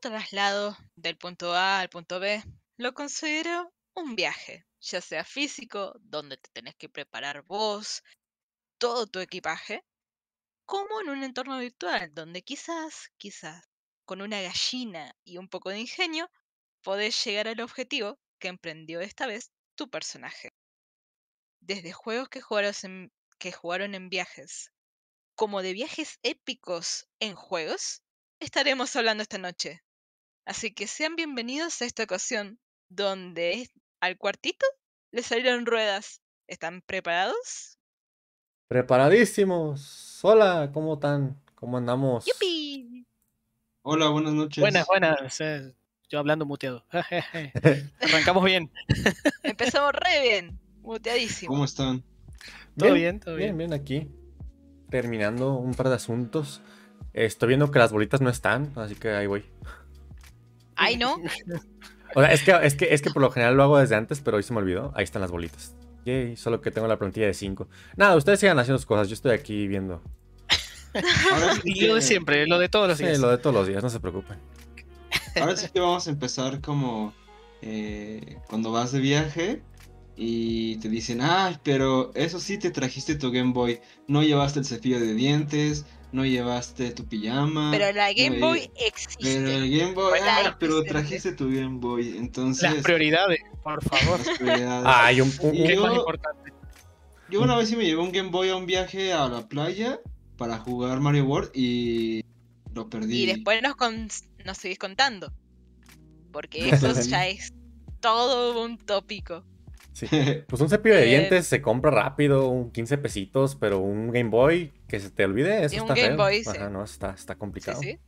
traslado del punto A al punto B lo considero un viaje, ya sea físico, donde te tenés que preparar vos, todo tu equipaje, como en un entorno virtual, donde quizás, quizás, con una gallina y un poco de ingenio, podés llegar al objetivo que emprendió esta vez tu personaje. Desde juegos que jugaron en, que jugaron en viajes, como de viajes épicos en juegos, estaremos hablando esta noche. Así que sean bienvenidos a esta ocasión, donde al cuartito le salieron ruedas. ¿Están preparados? Preparadísimos. Hola, ¿cómo están? ¿Cómo andamos? ¡Yupi! Hola, buenas noches. Buenas, buenas. eh, Yo hablando muteado. Arrancamos bien. Empezamos re bien, muteadísimo. ¿Cómo están? Todo bien, todo Bien, bien. bien, aquí. Terminando un par de asuntos. Estoy viendo que las bolitas no están, así que ahí voy. Ay, no. O sea, es que, es que, es que por lo general lo hago desde antes, pero hoy se me olvidó. Ahí están las bolitas. Yay, solo que tengo la plantilla de 5. Nada, ustedes sigan haciendo sus cosas. Yo estoy aquí viendo. Sí, Y lo de siempre, lo de todos los Sí, días. lo de todos los días, no se preocupen. ahora sí que vamos a empezar como eh, cuando vas de viaje y te dicen, ay, pero eso sí te trajiste tu Game Boy, no llevaste el cepillo de dientes, no llevaste tu pijama. Pero la Game no Boy existe. Pero el Game Boy, ah, pero trajiste tu Game Boy, entonces... Las prioridades, por favor. las prioridades. Ah, hay un, un- Y ¿Qué es yo- importante? Yo una vez sí me llevé un Game Boy a un viaje a la playa para jugar Mario World y lo perdí. Y después nos, con- nos seguís contando. Porque eso ya es todo un tópico. sí. Pues un cepillo de Eh, dientes se compra rápido, un 15 pesitos, pero un Game Boy que se te olvide, eso Y un está Game feo. Boy, sí. Ajá, no, está, está complicado. sí.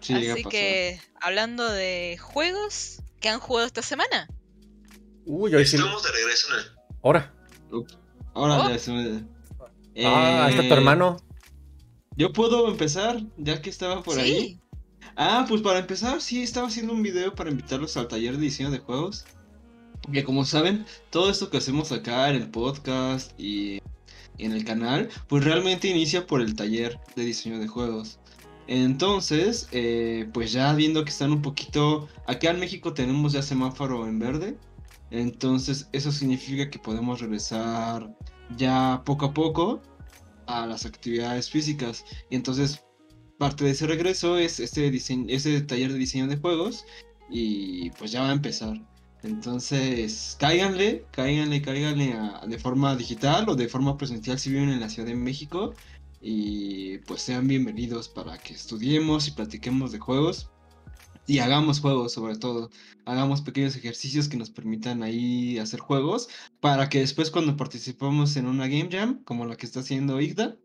Sí, Así que, hablando de juegos que han jugado esta semana. Uy, hoy sí. Estamos de regreso en el Ahora. Órale, Oh. se me- Ah, ahí está tu Eh, hermano. Yo puedo empezar, ya que estaba por ahí. sí, Ah, pues para empezar, sí, estaba haciendo un video para invitarlos al taller de diseño de juegos. Que como saben, todo esto que hacemos acá en el podcast y en el canal, pues realmente inicia por el taller de diseño de juegos. Entonces, eh, pues ya viendo que están un poquito... Acá en México tenemos ya semáforo en verde. Entonces eso significa que podemos regresar ya poco a poco a las actividades físicas. Y entonces parte de ese regreso es este, diseño, ese taller de diseño de juegos y pues ya va a empezar. Entonces, cáiganle, cáiganle, cáiganle a- de forma digital o de forma presencial si viven en la Ciudad de México y pues sean bienvenidos para que estudiemos y platiquemos de juegos y hagamos juegos sobre todo. Hagamos pequeños ejercicios que nos permitan ahí hacer juegos para que después cuando participamos en una Game Jam, como la que está haciendo Igda,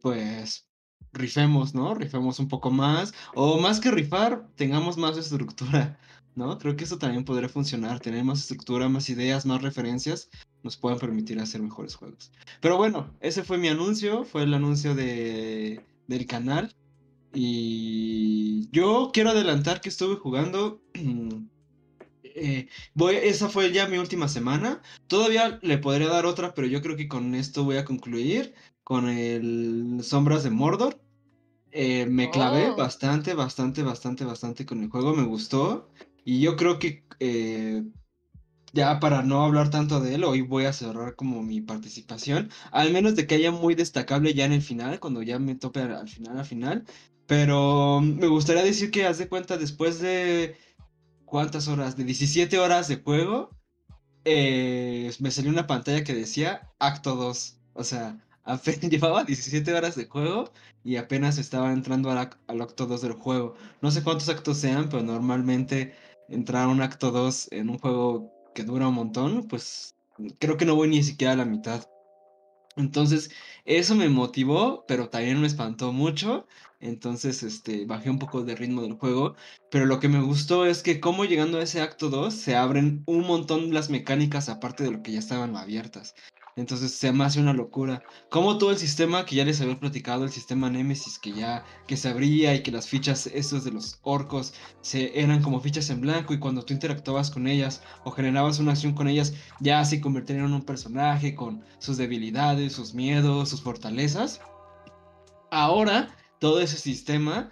pues rifemos, ¿no? Rifemos un poco más. O más que rifar, tengamos más estructura, ¿no? Creo que eso también podría funcionar. Tener más estructura, más ideas, más referencias, nos pueden permitir hacer mejores juegos. Pero bueno, ese fue mi anuncio, fue el anuncio de, del canal. Y yo quiero adelantar que estuve jugando. eh, voy, esa fue ya mi última semana. Todavía le podría dar otra, pero yo creo que con esto voy a concluir con el Sombras de Mordor. Eh, me clavé Oh. bastante, bastante, bastante, bastante con el juego, me gustó. Y yo creo que eh, ya para no hablar tanto de él, hoy voy a cerrar como mi participación. Al menos de que haya muy destacable ya en el final, cuando ya me tope al, al final, al final. Pero me gustaría decir que haz de cuenta después de... ¿Cuántas horas? De 17 horas de juego. eh, me salió una pantalla que decía Acto 2. O sea, apenas llevaba 17 horas de juego y apenas estaba entrando al, al acto 2 del juego. No sé cuántos actos sean, pero normalmente entrar a un acto 2 en un juego que dura un montón, pues creo que no voy ni siquiera a la mitad. Entonces, eso me motivó, pero también me espantó mucho. Entonces, este, bajé un poco de ritmo del juego. Pero lo que me gustó es que como llegando a ese acto 2 se abren un montón las mecánicas aparte de lo que ya estaban abiertas. Entonces se me hace una locura. Como todo el sistema que ya les había platicado, el sistema Nemesis que ya que se abría y que las fichas estos de los orcos se eran como fichas en blanco y cuando tú interactuabas con ellas o generabas una acción con ellas ya se convertían en un personaje con sus debilidades, sus miedos, sus fortalezas. Ahora todo ese sistema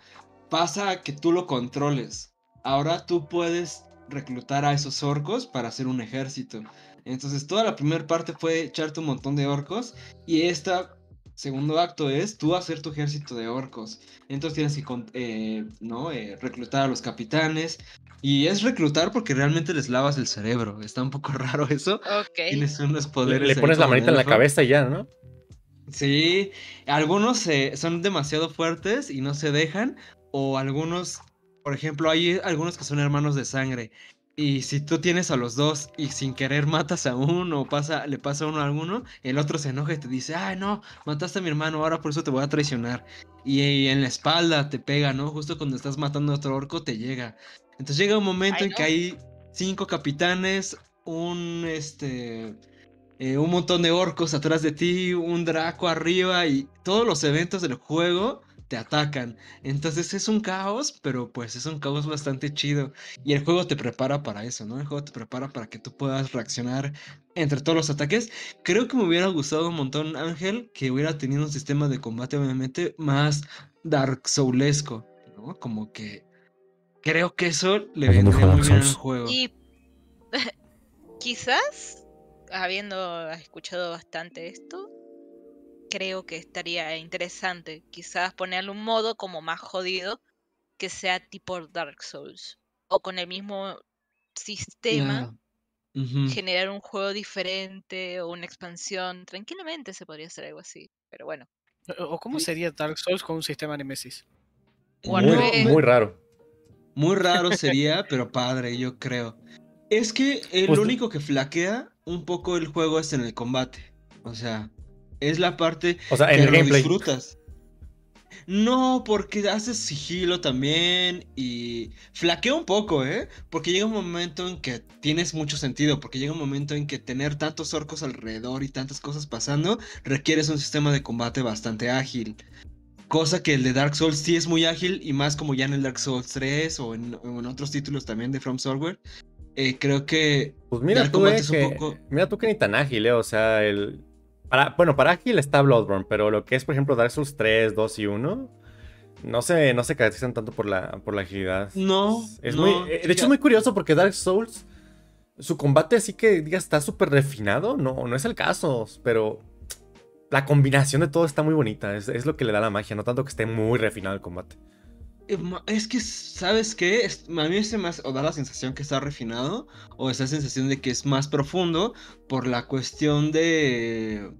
pasa a que tú lo controles. Ahora tú puedes reclutar a esos orcos para hacer un ejército. Entonces toda la primera parte fue echarte un montón de orcos y esta segundo acto es tú hacer tu ejército de orcos. Entonces tienes que eh, ¿no? Eh, reclutar a los capitanes. Y es reclutar porque realmente les lavas el cerebro. Está un poco raro eso. Tienes unos poderes. Le, pones la manita en la cabeza y ya, ¿no? Sí, algunos son demasiado fuertes y no se dejan. O algunos, por ejemplo, hay algunos que son hermanos de sangre. Y si tú tienes a los dos y sin querer matas a uno o pasa, le pasa uno a alguno, el otro se enoja y te dice, ay no, mataste a mi hermano, ahora por eso te voy a traicionar. Y, en la espalda te pega, ¿no? Justo cuando estás matando a otro orco te llega. Entonces llega un momento en que hay cinco capitanes, un este eh, un montón de orcos atrás de ti, un draco arriba y todos los eventos del juego te atacan. Entonces es un caos, pero pues es un caos bastante chido. Y el juego te prepara para eso, ¿no? El juego te prepara para que tú puedas reaccionar entre todos los ataques. Creo que me hubiera gustado un montón, Ángel, que hubiera tenido un sistema de combate, obviamente, más Dark Soulesco, ¿no? Como que creo que eso le vendría muy bien al juego. Y quizás, habiendo escuchado bastante esto, creo que estaría interesante. Quizás ponerle un modo como más jodido que sea tipo Dark Souls. O con el mismo sistema. Generar un juego diferente o una expansión. Tranquilamente se podría hacer algo así. Pero bueno. ¿O cómo sería Dark Souls con un sistema Nemesis? Muy, muy raro. Muy raro sería, pero padre, yo creo. Es que el pues único que flaquea un poco el juego es en el combate. O sea, es la parte o sea, que lo disfrutas. No, porque haces sigilo también y flaquea un poco, ¿eh? Porque llega un momento en que tienes mucho sentido, porque llega un momento en que tener tantos orcos alrededor y tantas cosas pasando requieres un sistema de combate bastante ágil. Cosa que el de Dark Souls sí es muy ágil y más como ya en el Dark Souls 3 o en, otros títulos también de From Software. Eh, creo que... Pues mira tú, eh, mira tú que ni tan ágil, ¿eh? O sea, el, bueno, para ágil está Bloodborne, pero lo que es, por ejemplo, Dark Souls 3, 2 y 1, no se, no se caracterizan tanto por la, por la agilidad. No. Es muy, eh, de hecho, es muy curioso porque Dark Souls, su combate así que diga está súper refinado. No, no es el caso, pero la combinación de todo está muy bonita. Es, es, lo que le da la magia, no tanto que esté muy refinado el combate. Eh, es que, ¿sabes qué? A mí se más, o da la sensación que está refinado, o esa sensación de que es más profundo por la cuestión de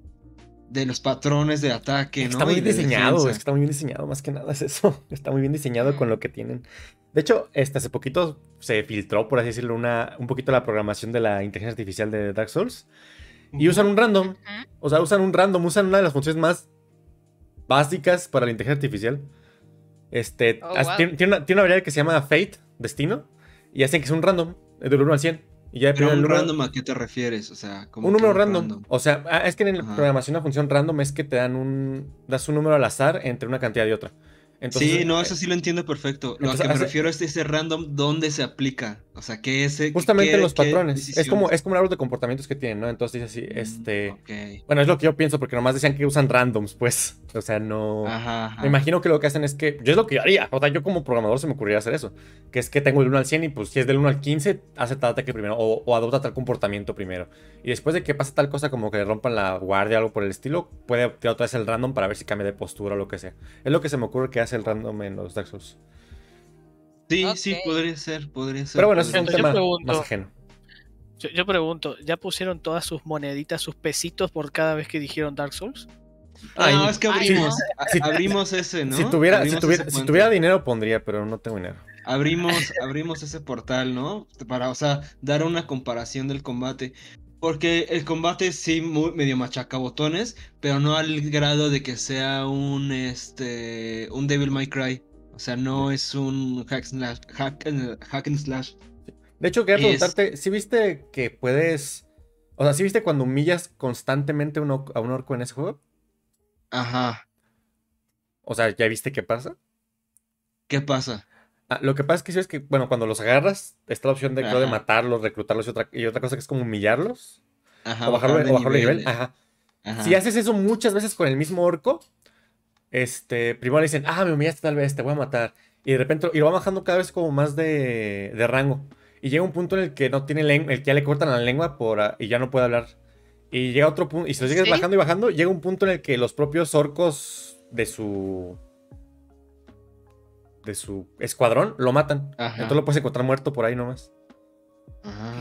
de los patrones de ataque, ¿no? Está muy bien diseñado, está muy bien diseñado, más que nada es eso. Está muy bien diseñado con lo que tienen. De hecho, este, hace poquito se filtró, por así decirlo, una, un poquito la programación de la inteligencia artificial de Dark Souls. Y usan un random. O sea, usan un random, usan una de las funciones más básicas para la inteligencia artificial. Este, oh, tiene, una, variable que se llama Fate, Destino, y hacen que es un random, de 1 al 100. Y ya Pero un random a qué te refieres? O sea, como un número random. O sea, ah, es que en la programación una función random es que te dan un das un número al azar entre una cantidad y otra sí, no, eso sí lo entiendo perfecto. Lo que me refiero es ese random, ¿dónde se aplica? O sea, ¿qué es Justamente los patrones. Es como, es como el árbol de comportamientos que tienen, ¿no? Entonces dice así, mm, este... Bueno, es lo que yo pienso, porque nomás decían que usan randoms, pues. O sea, no... Me imagino que lo que hacen es que... Yo es lo que yo haría. O sea, yo como programador se me ocurriría hacer eso. Que es que tengo el 1 al 100 y pues si es del 1 al 15, hace tal ataque primero. O, adopta tal comportamiento primero. Y después de que pase tal cosa como que rompan la guardia o algo por el estilo, puede tirar otra vez el random para ver si cambia de postura o lo que sea. Es lo que se me ocurre que hace el random en los Dark Souls. Sí, sí, podría ser, podría ser. Pero bueno, es un tema más ajeno. Yo, pregunto, ¿ya pusieron todas sus moneditas, sus pesitos por cada vez que dijeron Dark Souls? Ah, no, es que abrimos, abrimos ese, ¿no? Si tuviera, si tuviera, dinero pondría, pero no tengo dinero. Abrimos, abrimos ese portal, ¿no? Para, o sea, dar una comparación del combate. Porque el combate sí medio machaca botones, pero no al grado de que sea un este un Devil May Cry. O sea, no es un hack, slash, hack, and slash. De hecho, quería preguntarte, si viste que puedes... O sea, si viste cuando humillas constantemente a un orco en ese juego? Ajá. O sea, ¿ya viste qué pasa? ¿Qué pasa? Ah, lo que pasa es que si es que, bueno, cuando los agarras, está la opción de, de matarlos, reclutarlos y otra, y otra cosa que es como humillarlos. Ajá, o bajarlo, de, nivel. Ajá. Si haces eso muchas veces con el mismo orco, este, primero le dicen, ah, me humillaste tal vez, te voy a matar. Y de repente, y lo va bajando cada vez como más de, de rango. Y llega un punto en el que no tiene lengua, el que ya le cortan la lengua por, ah, y ya no puede hablar. Y llega otro punto, y si lo sigues bajando y bajando, llega un punto en el que los propios orcos de su. De su escuadrón lo matan. Entonces lo puedes encontrar muerto por ahí nomás.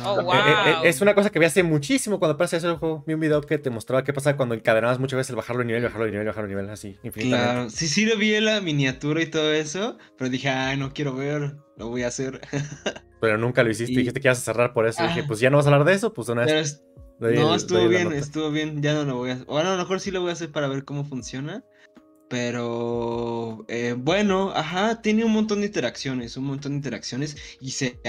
Oh, eh, eh, eh, es una cosa que vi hace muchísimo cuando pasa eso el juego. Vi un video que te mostraba qué pasa cuando encadenabas muchas veces el bajarlo de nivel, bajarlo de nivel, bajarlo de nivel, así, infinitamente. Claro, sí, sí lo vi en la miniatura y todo eso, pero dije, ay, no quiero ver, lo voy a hacer. pero nunca lo hiciste, dijiste que ibas a cerrar por eso. Dije, pues ya no vas a hablar de eso, pues una vez. no, estuvo bien, estuvo bien, ya no lo voy a hacer. Bueno, a lo mejor sí lo voy a hacer para ver cómo funciona. Pero bueno, ajá, tiene un montón de interacciones, un montón de interacciones y se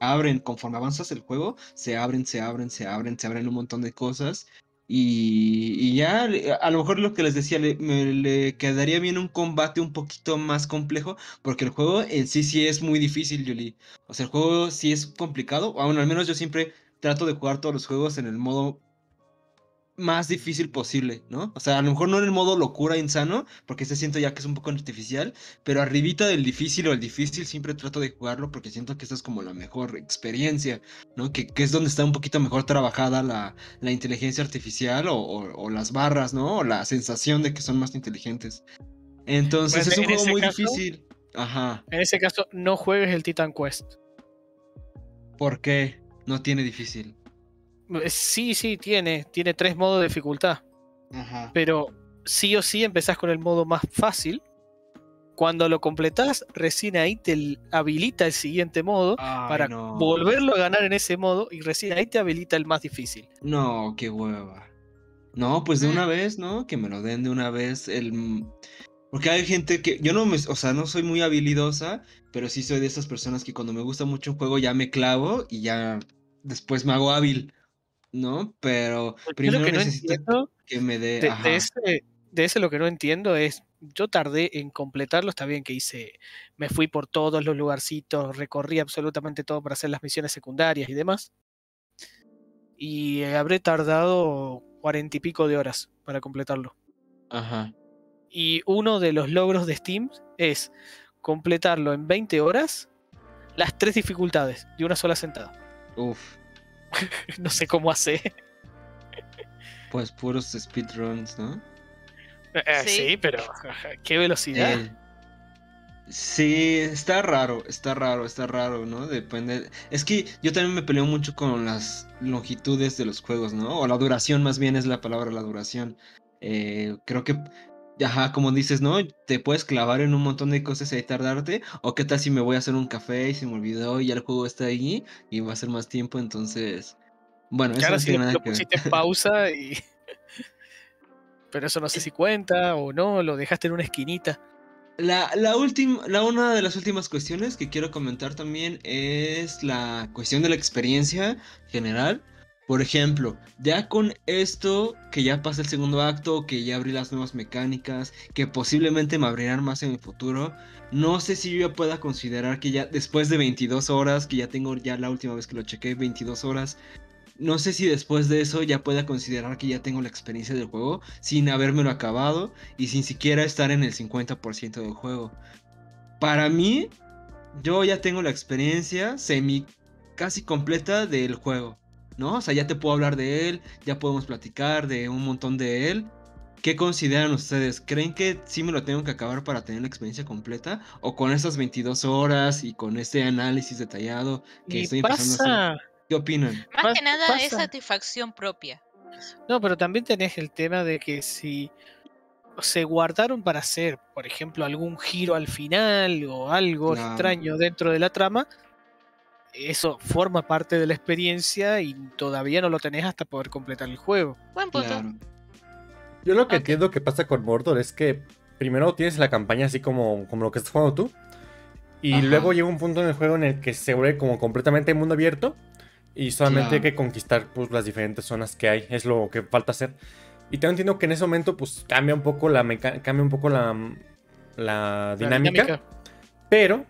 abren, conforme avanzas el juego, se abren, se abren, se abren, se abren un montón de cosas. Y, ya, a lo mejor lo que les decía, le, me, le quedaría bien un combate un poquito más complejo, porque el juego en sí sí es muy difícil, Julie. O sea, el juego sí es complicado, bueno, al menos yo siempre trato de jugar todos los juegos en el modo más difícil posible, ¿no? O sea, a lo mejor no en el modo locura insano, porque se siento ya que es un poco artificial, pero arribita del difícil o el difícil siempre trato de jugarlo porque siento que esta es como la mejor experiencia, ¿no? Que, es donde está un poquito mejor trabajada la, inteligencia artificial o, las barras, ¿no? O la sensación de que son más inteligentes. Entonces pues, es un juego muy difícil. Ajá. En ese caso, no juegues el Titan Quest. ¿Por qué? No tiene difícil. Eh, sí, sí, tiene. Tiene tres modos de dificultad. Pero sí o sí empezás con el modo más fácil. Cuando lo completás, recién ahí te habilita el siguiente modo para volverlo a ganar en ese modo y recién ahí te habilita el más difícil. No, qué hueva. No, pues de una mm. vez, ¿no? Que me lo den de una vez el... Porque hay gente que yo no me, o sea, no soy muy habilidosa, pero sí soy de esas personas que cuando me gusta mucho un juego ya me clavo y ya después me hago hábil. ¿No? Pero primero que necesito que me dé... De, ese, de ese lo que no entiendo es, yo tardé en completarlo, está bien que hice, me fui por todos los lugarcitos, recorrí absolutamente todo para hacer las misiones secundarias y demás. Y habré tardado cuarenta y pico de horas para completarlo. Ajá. Y uno de los logros de Steam es completarlo en 20 horas, las tres dificultades, de una sola sentada. Uf. no sé cómo hace. Pues puros speedruns, ¿no? Eh, eh, sí. pero qué velocidad. Eh, sí, está raro, está raro, está raro, ¿no? Depende. Es que yo también me peleo mucho con las longitudes de los juegos, ¿no? O la duración, más bien es la palabra, la duración. creo que ajá, como dices, ¿no? Te puedes clavar en un montón de cosas y tardarte. O qué tal si me voy a hacer un café y se me olvidó y ya el juego está ahí y va a ser más tiempo, entonces. Bueno, eso no tiene nada lo pusiste en pausa y. Pero eso no sé si cuenta o no, lo dejaste en una esquinita. La, la última, la una de las últimas cuestiones que quiero comentar también es la cuestión de la experiencia general. Por ejemplo, ya con esto, que ya pasa el segundo acto, que ya abrí las nuevas mecánicas, que posiblemente me abrirán más en el futuro, no sé si yo ya pueda considerar que ya después de 22 horas, que ya tengo ya la última vez que lo chequé, 22 horas, no sé si después de eso ya pueda considerar que ya tengo la experiencia del juego sin habérmelo acabado y sin siquiera estar en el 50% del juego. Para mí, yo ya tengo la experiencia semi casi completa del juego. ¿No? O sea, ya te puedo hablar de él, ya podemos platicar de un montón de él. ¿Qué consideran ustedes? ¿Creen que sí me lo tengo que acabar para tener la experiencia completa? ¿O con esas 22 horas y con este análisis detallado que estoy empezando a hacer? ¿Qué opinan? Más que nada es satisfacción propia. No, pero también tenés el tema de que si se guardaron para hacer, por ejemplo, algún giro al final o algo extraño dentro de la trama, eso forma parte de la experiencia y todavía no lo tenés hasta poder completar el juego. Buen punto. Yo lo que entiendo que pasa con Mordor es que primero tienes la campaña así como, como lo que estás jugando tú. Y luego llega un punto en el juego en el que se vuelve como completamente mundo abierto. Y solamente hay que conquistar pues, las diferentes zonas que hay. Es lo que falta hacer. Y también entiendo que en ese momento pues cambia un poco la, cambia un poco la, la dinámica. Pero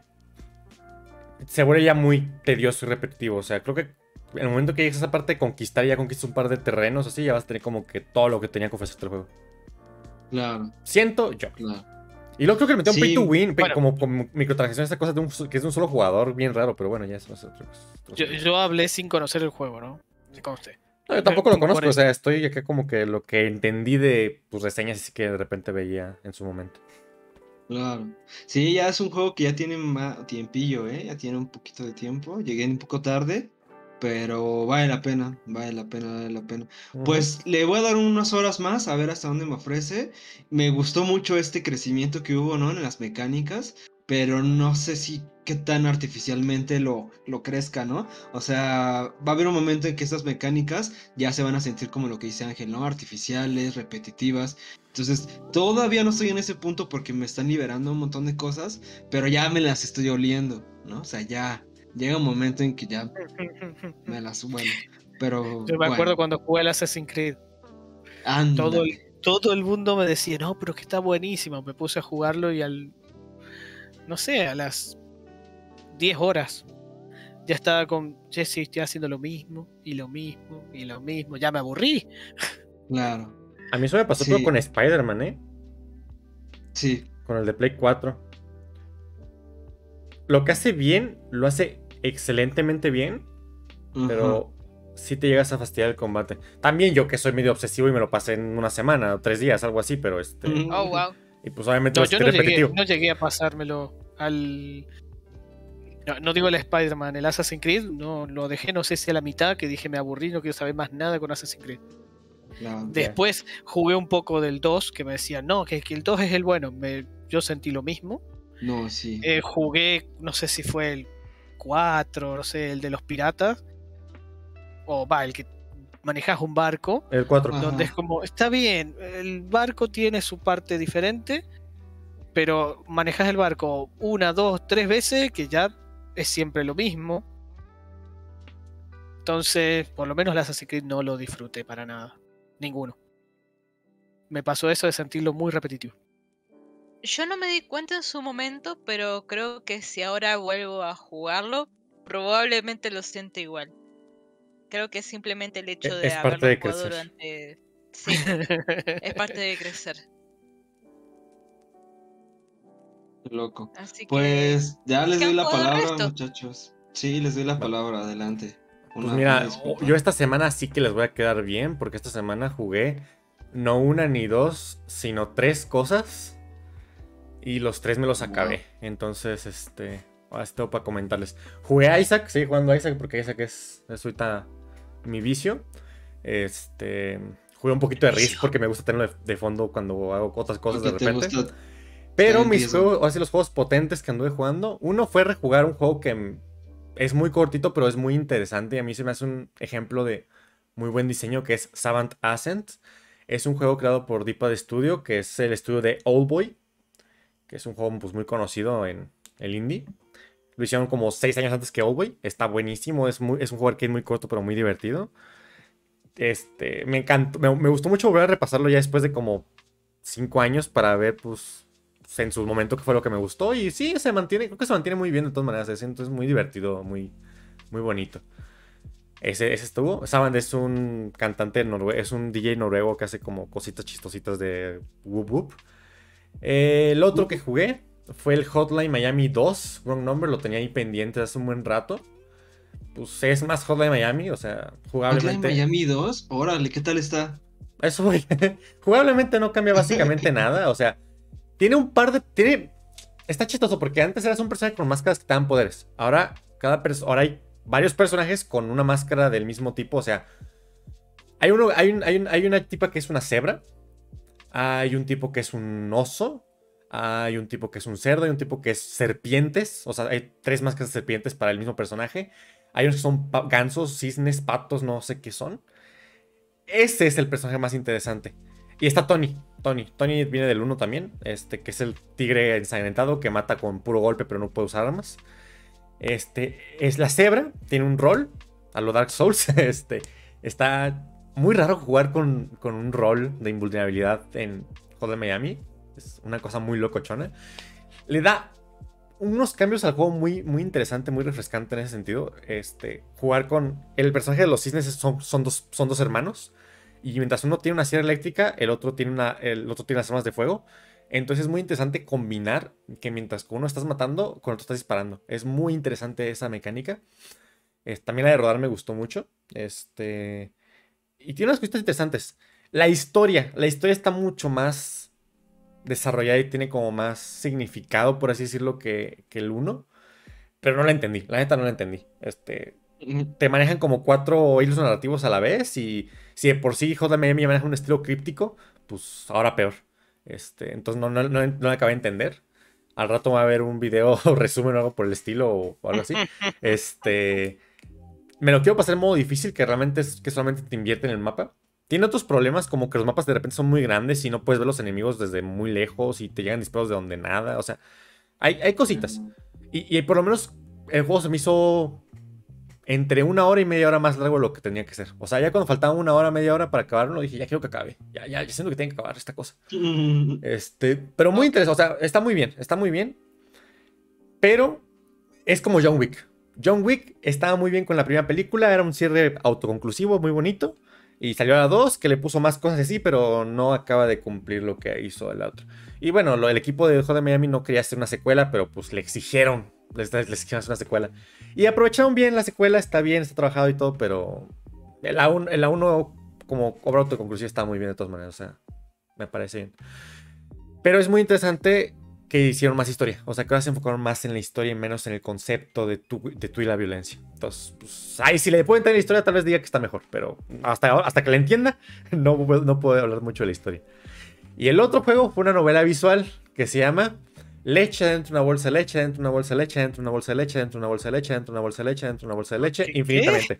se vuelve ya muy tedioso y repetitivo. O sea, creo que en el momento que llegues a esa parte de conquistar, ya conquistas un par de terrenos así, ya vas a tener como que todo lo que tenía que ofrecerte el juego. Claro. Siento yo. Claro. Y luego creo que le metió un pay to win, como, como microtransacción, esta cosa de un, que es de un solo jugador, bien raro, pero bueno, ya eso es otra cosa. Yo, hablé sin conocer el juego, ¿no? conste. No, yo tampoco lo conozco, o sea, estoy acá como que lo que entendí de tus reseñas y que de repente veía en su momento. Claro. Sí, ya es un juego que ya tiene más tiempillo, ¿eh? Ya tiene un poquito de tiempo. Llegué un poco tarde, pero vale la pena, vale la pena, vale la pena. Pues le voy a dar unas horas más a ver hasta dónde me ofrece. Me gustó mucho este crecimiento que hubo, ¿no? En las mecánicas, pero no sé si qué tan artificialmente lo, lo crezca, ¿no? O sea, va a haber un momento en que estas mecánicas ya se van a sentir como lo que dice Ángel, ¿no? Artificiales, repetitivas. Entonces, todavía no estoy en ese punto porque me están liberando un montón de cosas, pero ya me las estoy oliendo, ¿no? O sea, ya, llega un momento en que ya me las bueno, pero yo me acuerdo cuando jugué el Assassin's Creed. Todo el, todo el mundo me decía, no, pero que está buenísimo. Me puse a jugarlo y al. No sé, a las 10 horas ya estaba con Jesse, estoy haciendo lo mismo, y lo mismo, y lo mismo. Ya me aburrí. Claro. A mí eso me pasó con Spider-Man, ¿eh? Sí. Con el de Play 4. Lo que hace bien, lo hace excelentemente bien, pero si te llegas a fastidiar el combate. También yo que soy medio obsesivo y me lo pasé en una semana o tres días, algo así, pero este... Oh, wow. Y pues obviamente no, yo no llegué, no llegué, a pasármelo al... No, digo el Spider-Man, el Assassin's Creed, no lo dejé, no sé si a la mitad, que dije me aburrí, no quiero saber más nada con Assassin's Creed. Después jugué un poco del 2, que me decían, no, que, que el 2 es el bueno. Me, yo sentí lo mismo. No, sí. Eh, jugué, no sé si fue el 4, no sé, el de los piratas. O va, el que manejas un barco. El 4. Donde es como, está bien, el barco tiene su parte diferente, pero manejas el barco una, dos, tres veces, que ya es siempre lo mismo. Entonces, por lo menos la Assassin's Creed no lo disfruté para nada. Ninguno. Me pasó eso de sentirlo muy repetitivo. Yo no me di cuenta en su momento, pero creo que si ahora vuelvo a jugarlo, probablemente lo siento igual. Creo que es simplemente el hecho de es haberlo parte de jugado durante. Sí, es parte de crecer. Loco. pues ya les doy la palabra, muchachos. Sí, les doy la palabra, adelante. pues mira, yo esta semana sí que les voy a quedar bien, porque esta semana jugué no una ni dos, sino tres cosas y los tres me los acabé. Entonces, este. Ahora tengo para comentarles. Jugué a Isaac, sí, jugando a Isaac, porque Isaac es, es ahorita mi vicio. Este. Jugué un poquito de Risk porque me gusta tenerlo de, fondo cuando hago otras cosas de repente. Pero mis juegos, así los juegos potentes que anduve jugando. Uno fue rejugar un juego que es muy cortito, pero es muy interesante. Y a mí se me hace un ejemplo de muy buen diseño que es Savant Ascent. Es un juego creado por Deepad Studio, que es el estudio de Oldboy que es un juego pues, muy conocido en el indie. Lo hicieron como 6 años antes que Oldboy. Está buenísimo, es, muy, es un juego que es muy corto pero muy divertido. Este, me encantó, me, gustó mucho volver a repasarlo ya después de como 5 años para ver pues en su momento qué fue lo que me gustó. Y sí, se mantiene, creo que se mantiene muy bien de todas maneras. Es, entonces muy divertido, muy, muy bonito. Ese, ese estuvo. Saban es un cantante noruego, es un DJ noruego que hace como cositas chistositas de whoop whoop el otro que jugué fue el Hotline Miami 2. Wrong number, lo tenía ahí pendiente hace un buen rato. Pues es más Hotline Miami, o sea, jugablemente. ¿Hotline Miami 2? Órale, ¿qué tal está? Eso, güey. jugablemente no cambia básicamente nada. O sea, tiene un par de. Tiene. Está chistoso porque antes eras un personaje con máscaras que te poderes. Ahora, cada ahora hay varios personajes con una máscara del mismo tipo. O sea, hay, uno, hay, hay, hay una tipa que es una cebra hay un tipo que es un oso, hay un tipo que es un cerdo, hay un tipo que es serpientes, o sea, hay tres máscaras de serpientes para el mismo personaje. Hay unos que son gansos, cisnes, patos, no sé qué son. Ese es el personaje más interesante. Y está Tony. Tony. Tony viene del 1 también. Este, que es el tigre ensangrentado que mata con puro golpe, pero no puede usar armas. Este, es la cebra. Tiene un rol. A lo Dark Souls. Este, está muy raro jugar con, un rol de invulnerabilidad en de Miami. Es una cosa muy locochona. Le da unos cambios al juego muy, muy interesante, muy refrescante en ese sentido. Este, jugar con. El personaje de los cisnes son, son, dos, son dos hermanos. Y mientras uno tiene una sierra eléctrica, el otro tiene, una, el otro tiene las armas de fuego. Entonces es muy interesante combinar que mientras uno estás matando, con otro estás disparando. Es muy interesante esa mecánica. también la de rodar me gustó mucho. Este. Y tiene unas cosas interesantes. La historia. La historia está mucho más desarrollada y tiene como más significado, por así decirlo, que, que el 1. Pero no la entendí. La neta no la entendí. Este. Te manejan como cuatro hilos narrativos a la vez. Y si de por sí JMM maneja un estilo críptico, pues ahora peor. Este, entonces no, no, no, no acabé de entender. Al rato va a haber un video o resumen o algo por el estilo o, algo así. Este. Me lo quiero pasar en modo difícil, que realmente es que solamente te invierte en el mapa. Tiene otros problemas, como que los mapas de repente son muy grandes y no puedes ver los enemigos desde muy lejos y te llegan disparos de donde nada. O sea, hay, hay cositas. Y, y por lo menos el juego se me hizo entre una hora y media hora más largo de lo que tenía que ser. O sea, ya cuando faltaba una hora, media hora para acabarlo, dije, ya quiero que acabe. Ya, ya, ya siento que tiene que acabar esta cosa. Este, pero muy interesante. O sea, está muy bien, está muy bien. Pero es como John Wick. John Wick estaba muy bien con la primera película, era un cierre autoconclusivo, muy bonito. Y salió a la 2, que le puso más cosas así, pero no acaba de cumplir lo que hizo el otro. Y bueno, lo, el equipo de de Miami no quería hacer una secuela, pero pues le exigieron les, les una secuela. Y aprovecharon bien la secuela, está bien, está trabajado y todo, pero el A1, el A1 como obra autoconclusiva está muy bien de todas maneras, o sea, me parece bien. Pero es muy interesante que hicieron más historia, o sea, que ahora se enfocaron más en la historia y menos en el concepto de tú, de tú y la violencia. Entonces, pues, ahí si le pueden tener la historia, tal vez diga que está mejor, pero hasta, hasta que la entienda, no, no puedo hablar mucho de la historia. Y el otro juego fue una novela visual que se llama leche dentro de una bolsa de leche, dentro de una bolsa de leche, dentro de una bolsa de leche, dentro de una bolsa de leche, dentro de una bolsa de leche, dentro de una bolsa de leche, infinitamente.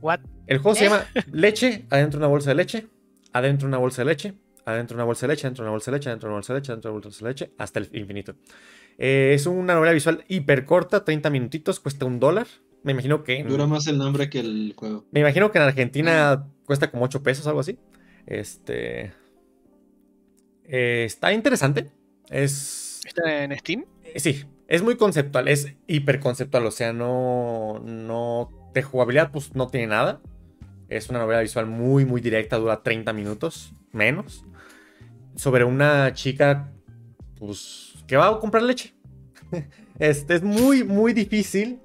What? El juego se llama leche adentro de una bolsa de leche, adentro de una bolsa de leche, adentro de una bolsa de leche, dentro de una bolsa de leche, dentro de una bolsa de leche, dentro de una bolsa de leche, hasta el infinito. es una novela visual hiper corta, 30 minutitos, cuesta un dólar. Me imagino que. Dura más el nombre que el juego. Me imagino que en Argentina cuesta como 8 pesos, algo así. Este. está interesante. Es... ¿Está en Steam? Eh, sí, es muy conceptual, es hiper conceptual, o sea, no, no, de jugabilidad pues no tiene nada. Es una novela visual muy, muy directa, dura 30 minutos, menos. Sobre una chica, pues, que va a comprar leche. Este es muy, muy difícil.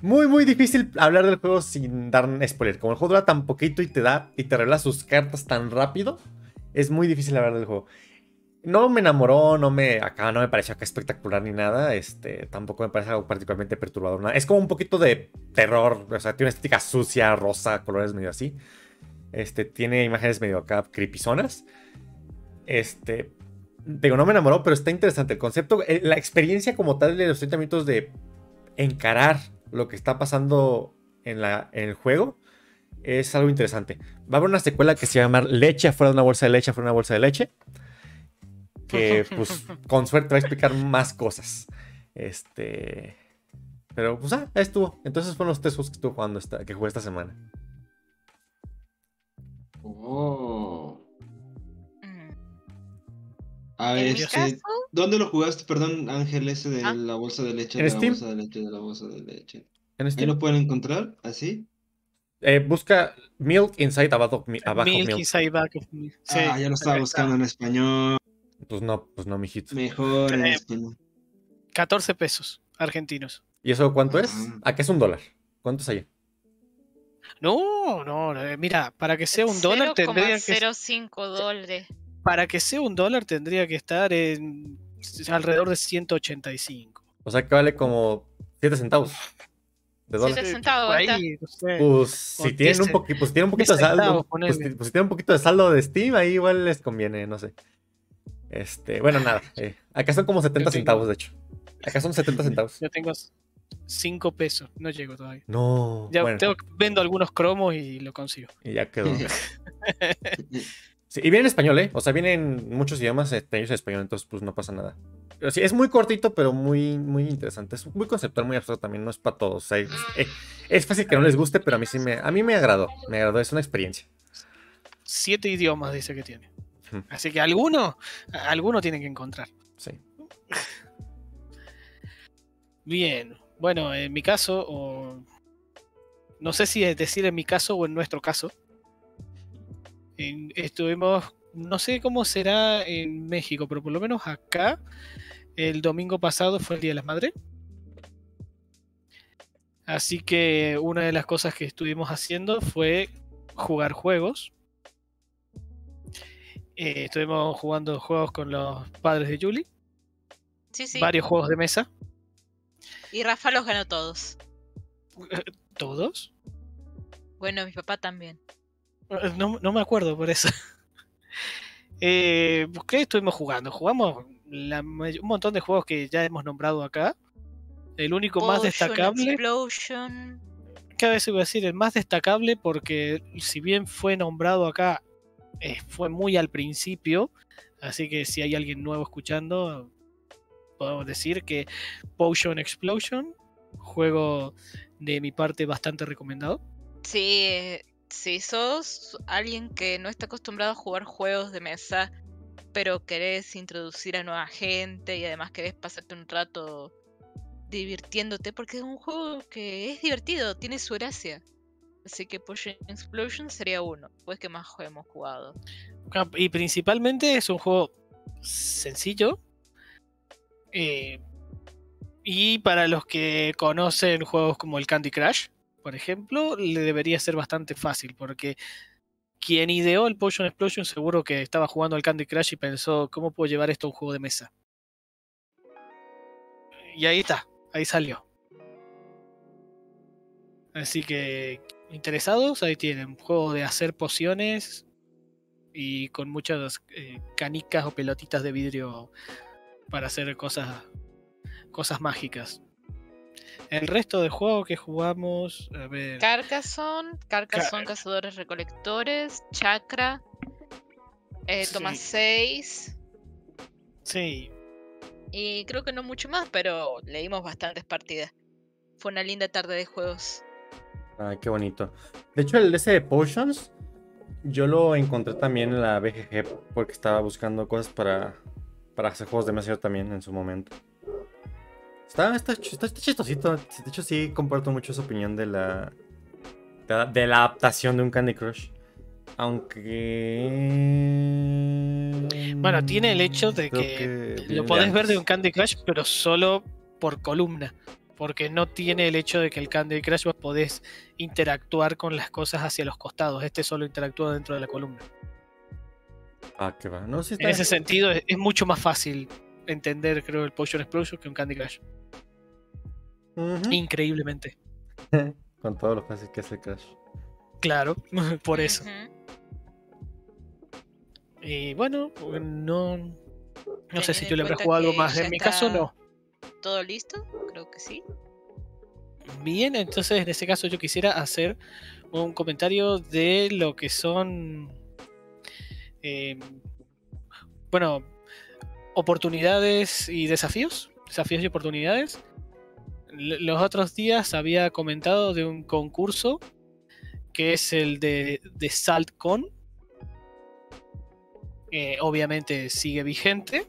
Muy, muy difícil hablar del juego sin dar un spoiler. Como el juego dura tan poquito y te da y te revela sus cartas tan rápido, es muy difícil hablar del juego no me enamoró, no me, acá no me pareció acá espectacular ni nada, este, tampoco me parece algo particularmente perturbador, nada. es como un poquito de terror, o sea, tiene una estética sucia, rosa, colores medio así, este, tiene imágenes medio acá creepyzonas, este, digo, no me enamoró, pero está interesante el concepto, eh, la experiencia como tal de los 30 minutos de encarar lo que está pasando en, la, en el juego, es algo interesante. Va a haber una secuela que se llama Leche afuera de una bolsa de leche, afuera de una bolsa de leche que pues con suerte va a explicar más cosas. Este. Pero pues ah, ahí estuvo. Entonces fueron los tres juegos que estuve jugando esta, que jugué esta semana. Oh. A ver, ¿dónde lo jugaste? Perdón, Ángel, ese de ah. la bolsa de leche. ¿En de Steam? la bolsa de leche, de la bolsa de leche. ¿En Steam? ¿Ahí lo pueden encontrar? ¿Así? Eh, busca Milk Inside Abajo, abajo Milk. Milk. Inside Back of Milk. ah, ya lo estaba buscando en español. Pues no, pues no, mijito. Mejor. Eh, 14 pesos argentinos. ¿Y eso cuánto es? ¿A qué es un dólar? ¿Cuánto es allá? No, no, eh, mira, para que sea un dólar tendría que. 0,05 dólares. Para que sea un dólar tendría que estar en alrededor de 185. O sea que vale como 7 centavos. De dólar. 7 centavos. Ahí, Pues si tienen, un pues, si tienen un poquito de saldo, pues, pues, si tienen un poquito de saldo de Steam, ahí igual les conviene, no sé. Este, bueno, nada. Eh, acá son como 70 centavos, de hecho. Acá son 70 centavos. Yo tengo 5 pesos, no llego todavía. No. Ya vendo algunos cromos y lo consigo. Y ya quedó. y viene en español, ¿eh? O sea, vienen muchos idiomas este, en español, entonces pues no pasa nada. Pero sí, es muy cortito, pero muy, muy interesante. Es muy conceptual, muy abstracto también, no es para todos. es, eh, es, fácil que no les guste, pero a mí sí me, a mí me agradó. Me agradó, es una experiencia. Siete idiomas dice que tiene. Así que alguno, alguno tiene que encontrar. Sí. Bien. Bueno, en mi caso, o no sé si es decir en mi caso o en nuestro caso, estuvimos no sé cómo será en México, pero por lo menos acá, el domingo pasado fue el Día de las Madres. Así que una de las cosas que estuvimos haciendo fue jugar juegos. Eh, estuvimos jugando juegos con los padres de Julie. Sí, sí. Varios juegos de mesa. Y Rafa los ganó todos. ¿Todos? Bueno, mi papá también. Eh, no, me acuerdo por eso. eh, ¿Qué estuvimos jugando? Jugamos un montón de juegos que ya hemos nombrado acá. El único más destacable. Explosion. Cada vez iba a decir el más destacable porque si bien fue nombrado acá, eh, fue muy al principio. Así que si hay alguien nuevo escuchando, podemos decir que Potion Explosion, juego de mi parte bastante recomendado. Sí, si sos alguien que no está acostumbrado a jugar juegos de mesa, pero querés introducir a nueva gente y además querés pasarte un rato divirtiéndote, porque es un juego que es divertido, tiene su gracia. Así que Potion Explosion sería uno, pues que más hemos jugado. Y principalmente es un juego sencillo, eh, y para los que conocen juegos como el Candy Crush, por ejemplo, le debería ser bastante fácil, porque quien ideó el Potion Explosion seguro que estaba jugando al Candy Crush y pensó, ¿cómo puedo llevar esto a un juego de mesa? Y ahí está, ahí salió. Así que, interesados, ahí tienen, un juego de hacer pociones y con muchas eh, canicas o pelotitas de vidrio para hacer cosas, cosas mágicas. El resto del juego que jugamos, a ver. Carcassonne, Carcassonne Cazadores Recolectores, Chakra, eh, Toma 6. Sí. Y creo que no mucho más, pero leímos bastantes partidas. Fue una linda tarde de juegos. Ay, qué bonito. De hecho, el ese de Potions, yo lo encontré también en la BGG porque estaba buscando cosas para para hacer juegos de mesa también en su momento. Está, está, está, chistosito. De hecho, sí comparto mucho esa opinión de la, de la, adaptación de un Candy Crush. Aunque. Bueno, tiene el hecho de que, lo podés ver de un Candy Crush, pero solo por columna. Porque no tiene el hecho de que el Candy Crush vos podés interactuar con las cosas hacia los costados. Este solo interactúa dentro de la columna. Ah, qué va. No, en ese sentido es, mucho más fácil entender, creo, el Potion Explosion que un Candy Crush. Increíblemente. Con todo lo fácil que es el Crash. Claro, por eso. Y bueno, no, no sé si yo le habré jugado algo más. En mi caso, no. ¿Todo listo? Creo que sí. Bien, entonces en este caso yo quisiera hacer un comentario de lo que son Em, bueno, oportunidades y desafíos, desafíos y oportunidades. los otros días había comentado de un concurso que es el de, SaltCon. obviamente sigue vigente.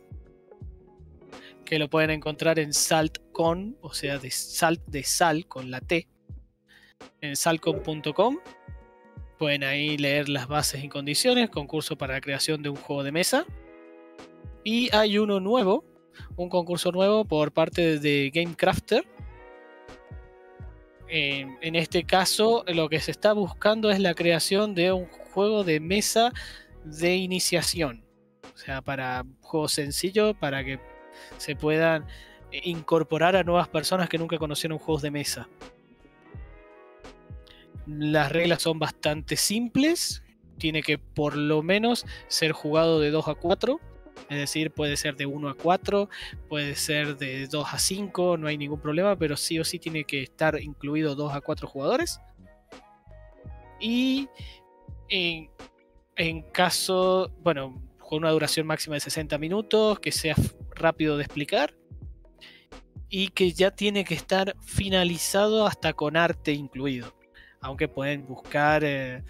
Que lo pueden encontrar en SaltCon, o sea, de salt de sal con la T, en saltcon.com. Pueden ahí leer las bases y condiciones, concurso para la creación de un juego de mesa. Y hay uno nuevo, un concurso nuevo por parte de GameCrafter. en este caso, lo que se está buscando es la creación de un juego de mesa de iniciación. O sea, para un juego sencillo, para que se puedan incorporar a nuevas personas que nunca conocieron juegos de mesa. Las reglas son bastante simples. Tiene que por lo menos ser jugado de 2 a 4. Es decir, puede ser de 1 a 4, puede ser de 2 a 5, no hay ningún problema, pero sí o sí tiene que estar incluido 2 a 4 jugadores. Y en, en caso, bueno, con una duración máxima de 60 minutos, que sea rápido de explicar y que ya tiene que estar finalizado hasta con arte incluido aunque pueden buscar, eh,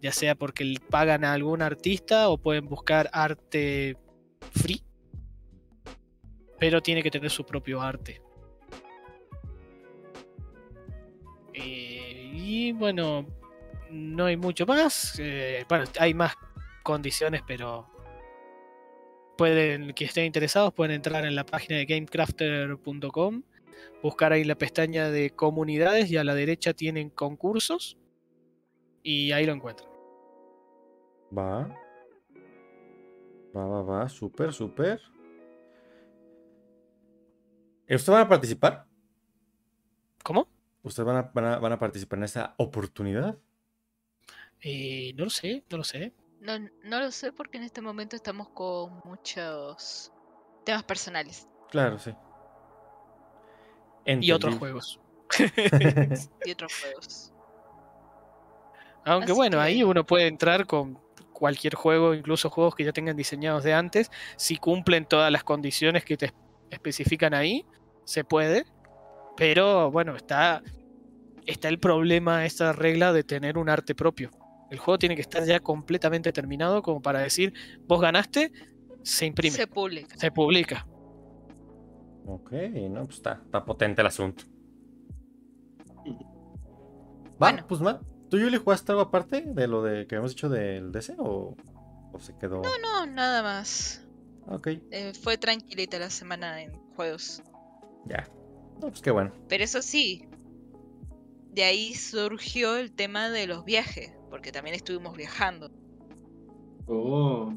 ya sea porque pagan a algún artista o pueden buscar arte free, pero tiene que tener su propio arte. Eh, y bueno, no hay mucho más. Eh, bueno, hay más condiciones, pero pueden, que estén interesados, pueden entrar en la página de gamecrafter.com, buscar ahí la pestaña de comunidades y a la derecha tienen concursos y ahí lo encuentran. Va. Va, va, va. Súper, súper. ¿Ustedes van a participar? ¿Cómo? ¿Ustedes van a, van a, participar en esa oportunidad? Eh, no lo sé, no lo sé. No, no lo sé porque en este momento estamos con muchos temas personales. Claro, sí. Y otros juegos. y otros juegos. Aunque bueno, ahí uno puede entrar con cualquier juego, incluso juegos que ya tengan diseñados de antes, si cumplen todas las condiciones que te especifican ahí, se puede. Pero bueno, está, está el problema, esta regla de tener un arte propio. El juego tiene que estar ya completamente terminado como para decir, vos ganaste, se imprime. Se publica. Se publica. Ok, no, pues está, está potente el asunto. Va, bueno. pues mal. ¿Tú, Yuli, jugaste algo aparte de lo de que habíamos dicho del DC o, se quedó? No, no, nada más. Ok. Eh, fue tranquilita la semana en juegos. Ya. No, pues qué bueno. Pero eso sí, de ahí surgió el tema de los viajes, porque también estuvimos viajando. Oh.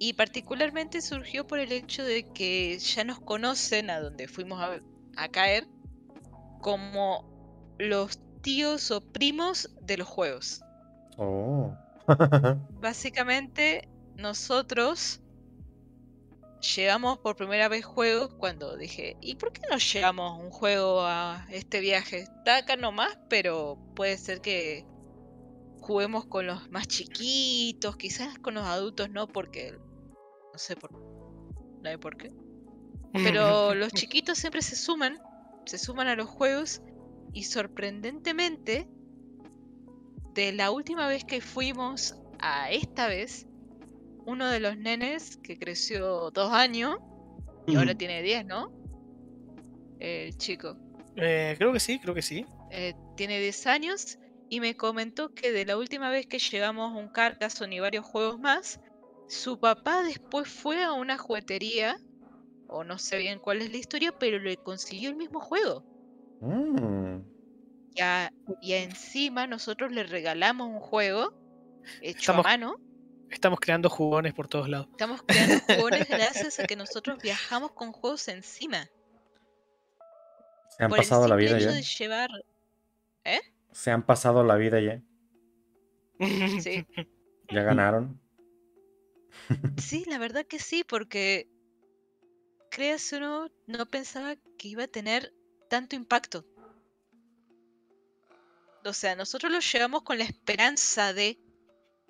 Y particularmente surgió por el hecho de que ya nos conocen a donde fuimos a, a caer como los tíos o primos de los juegos. Oh. Básicamente, nosotros llevamos por primera vez juegos cuando dije, ¿y por qué no llevamos un juego a este viaje? Está acá nomás, pero puede ser que juguemos con los más chiquitos, quizás con los adultos no, porque no sé por no sé por qué. Pero los chiquitos siempre se suman, se suman a los juegos y sorprendentemente, de la última vez que fuimos a esta vez, uno de los nenes que creció dos años y ahora tiene diez, ¿no? El chico. Eh, creo que sí, creo que sí. Eh, tiene diez años y me comentó que de la última vez que llevamos un Carcassonne y varios juegos más, su papá después fue a una juguetería, o no sé bien cuál es la historia, pero le consiguió el mismo juego. Mm. Y, encima nosotros le regalamos un juego hecho a mano. Estamos creando jugones por todos lados. Estamos creando jugones gracias a que nosotros viajamos con juegos encima. Se han pasado la vida ya. llevar... ¿Eh? Se han pasado la vida ya. Sí. Ya ganaron. Sí, la verdad que sí, porque creas uno no pensaba que iba a tener tanto impacto. O sea, nosotros lo llevamos con la esperanza de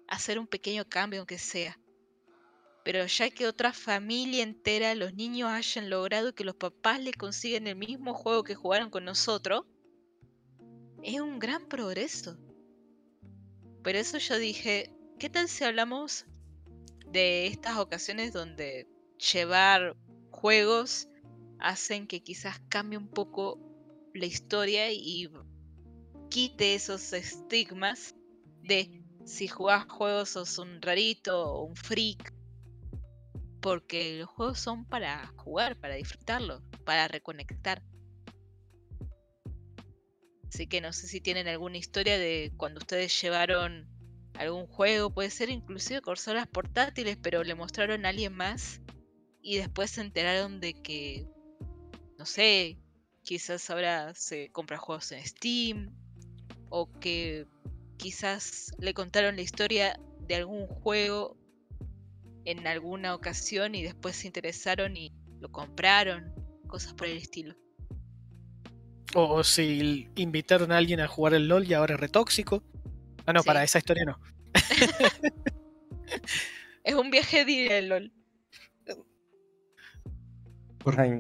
hacer un pequeño cambio, aunque sea. Pero ya que otra familia entera, los niños hayan logrado que los papás le consigan el mismo juego que jugaron con nosotros, es un gran progreso. Por eso yo dije, ¿qué tal si hablamos de estas ocasiones donde llevar juegos hacen que quizás cambie un poco la historia y quite esos estigmas de si jugás juegos sos un rarito o un freak. Porque los juegos son para jugar, para disfrutarlo, para reconectar. Así que no sé si tienen alguna historia de cuando ustedes llevaron algún juego, puede ser inclusive consolas portátiles, pero le mostraron a alguien más y después se enteraron de que no sé, quizás ahora se compra juegos en Steam o que quizás le contaron la historia de algún juego en alguna ocasión y después se interesaron y lo compraron, cosas por el estilo. O si invitaron a alguien a jugar el LOL y ahora es retóxico. Ah, no, para esa historia no. es un viaje de el LOL.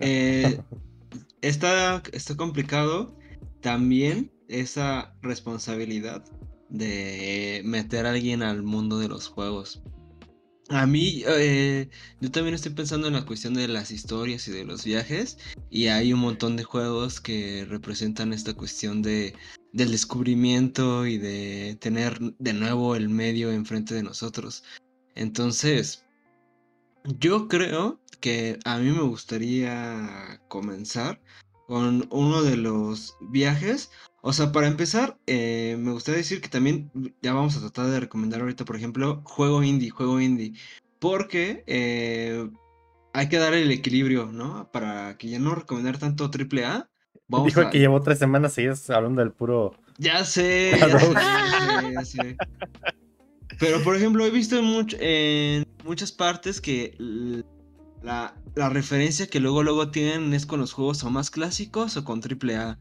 Eh, está, está complicado también esa responsabilidad de meter a alguien al mundo de los juegos. A mí, eh, yo también estoy pensando en la cuestión de las historias y de los viajes. Y hay un montón de juegos que representan esta cuestión de, del descubrimiento y de tener de nuevo el medio enfrente de nosotros. Entonces, Yo creo que a mí me gustaría comenzar con uno de los viajes. O sea, para empezar, eh, me gustaría decir que también ya vamos a tratar de recomendar ahorita, por ejemplo, juego indie, juego indie. Porque eh, hay que dar el equilibrio, ¿no? Para que ya no recomendar tanto AAA. Vamos Dijo que llevó tres semanas seguidas hablando del puro. Ya sé, ya sé, ya sé. Pero por ejemplo, he visto en, en muchas partes que la, referencia que luego luego tienen es con los juegos o más clásicos o con AAA.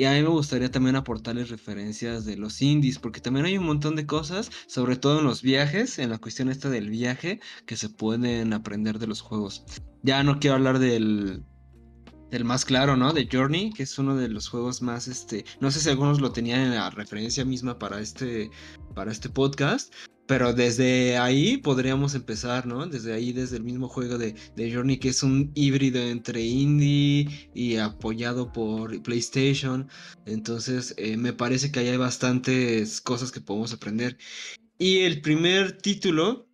Y a mí me gustaría también aportarles referencias de los indies, porque también hay un montón de cosas, sobre todo en los viajes, en la cuestión esta del viaje, que se pueden aprender de los juegos. Ya no quiero hablar del, del más claro, ¿no? De Journey, que es uno de los juegos más, este, no sé si algunos lo tenían en la referencia misma para este, para este podcast, pero desde ahí podríamos empezar, ¿no? Desde ahí, desde el mismo juego de, Journey, que es un híbrido entre indie y apoyado por PlayStation. Entonces, eh, me parece que ahí hay bastantes cosas que podemos aprender. Y el primer título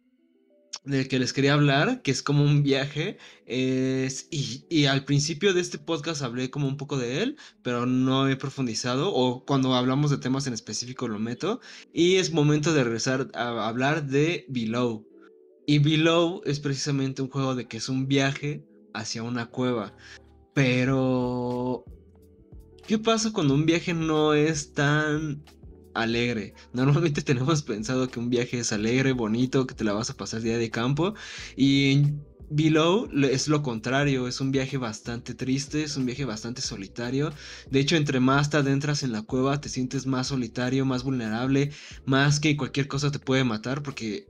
del que les quería hablar, que es como un viaje, es, y, al principio de este podcast hablé como un poco de él, pero no he profundizado, o cuando hablamos de temas en específico lo meto, y es momento de regresar a hablar de Below. Y Below es precisamente un juego de que es un viaje hacia una cueva, pero... ¿Qué pasa cuando un viaje no es tan alegre. Normalmente tenemos pensado que un viaje es alegre, bonito, que te la vas a pasar día de campo. Y Below es lo contrario, es un viaje bastante triste, es un viaje bastante solitario. De hecho, entre más te adentras en la cueva, te sientes más solitario, más vulnerable, más que cualquier cosa te puede matar porque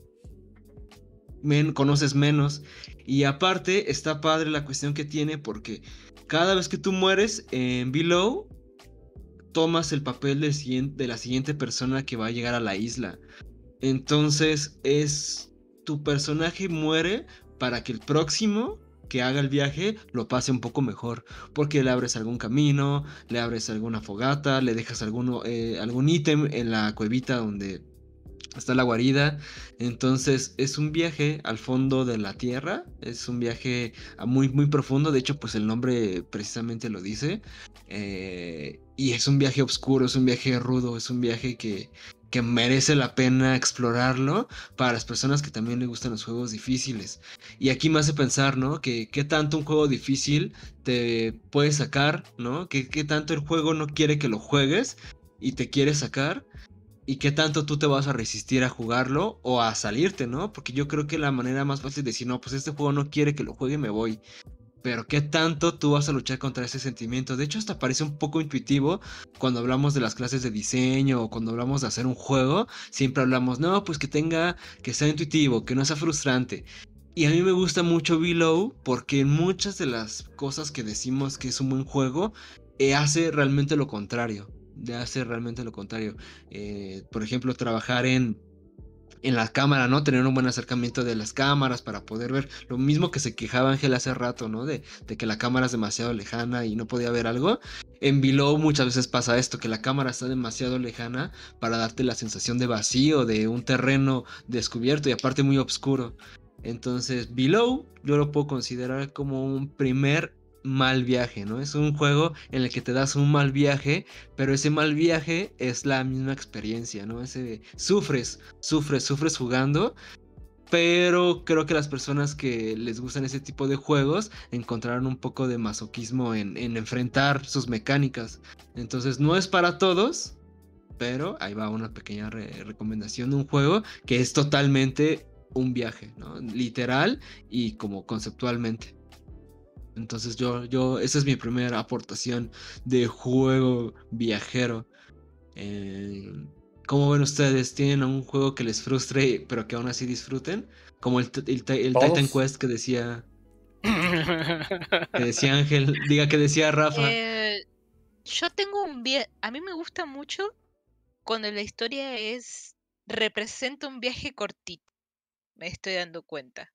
conoces menos. Y aparte, está padre la cuestión que tiene porque cada vez que tú mueres en Below, tomas el papel de la siguiente persona que va a llegar a la isla. Entonces es tu personaje muere para que el próximo que haga el viaje lo pase un poco mejor. Porque le abres algún camino, le abres alguna fogata, le dejas eh, algún ítem en la cuevita donde está la guarida. Entonces es un viaje al fondo de la tierra. Es un viaje muy, muy profundo. De hecho, pues el nombre precisamente lo dice. Eh, y es un viaje oscuro, es un viaje rudo, es un viaje que, que merece la pena explorarlo para las personas que también le gustan los juegos difíciles. Y aquí me hace pensar, ¿no? Que qué tanto un juego difícil te puede sacar, ¿no? Que qué tanto el juego no quiere que lo juegues y te quiere sacar y qué tanto tú te vas a resistir a jugarlo o a salirte, ¿no? Porque yo creo que la manera más fácil de decir, no, pues este juego no quiere que lo juegue, me voy. Pero qué tanto tú vas a luchar contra ese sentimiento. De hecho, hasta parece un poco intuitivo cuando hablamos de las clases de diseño o cuando hablamos de hacer un juego. Siempre hablamos, no, pues que tenga, que sea intuitivo, que no sea frustrante. Y a mí me gusta mucho Below porque muchas de las cosas que decimos que es un buen juego, eh, hace realmente lo contrario de hacer realmente lo contrario. Eh, por ejemplo, trabajar en, en la cámara, ¿no? Tener un buen acercamiento de las cámaras para poder ver lo mismo que se quejaba Ángel hace rato, ¿no? De, que la cámara es demasiado lejana y no podía ver algo. En Below muchas veces pasa esto, que la cámara está demasiado lejana para darte la sensación de vacío, de un terreno descubierto y aparte muy oscuro. Entonces, Below yo lo puedo considerar como un primer mal viaje, ¿no? Es un juego en el que te das un mal viaje, pero ese mal viaje es la misma experiencia, ¿no? Ese sufres, sufres, sufres jugando, pero creo que las personas que les gustan ese tipo de juegos encontrarán un poco de masoquismo en, enfrentar sus mecánicas. Entonces no es para todos, pero ahí va una pequeña recomendación de un juego que es totalmente un viaje, ¿no? Literal y como conceptualmente. Entonces yo, yo, esa es mi primera aportación de juego viajero. Eh, ¿Cómo ven ustedes? ¿Tienen un juego que les frustre pero que aún así disfruten? Como el, el, Titan Quest que decía... que decía Ángel, diga que decía Rafa. Eh, yo tengo un... viaje, A mí me gusta mucho cuando la historia es... representa un viaje cortito. Me estoy dando cuenta.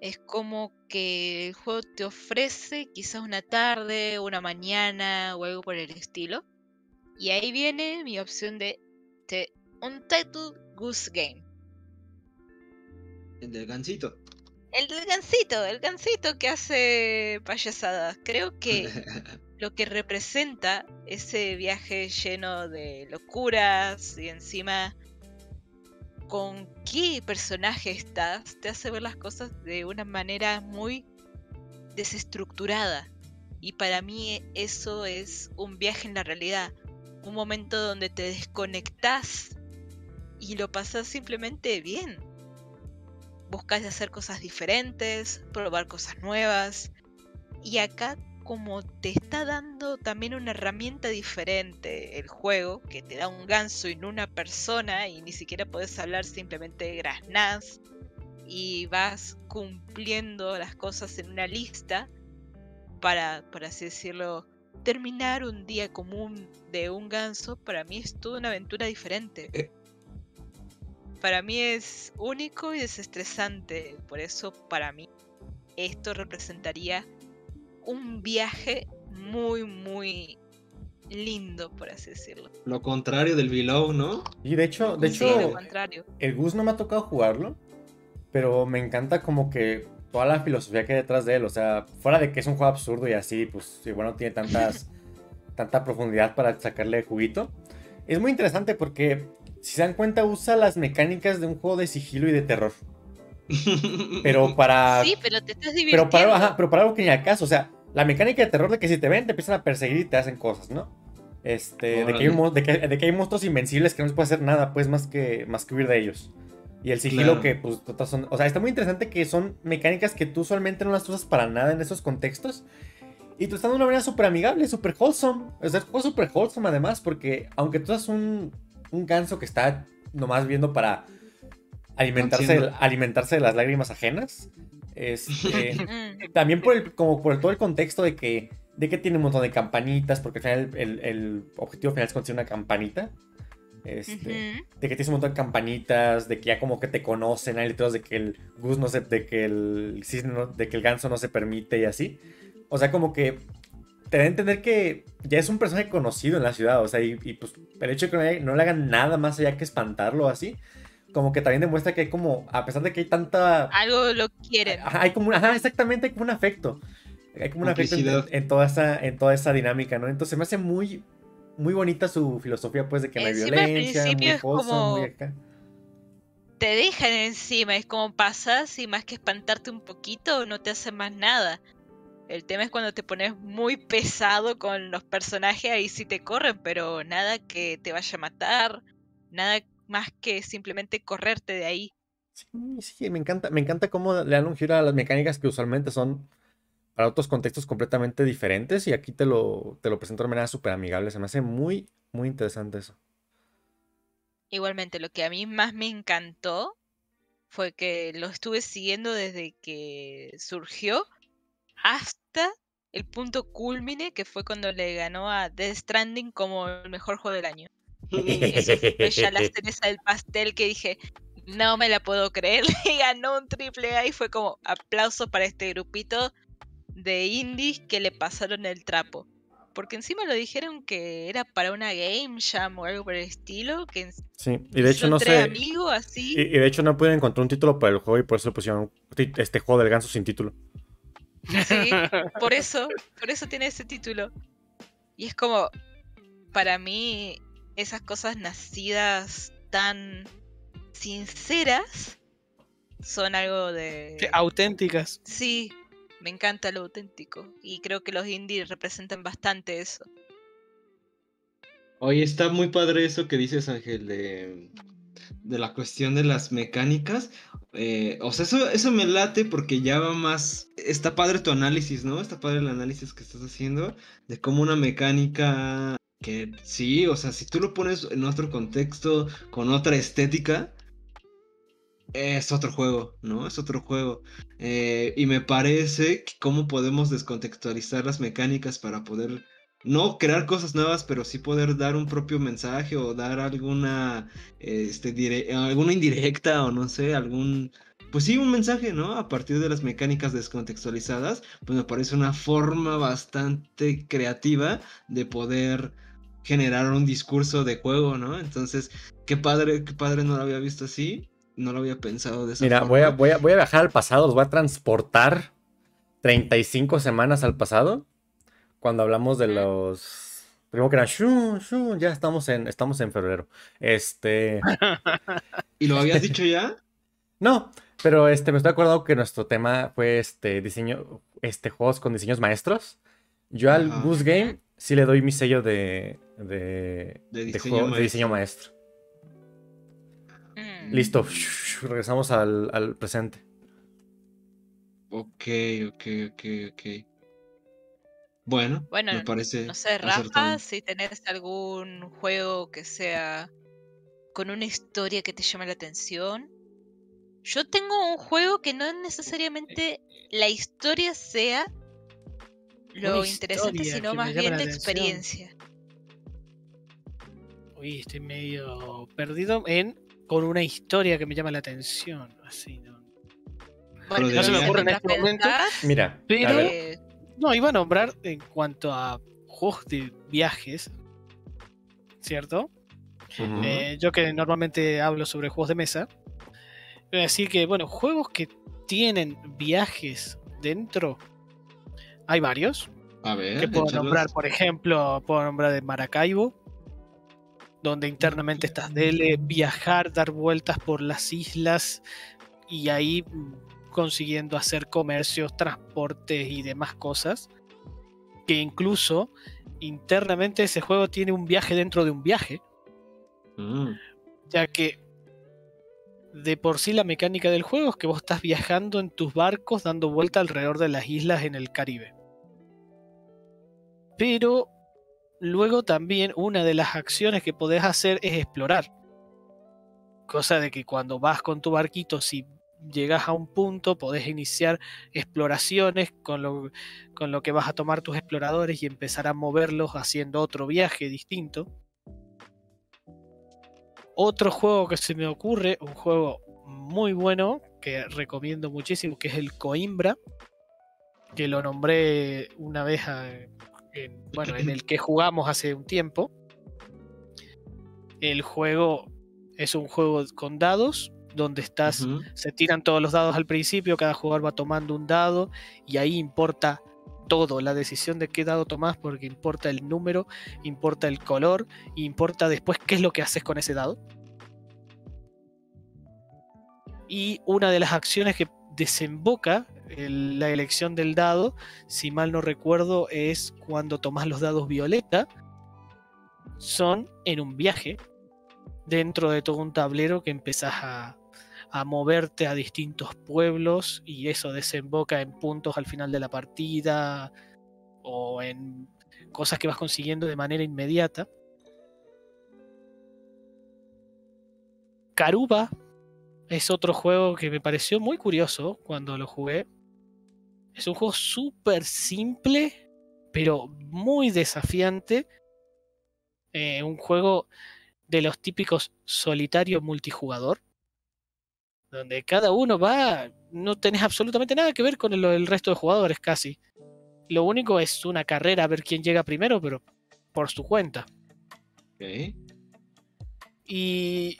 Es como que el juego te ofrece quizás una tarde, una mañana o algo por el estilo. Y ahí viene mi opción de, un Untitled Goose Game. El del gancito. El gancito, el gancito que hace payasadas. Creo que lo que representa ese viaje lleno de locuras y encima con qué personaje estás te hace ver las cosas de una manera muy desestructurada. Y para mí eso es un viaje en la realidad, un momento donde te desconectas y lo pasas simplemente bien. Buscas hacer cosas diferentes, probar cosas nuevas. Y acá como te está dando también una herramienta diferente el juego, que te da un ganso y no una persona y ni siquiera puedes hablar simplemente grasnaz y vas cumpliendo las cosas en una lista para, por así decirlo, terminar un día común de un ganso, para mí es toda una aventura diferente. Eh. Para mí es único y desestresante, por eso para mí esto representaría un viaje muy, muy lindo, por así decirlo. Lo contrario del Below, ¿no? Y de hecho, de hecho, el Gus no me ha tocado jugarlo, pero me encanta como que toda la filosofía que hay detrás de él. O sea, fuera de que es un juego absurdo y así, pues igual no tiene tantas, tanta profundidad para sacarle juguito. Es muy interesante porque, si se dan cuenta, usa las mecánicas de un juego de sigilo y de terror. Pero para. Sí, pero te estás divirtiendo. Pero para, ajá, pero para algo que ni al caso. O sea, la mecánica de terror de que si te ven, te empiezan a perseguir y te hacen cosas, ¿no? Este, de que, hay, de, que, de que, hay, monstruos invencibles que no se puede hacer nada, pues, más que, más que huir de ellos. Y el sigilo que, pues, son... O sea, está muy interesante que son mecánicas que tú usualmente no las usas para nada en esos contextos. Y tú estás de una manera súper amigable, súper wholesome. O sea, es súper wholesome además, porque aunque tú seas un, un ganso que está nomás viendo para alimentarse, alimentarse de las lágrimas ajenas, este, también por el, como por todo el contexto de que, de que tiene un montón de campanitas, porque al final el, el objetivo final es conseguir una campanita. Este, De que tienes un montón de campanitas, de que ya como que te conocen, hay letreros de que el Gus no se, de que el de que el ganso no se permite y así. O sea, como que te da a entender que ya es un personaje conocido en la ciudad, o sea, y, pues el hecho de que no, le hagan nada más allá que espantarlo así, como que también demuestra que hay como, a pesar de que hay tanta... Algo lo quieren. hay como, ajá, exactamente, hay como un afecto. Hay como un afecto en, toda esa, en toda esa dinámica, ¿no? Entonces me hace muy, muy bonita su filosofía, pues, de que no hay violencia, muy es como... muy acá. Te dejan encima, es como pasas y más que espantarte un poquito, no te hace más nada. El tema es cuando te pones muy pesado con los personajes, ahí sí te corren, pero nada que te vaya a matar, nada más que simplemente correrte de ahí. Sí, sí, me encanta, me encanta cómo le dan un giro a las mecánicas que usualmente son para otros contextos completamente diferentes y aquí te lo, te lo presento de manera súper amigable. Se me hace muy, muy interesante eso. Igualmente, lo que a mí más me encantó fue que lo estuve siguiendo desde que surgió hasta el punto culmine que fue cuando le ganó a Death Stranding como el mejor juego del año. Eso fue ya la cereza del pastel que dije, no me la puedo creer, le ganó un triple A y fue como aplauso para este grupito de indies que le pasaron el trapo. Porque encima lo dijeron que era para una game jam o algo por el estilo. Que sí, y de hecho no sé. así. Y, de hecho no pueden encontrar un título para el juego y por eso le pusieron este juego del ganso sin título. Sí, por eso, por eso tiene ese título. Y es como, para mí, esas cosas nacidas tan sinceras son algo de... auténticas. Sí, me encanta lo auténtico y creo que los indies representan bastante eso. Oye, está muy padre eso que dices, Ángel, de, de la cuestión de las mecánicas. Eh, o sea, eso, eso me late porque ya va más... Está padre tu análisis, ¿no? Está padre el análisis que estás haciendo de cómo una mecánica que sí, o sea, si tú lo pones en otro contexto, con otra estética, es otro juego, ¿no? Es otro juego. Eh, y me parece que cómo podemos descontextualizar las mecánicas para poder no crear cosas nuevas, pero sí poder dar un propio mensaje o dar alguna, este, alguna indirecta o no sé, algún, pues sí, un mensaje, ¿no? A partir de las mecánicas descontextualizadas, pues me parece una forma bastante creativa de poder generar un discurso de juego, ¿no? Entonces, qué padre, qué padre no lo había visto así. no lo había pensado de esa Mira, Voy, a, voy, a, voy a viajar al pasado, los voy a transportar 35 semanas al pasado. Cuando hablamos de los. Primero que era shu, shu, ya estamos en, estamos en febrero. Este. ¿Y lo habías dicho ya? No, pero este, me estoy acordando que nuestro tema fue este diseño, este, juegos con diseños maestros. Yo al Goose Game sí le doy mi sello de, de, diseño, maestro. Mm. Listo, regresamos al, presente. Ok, ok, ok, ok. Bueno, bueno, me parece. No sé, Rafa, si tenés algún juego que sea con una historia que te llame la atención. Yo tengo un juego que no necesariamente la historia sea lo interesante, sino más bien la experiencia. Uy, estoy medio perdido en con una historia que me llama la atención. Así, ¿no? Bueno, no se me ocurre en este momento. Mira, pero no, iba a nombrar en cuanto a juegos de viajes, ¿cierto? Eh, yo que normalmente hablo sobre juegos de mesa, voy a decir que, bueno, juegos que tienen viajes dentro, hay varios. A ver. Que puedo nombrar, por ejemplo, puedo nombrar de Maracaibo, donde internamente estás de viajar, dar vueltas por las islas y ahí consiguiendo hacer comercios, transportes y demás cosas. Que incluso internamente ese juego tiene un viaje dentro de un viaje. Mm. Ya que de por sí la mecánica del juego es que vos estás viajando en tus barcos dando vuelta alrededor de las islas en el Caribe. Pero luego también una de las acciones que podés hacer es explorar. Cosa de que cuando vas con tu barquito, si llegas a un punto, podés iniciar exploraciones con lo, con lo que vas a tomar tus exploradores y empezar a moverlos haciendo otro viaje distinto. Otro juego que se me ocurre, un juego muy bueno que recomiendo muchísimo, que es el Coimbra, que lo nombré una vez en, bueno, en el que jugamos hace un tiempo. El juego es un juego con dados, donde estás, se tiran todos los dados al principio, cada jugador va tomando un dado y ahí importa todo, la decisión de qué dado tomás, porque importa el número, importa el color, importa después qué es lo que haces con ese dado. Y una de las acciones que desemboca la elección del dado, si mal no recuerdo, es cuando tomás los dados violeta, son en un viaje dentro de todo un tablero que empezás a, a moverte a distintos pueblos y eso desemboca en puntos al final de la partida o en cosas que vas consiguiendo de manera inmediata. Karuba es otro juego que me pareció muy curioso cuando lo jugué. Es un juego súper simple, pero muy desafiante. Eh, un juego de los típicos solitario multijugador donde cada uno va, no tenés absolutamente nada que ver con el, resto de jugadores casi. Lo único es una carrera a ver quién llega primero, pero por su cuenta. Y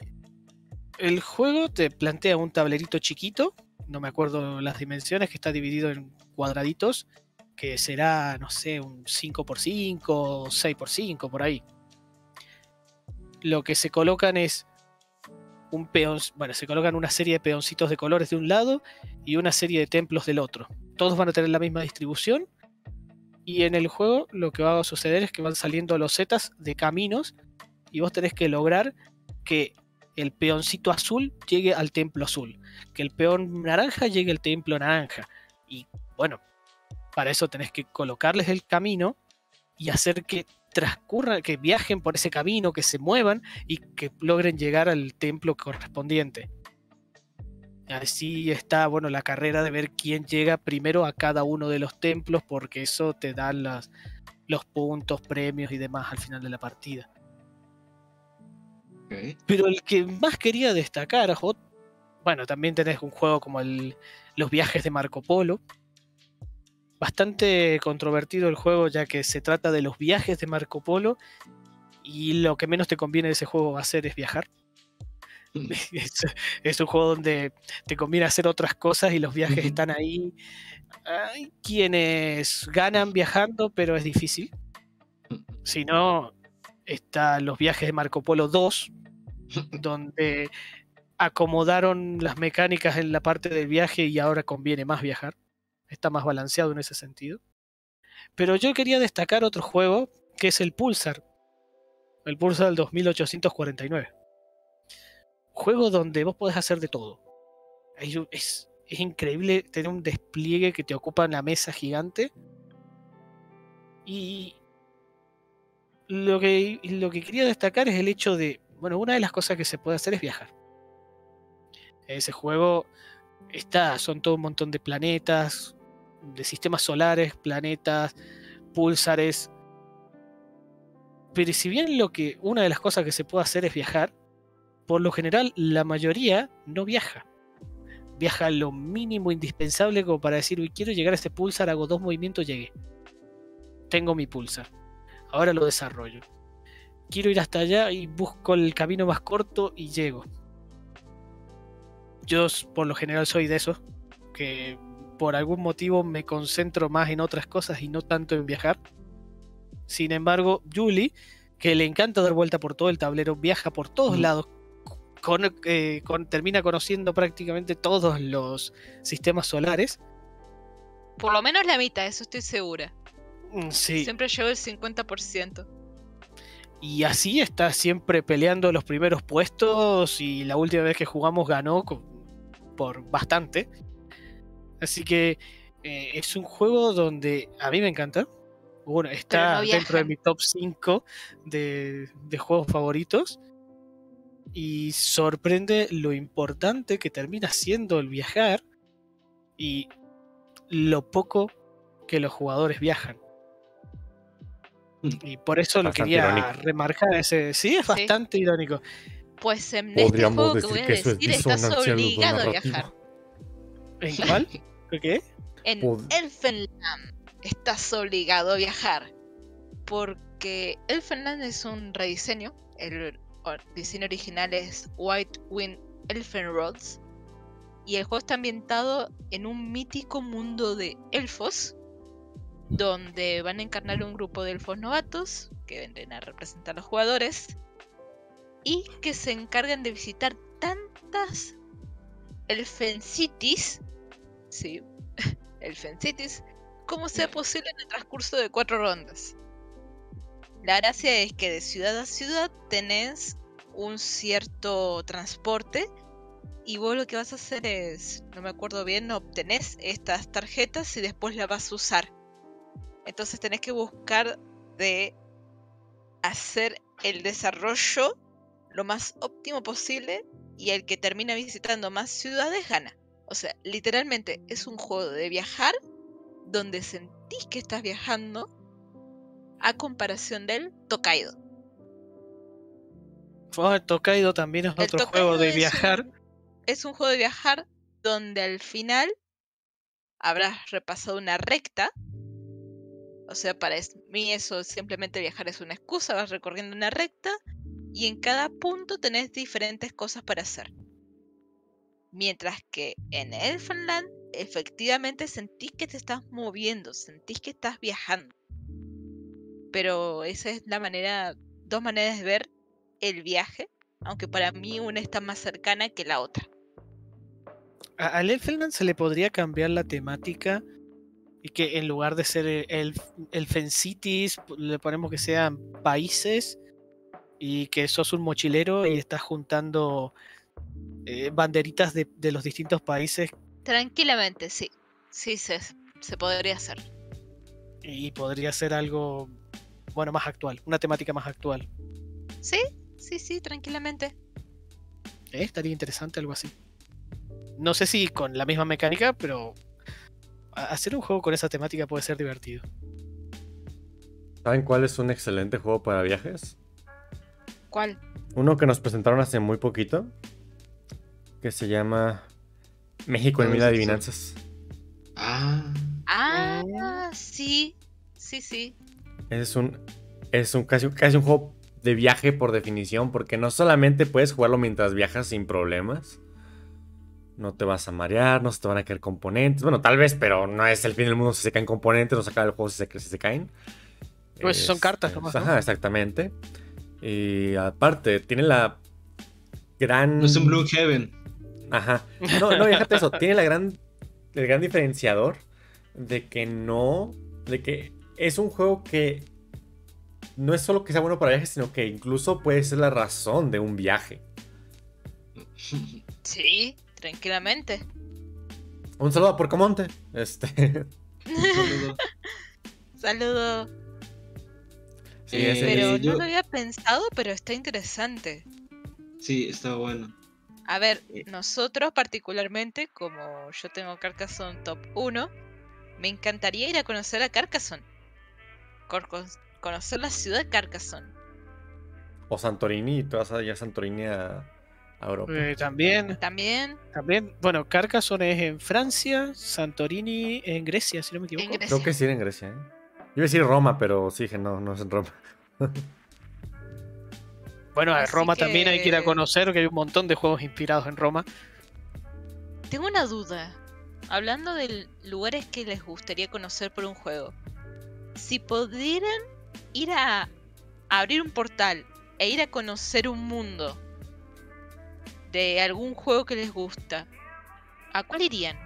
el juego te plantea un tablerito chiquito, no me acuerdo las dimensiones, que está dividido en cuadraditos, que será, no sé, un 5x5, 6x5, por ahí. Lo que se colocan es un peón, bueno, se colocan una serie de peoncitos de colores de un lado y una serie de templos del otro. Todos van a tener la misma distribución y en el juego lo que va a suceder es que van saliendo los zetas de caminos y vos tenés que lograr que el peoncito azul llegue al templo azul, que el peón naranja llegue al templo naranja. Y bueno, para eso tenés que colocarles el camino y hacer que transcurran, que viajen por ese camino, que se muevan y que logren llegar al templo correspondiente. Así está, bueno, la carrera de ver quién llega primero a cada uno de los templos, porque eso te da las, los puntos, premios y demás al final de la partida. Pero el que más quería destacar, bueno, también tenés un juego como el, los viajes de Marco Polo, bastante controvertido el juego ya que se trata de los viajes de Marco Polo y lo que menos te conviene de ese juego hacer es viajar. es, un juego donde te conviene hacer otras cosas y los viajes están ahí. Hay quienes ganan viajando, pero es difícil. Si no, están los viajes de Marco Polo 2, donde acomodaron las mecánicas en la parte del viaje y ahora conviene más viajar. Está más balanceado en ese sentido. Pero yo quería destacar otro juego que es el Pulsar. El Pulsar del 2849. Juego donde vos podés hacer de todo. Es, es increíble tener un despliegue que te ocupa en la mesa gigante. Y lo que, lo que quería destacar es el hecho de, bueno, una de las cosas que se puede hacer es viajar. Ese juego está, son todo un montón de planetas, de sistemas solares, planetas, pulsares. Pero si bien lo que una de las cosas que se puede hacer es viajar, por lo general la mayoría no viaja. Viaja lo mínimo indispensable como para decir, uy, quiero llegar a este pulsar, hago dos movimientos, llegué. Tengo mi pulsar. Ahora lo desarrollo. Quiero ir hasta allá y busco el camino más corto y llego. Yo por lo general soy de esos que por algún motivo me concentro más en otras cosas y no tanto en viajar. Sin embargo, Julie, que le encanta dar vuelta por todo el tablero, viaja por todos lados, eh, termina conociendo prácticamente todos los sistemas solares. Por lo menos la mitad, eso estoy segura. Mm, sí. Siempre llevo el 50%. Y así está siempre peleando los primeros puestos y la última vez que jugamos ganó por bastante. Así que eh, es un juego donde a mí me encanta. Bueno, está dentro de mi top 5 de, juegos favoritos. Y sorprende lo importante que termina siendo el viajar y lo poco que los jugadores viajan. Mm. Y por eso lo quería remarcar ese. Sí, es bastante irónico. Pues en este juego que voy a decir, estás obligado a viajar. ¿En cuál? ¿Qué? En Elfenland estás obligado a viajar. Porque Elfenland es un rediseño. El diseño original es White Wind Elfenrods. Y el juego está ambientado en un mítico mundo de elfos. Donde van a encarnar un grupo de elfos novatos. Que vendrán a representar a los jugadores y que se encargan de visitar tantas Elfen Cities, sí, Elfen Cities, como sea posible en el transcurso de cuatro rondas. La gracia es que de ciudad a ciudad tenés un cierto transporte y vos lo que vas a hacer es, no me acuerdo bien, obtenés estas tarjetas y después las vas a usar. Entonces tenés que buscar de hacer el desarrollo lo más óptimo posible y el que termina visitando más ciudades gana. O sea, literalmente es un juego de viajar donde sentís que estás viajando a comparación del Tokaido. Oh, el Tokaido también es otro juego de viajar. es un juego de viajar donde al final habrás repasado una recta. O sea, para mí eso simplemente viajar es una excusa, vas recorriendo una recta y en cada punto tenés diferentes cosas para hacer. Mientras que en Elfenland efectivamente sentís que te estás moviendo, sentís que estás viajando. Pero esa es la manera, dos maneras de ver el viaje, aunque para mí una está más cercana que la otra. Al Elfenland se le podría cambiar la temática y que en lugar de ser el, Elfen Cities le ponemos que sean países y que sos un mochilero y estás juntando eh, banderitas de, los distintos países. Tranquilamente, sí. Sí, se, se podría hacer. Y podría ser algo, bueno, más actual, una temática más actual. Sí, sí, sí, tranquilamente. Eh, estaría interesante algo así. No sé si con la misma mecánica, pero hacer un juego con esa temática puede ser divertido. ¿Saben cuál es un excelente juego para viajes? ¿Cuál? Uno que nos presentaron hace muy poquito. Que se llama México en mil adivinanzas. Ah. Ah, sí. Sí, sí. Es un. Es un casi, casi un juego de viaje por definición, porque no solamente puedes jugarlo mientras viajas sin problemas. No te vas a marear, no se te van a caer componentes. Bueno, tal vez, pero no es el fin del mundo si se caen componentes, no se acaba el juego si se, si se caen. Pues son cartas este, nomás. Ajá, exactamente. Y aparte, tiene la gran. No es un Blue Heaven. Ajá. No, no, fíjate eso. Tiene la gran, el gran diferenciador de que no. De que es un juego que no es solo que sea bueno para viajes, sino que incluso puede ser la razón de un viaje. Sí, tranquilamente. Un saludo a Porcomonte. Este. Saludo. Saludo. Eh, pero no lo había pensado, pero está interesante. Sí, está bueno. A ver, eh. nosotros particularmente, como yo tengo Carcassonne top 1, me encantaría ir a conocer a Carcassonne. conocer la ciudad de Carcassonne. O Santorini, te vas a ir a Santorini a, Europa. Eh, también. También. También. Bueno, Carcassonne es en Francia, Santorini en Grecia, si no me equivoco. Creo que sí en Grecia, ¿eh? Yo iba a decir Roma, pero sí que no, no es en Roma. bueno, a Roma también hay que ir a conocer, que hay un montón de juegos inspirados en Roma. Tengo una duda. Hablando de lugares que les gustaría conocer por un juego. Si pudieran ir a, abrir un portal e ir a conocer un mundo de algún juego que les gusta, ¿a cuál irían?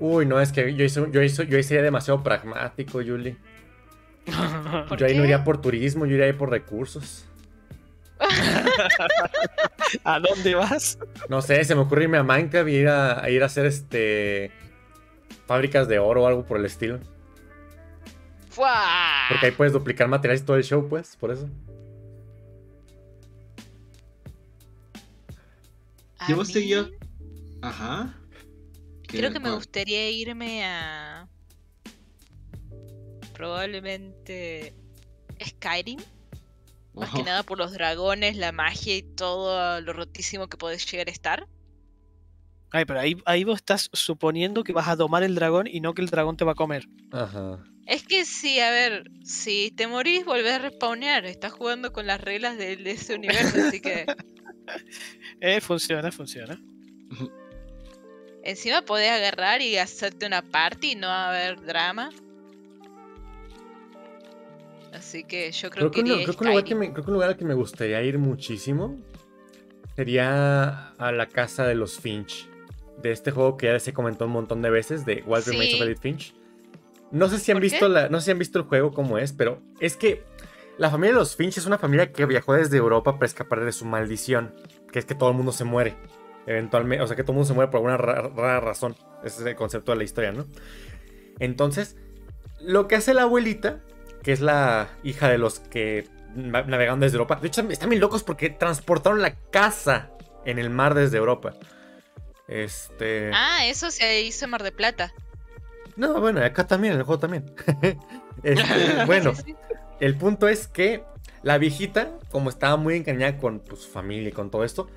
Uy, no, es que yo, hice, yo, hice, yo hice demasiado pragmático, Julie. yo ahí no iría por turismo, yo iría ahí por recursos. ¿A dónde vas? No sé, se me ocurre irme a Minecraft y ir a, ir a hacer este fábricas de oro o algo por el estilo. Porque ahí puedes duplicar materiales todo el show, pues, por eso. Yo seguía. Ajá. Creo que me gustaría irme a probablemente Skyrim. Más que nada por los dragones, la magia y todo lo rotísimo que podés llegar a estar. Ay, pero ahí, ahí vos estás suponiendo que vas a domar el dragón y no que el dragón te va a comer. Ajá. Es que sí, a ver, si te morís, volvés a respawnear. Estás jugando con las reglas de, ese universo, así que. Eh, funciona, funciona. Encima podés agarrar y hacerte una party y no va a haber drama. Así que yo creo, que, creo que, un lugar que me, creo que un lugar al que me gustaría ir muchísimo sería a la casa de los Finch. De este juego que ya se comentó un montón de veces, de Walter sí. of Edith Finch. No sé si han visto la, no sé si han visto el juego como es, pero es que la familia de los Finch es una familia que viajó desde Europa para escapar de su maldición, que es que todo el mundo se muere. Eventualmente, o sea que todo el mundo se muere por alguna rara razón. Ese es el concepto de la historia, ¿no? Entonces, lo que hace la abuelita que es la hija de los que navegaron desde Europa. De hecho, están bien locos porque transportaron la casa en el mar desde Europa. Este. Ah, eso se hizo en Mar de Plata. No, bueno, acá también, en el juego también. Este, bueno, el punto es que la viejita, como estaba muy encariñada con pues, su familia y con todo esto,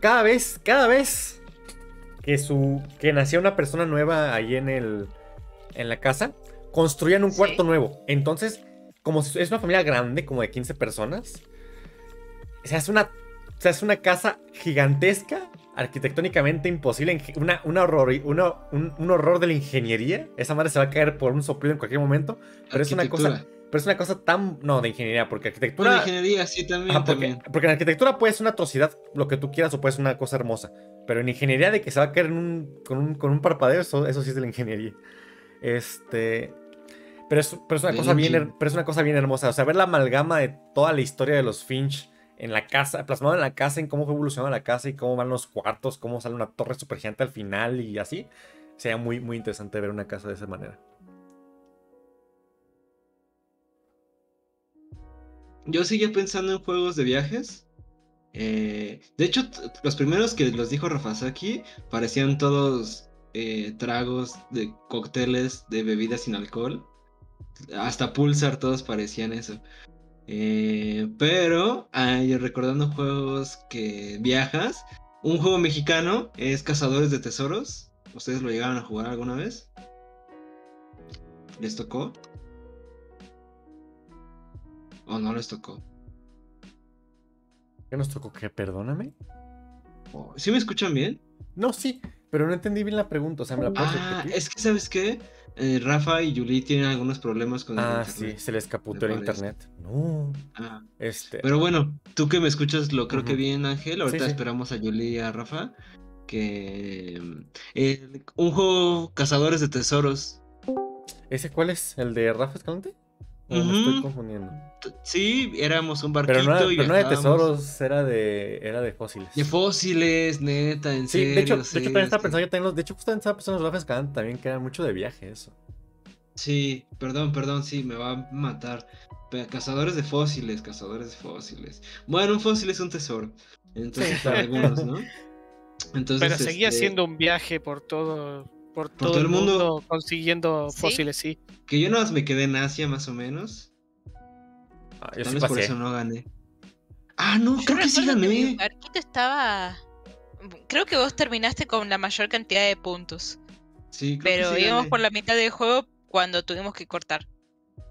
cada vez, cada vez que su que nacía una persona nueva ahí en el en la casa, construían un cuarto nuevo. Entonces, como es una familia grande, como de 15 personas, se hace una, se hace una casa gigantesca, arquitectónicamente imposible, una, un, horror de la ingeniería. Esa madre se va a caer por un soplido en cualquier momento, pero es una cosa... Pero es una cosa tan. No, de ingeniería, porque arquitectura. de ingeniería, sí, también. porque, porque, en arquitectura puede ser una atrocidad, lo que tú quieras, o puede ser una cosa hermosa. Pero en ingeniería, de que se va a caer con, un, con un parpadeo, eso, eso sí es de la ingeniería. Este. Pero es, una cosa bien, pero es una cosa bien hermosa. O sea, ver la amalgama de toda la historia de los Finch en la casa, plasmado en la casa, en cómo fue evolucionando la casa y cómo van los cuartos, cómo sale una torre super gigante al final y así. Sería muy, muy interesante ver una casa de esa manera. Yo seguía pensando en juegos de viajes. Eh, de hecho, los primeros que los dijo Rafasaki parecían todos eh, tragos de cócteles de bebidas sin alcohol. Hasta Pulsar todos parecían eso. Eh, pero, recordando juegos que viajas, un juego mexicano es Cazadores de Tesoros. ¿Ustedes lo llegaron a jugar alguna vez? ¿Les tocó? ¿O no les tocó? ¿Qué nos tocó? ¿Qué? Perdóname. Oh, ¿Sí me escuchan bien? No, sí, pero no entendí bien la pregunta. O sea, ¿me la puedes ah, Es que, ¿sabes qué? Eh, Rafa y Julie tienen algunos problemas con el ah, internet. Ah, sí, se les caputó el internet. No. Ah. Este... Pero bueno, tú que me escuchas lo creo que bien, Ángel. Ahorita esperamos a Julie y a Rafa. Que. Eh, un juego Cazadores de Tesoros. ¿Ese cuál es? ¿El de Rafa Escalante? No, me estoy confundiendo. Sí, éramos un barquito pero no, y pero no de tesoros, era de, era de fósiles. De fósiles, neta, en sí, serio. De hecho, de hecho también estaba pensando, yo también de hecho, justamente estaba pensando en los Escalante también, que era mucho de viaje eso. Sí, perdón, perdón, sí, me va a matar. cazadores de fósiles, cazadores de fósiles. Bueno, un fósil es un tesoro. Entonces, para algunos, ¿no? Entonces, Pero seguía este siendo un viaje por todo por, todo, el mundo, consiguiendo fósiles, sí. Que yo nada más me quedé en Asia, más o menos. Ah, Tal vez por eso no gané. Ah, no, creo que sí gané. estaba. Creo que vos terminaste con la mayor cantidad de puntos. Sí, creo Pero íbamos por la mitad del juego cuando tuvimos que cortar.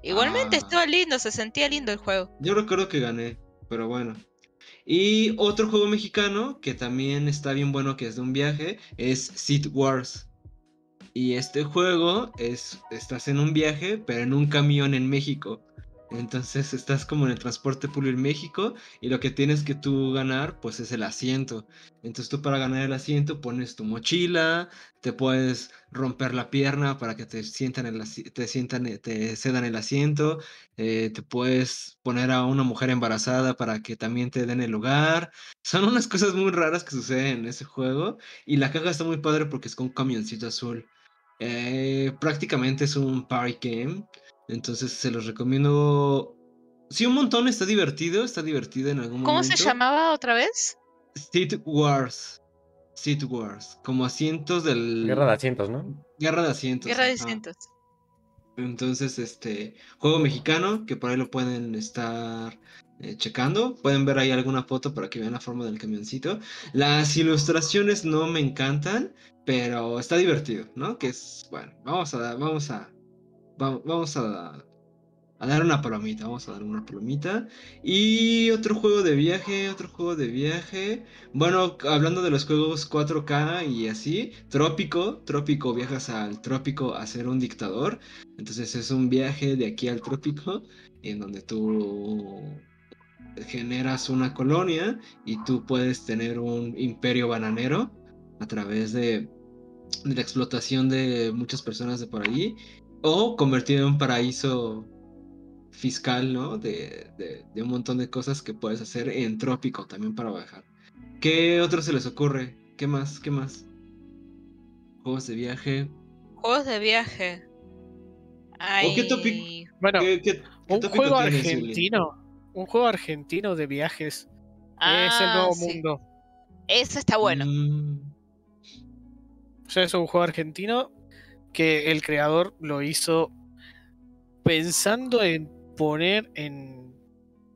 Igualmente ah. estaba lindo, se sentía lindo el juego. Yo recuerdo que gané, pero bueno. Y otro juego mexicano que también está bien bueno, que es de un viaje, es Seed Wars. Y este juego es, estás en un viaje, pero en un camión en México. Entonces estás como en el transporte público en México y lo que tienes que tú ganar pues es el asiento. Entonces tú para ganar el asiento pones tu mochila, te puedes romper la pierna para que te sientan el, te sientan, te cedan el asiento, eh, te puedes poner a una mujer embarazada para que también te den el lugar. Son unas cosas muy raras que suceden en ese juego y la caja está muy padre porque es con un camioncito azul. Eh, prácticamente es un party game. Entonces se los recomiendo. Sí, un montón, está divertido, está divertido en algún momento. ¿Cómo se llamaba otra vez? Seat Wars. Seat Wars. Como asientos del. Guerra de asientos, ¿no? Guerra de asientos. Guerra de asientos. Entonces, este. Juego mexicano, que por ahí lo pueden estar eh, checando. Pueden ver ahí alguna foto para que vean la forma del camioncito. Las ilustraciones no me encantan, pero está divertido, ¿no? Que es, bueno, vamos a, vamos a, vamos a, a dar una palomita, vamos a dar una palomita. Y otro juego de viaje, otro juego de viaje. Bueno, hablando de los juegos 4K y así, Trópico, Trópico, viajas al Trópico a ser un dictador. Entonces es un viaje de aquí al Trópico en donde tú generas una colonia y tú puedes tener un imperio bananero a través de de la explotación de muchas personas de por allí, o convertido en un paraíso fiscal, ¿no? De, de, un montón de cosas que puedes hacer en trópico también para bajar. ¿Qué otro se les ocurre? ¿Qué más? ¿Qué más? Juegos de viaje. Juegos de viaje. ¿O qué tópico? Bueno, un juego argentino. Un juego argentino de viajes. es el nuevo ah, mundo. Ese está bueno. Mm, o sea, es un juego argentino que el creador lo hizo pensando en poner en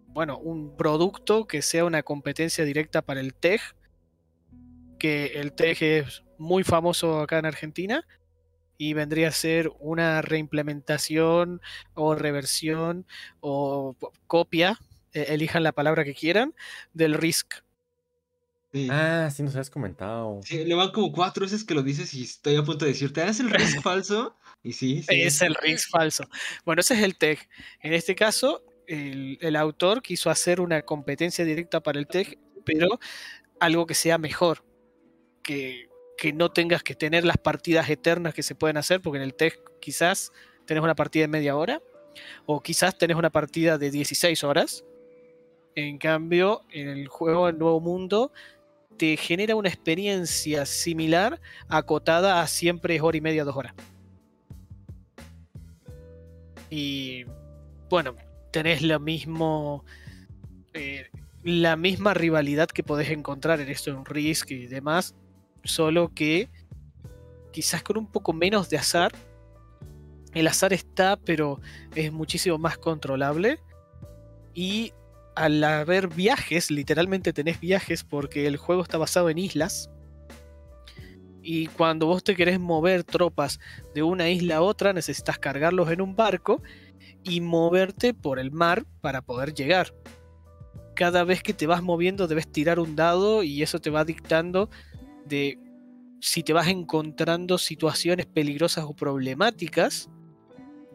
bueno, un producto que sea una competencia directa para el TEG, que el TEG es muy famoso acá en Argentina y vendría a ser una reimplementación o reversión o copia, e-, elijan la palabra que quieran, del RISC. Ah, sí nos has comentado. Sí, le van como cuatro veces que lo dices y estoy a punto de decirte, ¿es el RISC falso? Y sí, sí. Es el RISC falso. Bueno, ese es el TEG. En este caso, el, autor quiso hacer una competencia directa para el TEG, pero algo que sea mejor. Que, que no tengas que tener las partidas eternas que se pueden hacer, porque en el TEG quizás tenés una partida de media hora, o quizás tenés una partida de 16 horas. En cambio, en el juego El Nuevo Mundo te genera una experiencia similar acotada a siempre hora y media, dos horas. Y bueno, tenés lo mismo. Eh, la misma rivalidad que podés encontrar en esto en Risk y demás, solo que quizás con un poco menos de azar. El azar está, pero es muchísimo más controlable. Y al haber viajes, literalmente tenés viajes porque el juego está basado en islas. Y cuando vos te querés mover tropas de una isla a otra, necesitas cargarlos en un barco y moverte por el mar para poder llegar. cada vez que te vas moviendo debes tirar un dado y eso te va dictando de si te vas encontrando situaciones peligrosas o problemáticas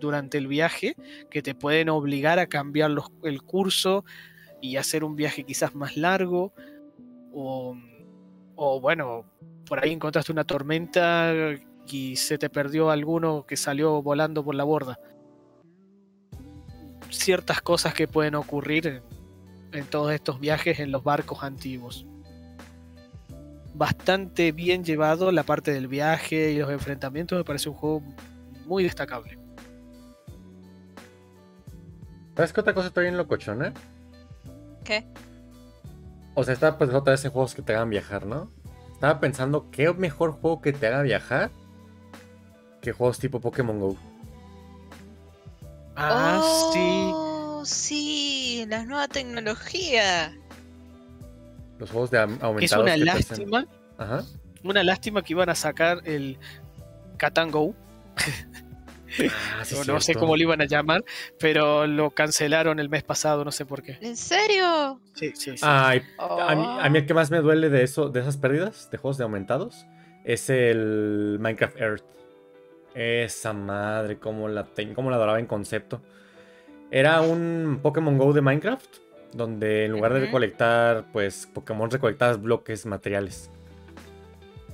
durante el viaje que te pueden obligar a cambiar el curso y hacer un viaje quizás más largo o, bueno, por ahí encontraste una tormenta y se te perdió alguno que salió volando por la borda. Ciertas cosas que pueden ocurrir en, todos estos viajes en los barcos antiguos. Bastante bien llevado la parte del viaje y los enfrentamientos, me parece un juego muy destacable. ¿Sabes qué otra cosa está bien locochona? ¿Qué? O sea, está pues otra vez en juegos que te hagan viajar, ¿no? Estaba pensando, ¿qué mejor juego que te haga viajar que juegos tipo Pokémon Go? Ah, sí. Oh, sí, la nueva tecnología. Los juegos de aumentados. Es una lástima. Ajá. Una lástima que iban a sacar el Catan Go. Ah, no sé cómo lo iban a llamar, pero lo cancelaron el mes pasado, no sé por qué. ¿En serio? Sí, sí, sí. a, mí, el que más me duele de eso, de esas pérdidas de juegos de aumentados, es el Minecraft Earth. Esa madre, cómo la, cómo la adoraba en concepto. Era un Pokémon Go de Minecraft, donde en lugar de recolectar, pues, Pokémon recolectabas bloques materiales.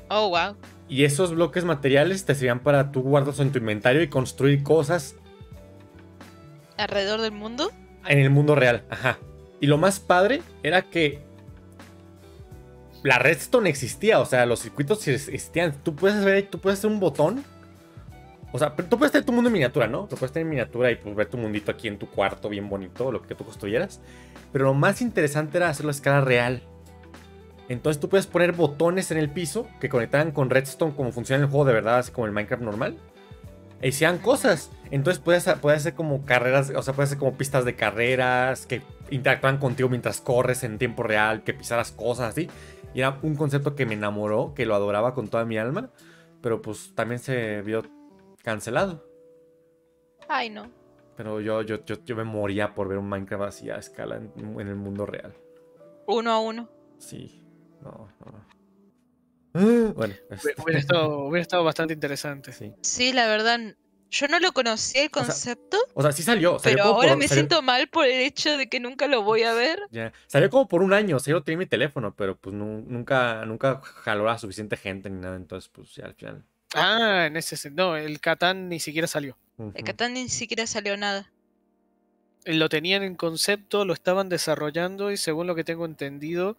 Oh, wow. Y esos bloques materiales te servían para tú guardarlos en tu inventario y construir cosas. ¿Alrededor del mundo? En el mundo real, ajá. Y lo más padre era que la redstone existía, o sea, los circuitos existían. Tú puedes ver, tú puedes hacer un botón. O sea, tú puedes tener tu mundo en miniatura, ¿no? Tú puedes tener en miniatura y pues, ver tu mundito aquí en tu cuarto, bien bonito, lo que tú construyeras. Pero lo más interesante era hacerlo a escala real. Entonces tú puedes poner botones en el piso que conectaran con Redstone como funciona el juego de verdad, así como el Minecraft normal. E hicieran cosas. Entonces puedes, puedes hacer como carreras, o sea, puedes hacer como pistas de carreras que interactúan contigo mientras corres en tiempo real, que pisaras cosas así. Y era un concepto que me enamoró, que lo adoraba con toda mi alma. Pero pues también se vio cancelado. Ay, no. Pero yo, yo, yo, me moría por ver un Minecraft así a escala en, en el mundo real. Uno a uno. Sí. No, Bueno, este. hubiera, estado, bastante interesante. Sí. sí, la verdad, yo no lo conocía el concepto. O sea, sí salió. pero ahora me siento mal por el hecho de que nunca lo voy a ver. Ya. Salió como por un año, o sea, yo tenía mi teléfono, pero pues nunca, nunca jaló a suficiente gente ni nada, entonces pues ya al final. Ah, en ese sentido. No, el Catán ni siquiera salió. El Catán ni siquiera salió nada. Lo tenían en concepto, lo estaban desarrollando y según lo que tengo entendido,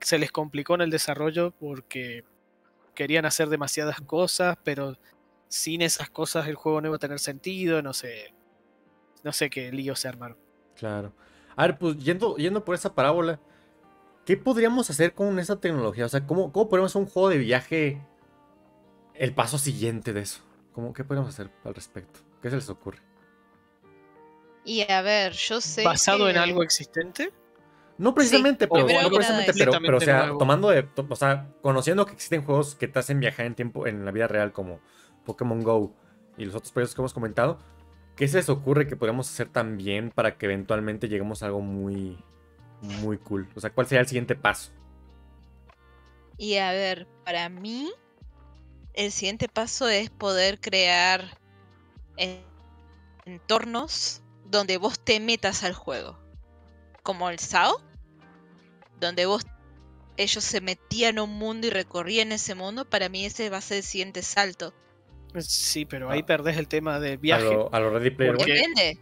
se les complicó en el desarrollo porque querían hacer demasiadas cosas, pero sin esas cosas el juego no iba a tener sentido, no sé. No sé qué lío se armaron. Claro. A ver, pues yendo, yendo por esa parábola, ¿qué podríamos hacer con esa tecnología? O sea, ¿cómo, cómo podemos hacer un juego de viaje el paso siguiente de eso? ¿Cómo, ¿Qué podemos hacer al respecto? ¿Qué se les ocurre? Y a ver, yo sé. ¿Basado en algo existente? No precisamente, pero, no precisamente, pero, o sea, tomando de, o sea, conociendo que existen juegos que te hacen viajar en tiempo en la vida real como Pokémon Go y los otros proyectos que hemos comentado, ¿qué se les ocurre que podríamos hacer también para que eventualmente lleguemos a algo muy, muy cool? O sea, ¿cuál sería el siguiente paso? Y a ver, para mí, el siguiente paso es poder crear entornos donde vos te metas al juego. Como el SAO, donde vos ellos se metían a un mundo y recorrían ese mundo, para mí ese va a ser el siguiente salto. Sí, pero ahí ah. perdés el tema del viaje. A lo, Ready Player Depende.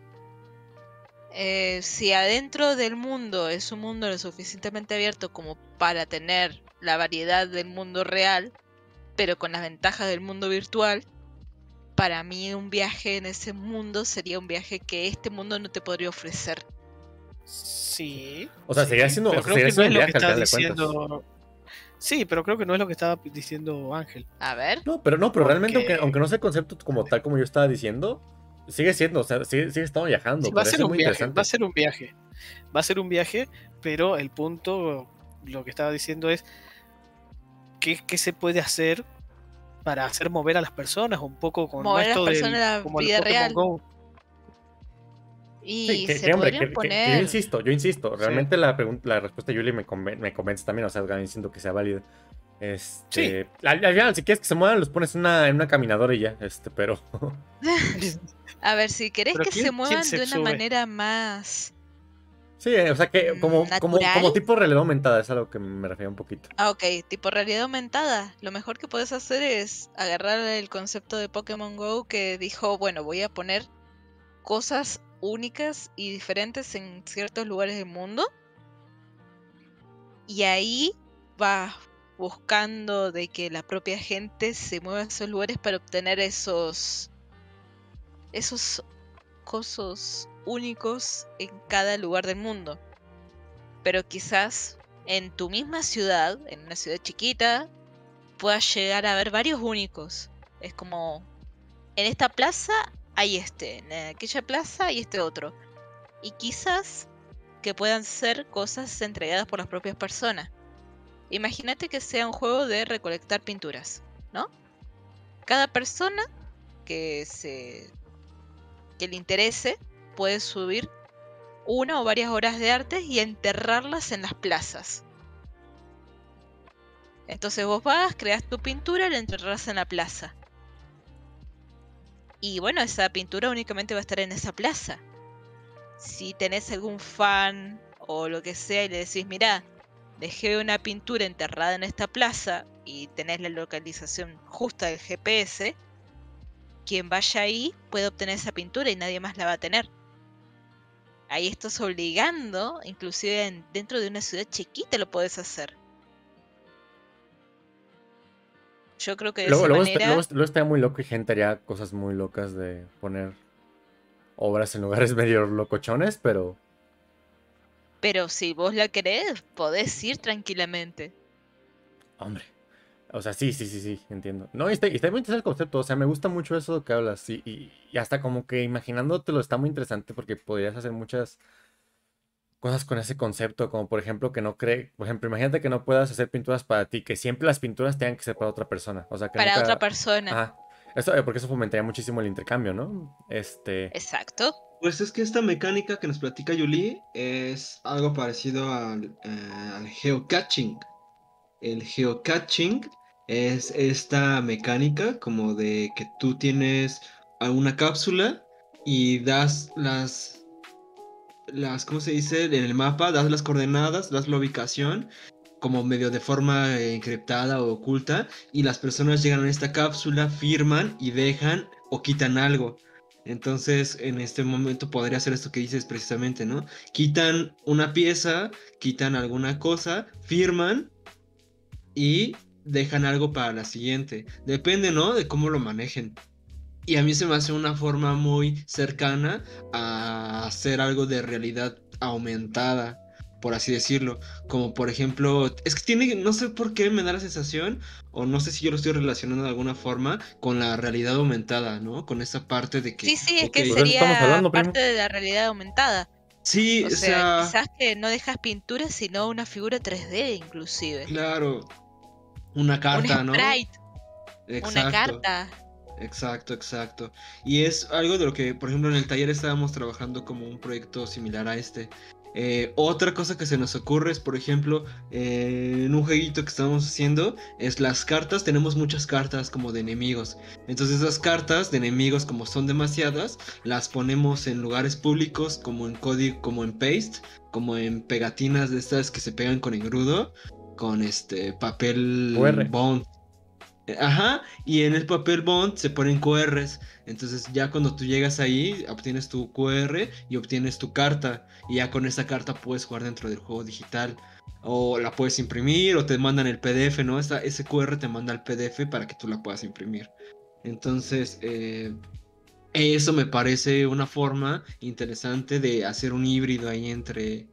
Eh, si adentro del mundo es un mundo lo suficientemente abierto como para tener la variedad del mundo real, pero con las ventajas del mundo virtual, para mí un viaje en ese mundo sería un viaje que este mundo no te podría ofrecer. Sí. O sea, seguía siendo, pero creo que no es lo que estaba diciendo. Sí, pero creo que no es lo que estaba diciendo Ángel. A ver. No, pero no, pero realmente, aunque, no sea el concepto como tal como yo estaba diciendo, sigue siendo, o sea, sigue, sigue estando viajando. va a ser un viaje, va a ser un viaje. Va a ser un viaje, pero el punto, lo que estaba diciendo es qué, qué se puede hacer para hacer mover a las personas un poco con mover esto a las personas de la vida real. Y se podrían poner... yo insisto, yo insisto. Realmente la, respuesta de Julie me, me convence también, o sea, diciendo que sea válida. Este, al, final, si quieres que se muevan, los pones una, en una caminadora y ya, este, pero. a ver, si querés que se muevan de una manera más. Sí, o sea que como, como, como, tipo realidad aumentada, es a lo que me refiero un poquito. Ah, ok, tipo realidad aumentada. Lo mejor que puedes hacer es agarrar el concepto de Pokémon Go que dijo, bueno, voy a poner cosas únicas y diferentes en ciertos lugares del mundo. Y ahí va buscando de que la propia gente se mueva a esos lugares para obtener esos esos únicos en cada lugar del mundo. Pero quizás en tu misma ciudad, en una ciudad chiquita, puedas llegar a ver varios únicos. Es como en esta plaza hay este, en aquella plaza hay este otro. Y quizás que puedan ser cosas entregadas por las propias personas. Imagínate que sea un juego de recolectar pinturas, ¿no? Cada persona que se que le interese puede subir una o varias horas de arte y enterrarlas en las plazas. Entonces vos vas, creas tu pintura y la enterras en la plaza. Y bueno, esa pintura únicamente va a estar en esa plaza. Si tenés algún fan o lo que sea y le decís, mira, dejé una pintura enterrada en esta plaza y tenés la localización justa del GPS, quien vaya ahí puede obtener esa pintura y nadie más la va a tener. Ahí estás obligando, inclusive dentro de una ciudad chiquita lo puedes hacer. Yo creo que de luego, luego, está, muy loco y gente haría cosas muy locas de poner obras en lugares medio locochones, pero pero si vos la querés, podés ir tranquilamente. Hombre. O sea, sí, sí, sí, sí, entiendo. No, y está, está muy interesante el concepto. O sea, me gusta mucho eso que hablas. Y, y, hasta como que imaginándotelo está muy interesante porque podrías hacer muchas cosas con ese concepto. Como por ejemplo, que no cree. Por ejemplo, imagínate que no puedas hacer pinturas para ti, que siempre las pinturas tengan que ser para otra persona. O sea, que para otra persona. Ajá. Eso, eh, porque eso fomentaría muchísimo el intercambio, ¿no? Este. Exacto. Pues es que esta mecánica que nos platica Yuli es algo parecido al, eh, geocaching. El geocaching es esta mecánica como de que tú tienes una cápsula y das las las ¿cómo se dice? en el mapa das las coordenadas, das la ubicación como medio de forma encriptada o oculta y las personas llegan a esta cápsula, firman y dejan o quitan algo. Entonces, en este momento podría ser esto que dices precisamente, ¿no? Quitan una pieza, quitan alguna cosa, firman y dejan algo para la siguiente. Depende, ¿no? De cómo lo manejen. Y a mí se me hace una forma muy cercana a hacer algo de realidad aumentada por así decirlo. Como por ejemplo, es que tiene, no sé por qué me da la sensación, o no sé si yo lo estoy relacionando de alguna forma, con la realidad aumentada, ¿no? Con esa parte de que... Sí, sí, es que sería parte de la realidad aumentada. Sí, o, sea, quizás que no dejas pintura, sino una figura 3D inclusive. Claro. Una carta, ¿no? Una carta. Exacto, exacto. Y es algo de lo que, por ejemplo, en el taller estábamos trabajando como un proyecto similar a este, eh, otra cosa que se nos ocurre es, por ejemplo, eh, en un jueguito que estamos haciendo, es las cartas, tenemos muchas cartas como de enemigos. Entonces esas cartas de enemigos, como son demasiadas, las ponemos en lugares públicos, como en código, como en paste, como en pegatinas de estas que se pegan con engrudo, con este papel bond Ajá, y en el papel bond se ponen QRs. Entonces ya cuando tú llegas ahí, obtienes tu QR y obtienes tu carta. Y ya con esa carta puedes jugar dentro del juego digital. O la puedes imprimir o te mandan el PDF, ¿no? ese QR te manda el PDF para que tú la puedas imprimir. Entonces, eh, eso me parece una forma interesante de hacer un híbrido ahí entre,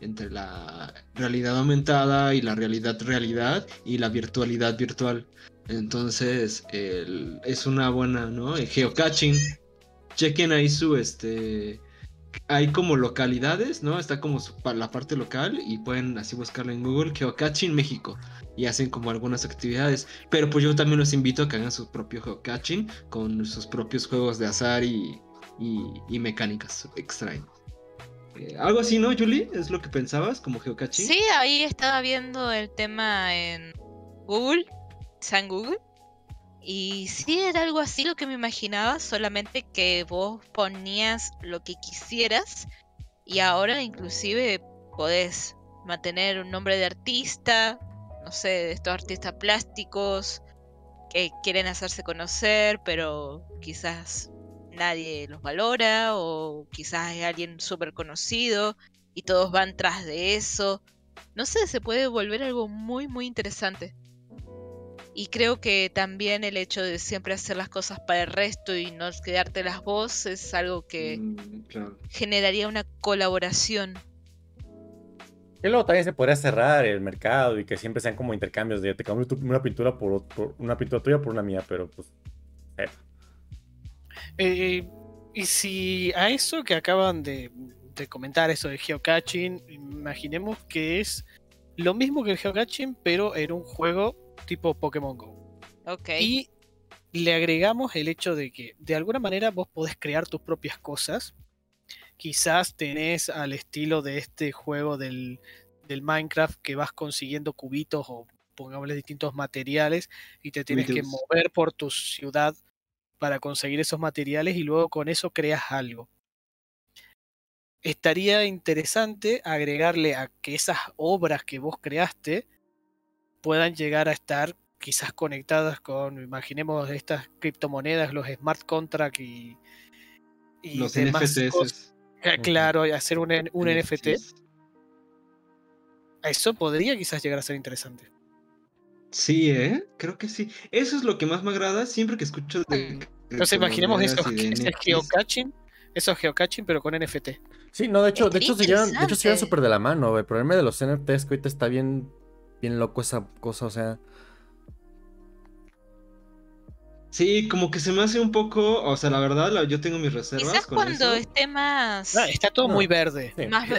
entre la realidad aumentada y la realidad realidad y la virtualidad virtual. Entonces, es una buena, ¿no? El geocaching. Chequen ahí su, este... Hay como localidades, ¿no? Está como la parte local y pueden así buscarlo en Google, Geocaching México. Y hacen como algunas actividades. Pero pues yo también los invito a que hagan su propio geocaching con sus propios juegos de azar y, y, mecánicas extrañas. Eh, algo así, ¿no, Julie? ¿Es lo que pensabas como geocaching? Sí, ahí estaba viendo el tema en Google, San Google. Y sí, era algo así lo que me imaginaba, solamente que vos ponías lo que quisieras y ahora inclusive podés mantener un nombre de artista, no sé, de estos artistas plásticos que quieren hacerse conocer, pero quizás nadie los valora o quizás es alguien súper conocido y todos van tras de eso. No sé, se puede volver algo muy, muy interesante. Y creo que también el hecho de siempre hacer las cosas para el resto y no quedarte las voces es algo que mm, generaría una colaboración. Y luego también se podría cerrar el mercado y que siempre sean como intercambios de te cambio una pintura por, una pintura tuya por una mía, pero pues. Eh. Eh, y si a eso que acaban de, comentar, eso de geocaching, imaginemos que es lo mismo que el geocaching, pero en un juego tipo Pokémon Go. Ok. Y le agregamos el hecho de que de alguna manera vos podés crear tus propias cosas. Quizás tenés al estilo de este juego del, del Minecraft que vas consiguiendo cubitos o pongámosle distintos materiales y te tienes que mover por tu ciudad para conseguir esos materiales y luego con eso creas algo. Estaría interesante agregarle a que esas obras que vos creaste puedan llegar a estar quizás conectadas con, imaginemos estas criptomonedas, los smart contracts y, los NFTs. Eh, claro, y hacer un, un NFT. Eso podría quizás llegar a ser interesante. Sí, ¿eh? Creo que sí. Eso es lo que más me agrada siempre que escucho de... Hmm. Entonces imaginemos eso, que es el geocaching, eso es geocaching, pero con NFT. Sí, no, de hecho, de hecho se llevan, de hecho se súper de la mano. El problema de los NFTs que ahorita está bien, bien loco esa cosa, o sea. Sí, como que se me hace un poco, o sea, la verdad, yo tengo mis reservas. Quizás cuando esté más. Ah, está todo muy verde.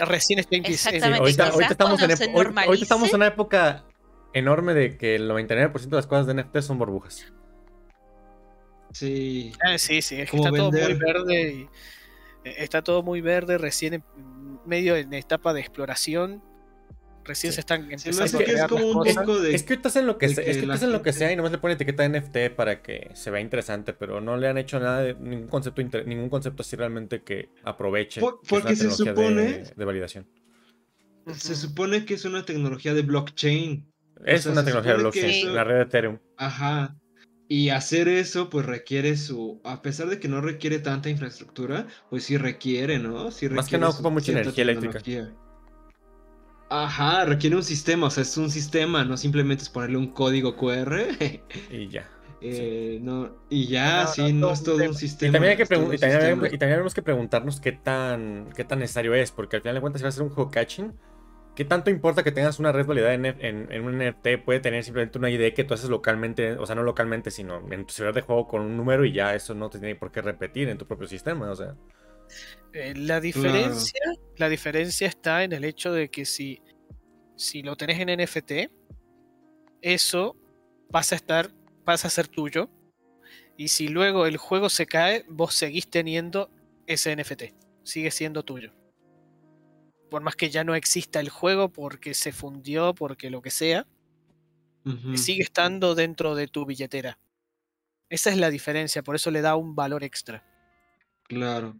Recién está en Exactamente. ahorita, estamos en, ahorita estamos en una época enorme de que el 99% de las cosas de NFT son burbujas. Sí. Ah, sí, sí, es que está todo muy verde. Y, eh, está todo muy verde, recién en, medio en etapa de exploración. Recién se están empezando es que a es como un poco de, Es que estás en lo que, sea, es que estás en lo que sea y nomás le pone etiqueta NFT para que se vea interesante, pero no le han hecho nada de ningún concepto ningún concepto así realmente que aproveche porque se supone de, validación. Se supone que es una tecnología de blockchain. Es una tecnología de blockchain, la red de Ethereum. Ajá. Y hacer eso, pues requiere su. A pesar de que no requiere tanta infraestructura, pues sí requiere, ¿no? Sí Más que no ocupa mucha energía eléctrica. Ajá, requiere un sistema, o sea, es un sistema, no simplemente es ponerle un código QR. y ya. Eh, no, y ya, sí, no, es todo un sistema. Y también, hay que y también, tenemos que preguntarnos qué tan, qué tan necesario es, porque al final de cuentas, si va a ser un juego catching, ¿Qué tanto importa que tengas una red validada en, en, un NFT? Puede tener simplemente una ID que tú haces localmente, o sea, no localmente, sino en tu ciudad de juego con un número y ya eso no te tiene por qué repetir en tu propio sistema, o sea. Eh, la diferencia, la diferencia está en el hecho de que si, si lo tenés en NFT, eso pasa a estar, pasa a ser tuyo. Y si luego el juego se cae, vos seguís teniendo ese NFT. Sigue siendo tuyo por más que ya no exista el juego porque se fundió, porque lo que sea, sigue estando dentro de tu billetera. Esa es la diferencia, por eso le da un valor extra. Claro.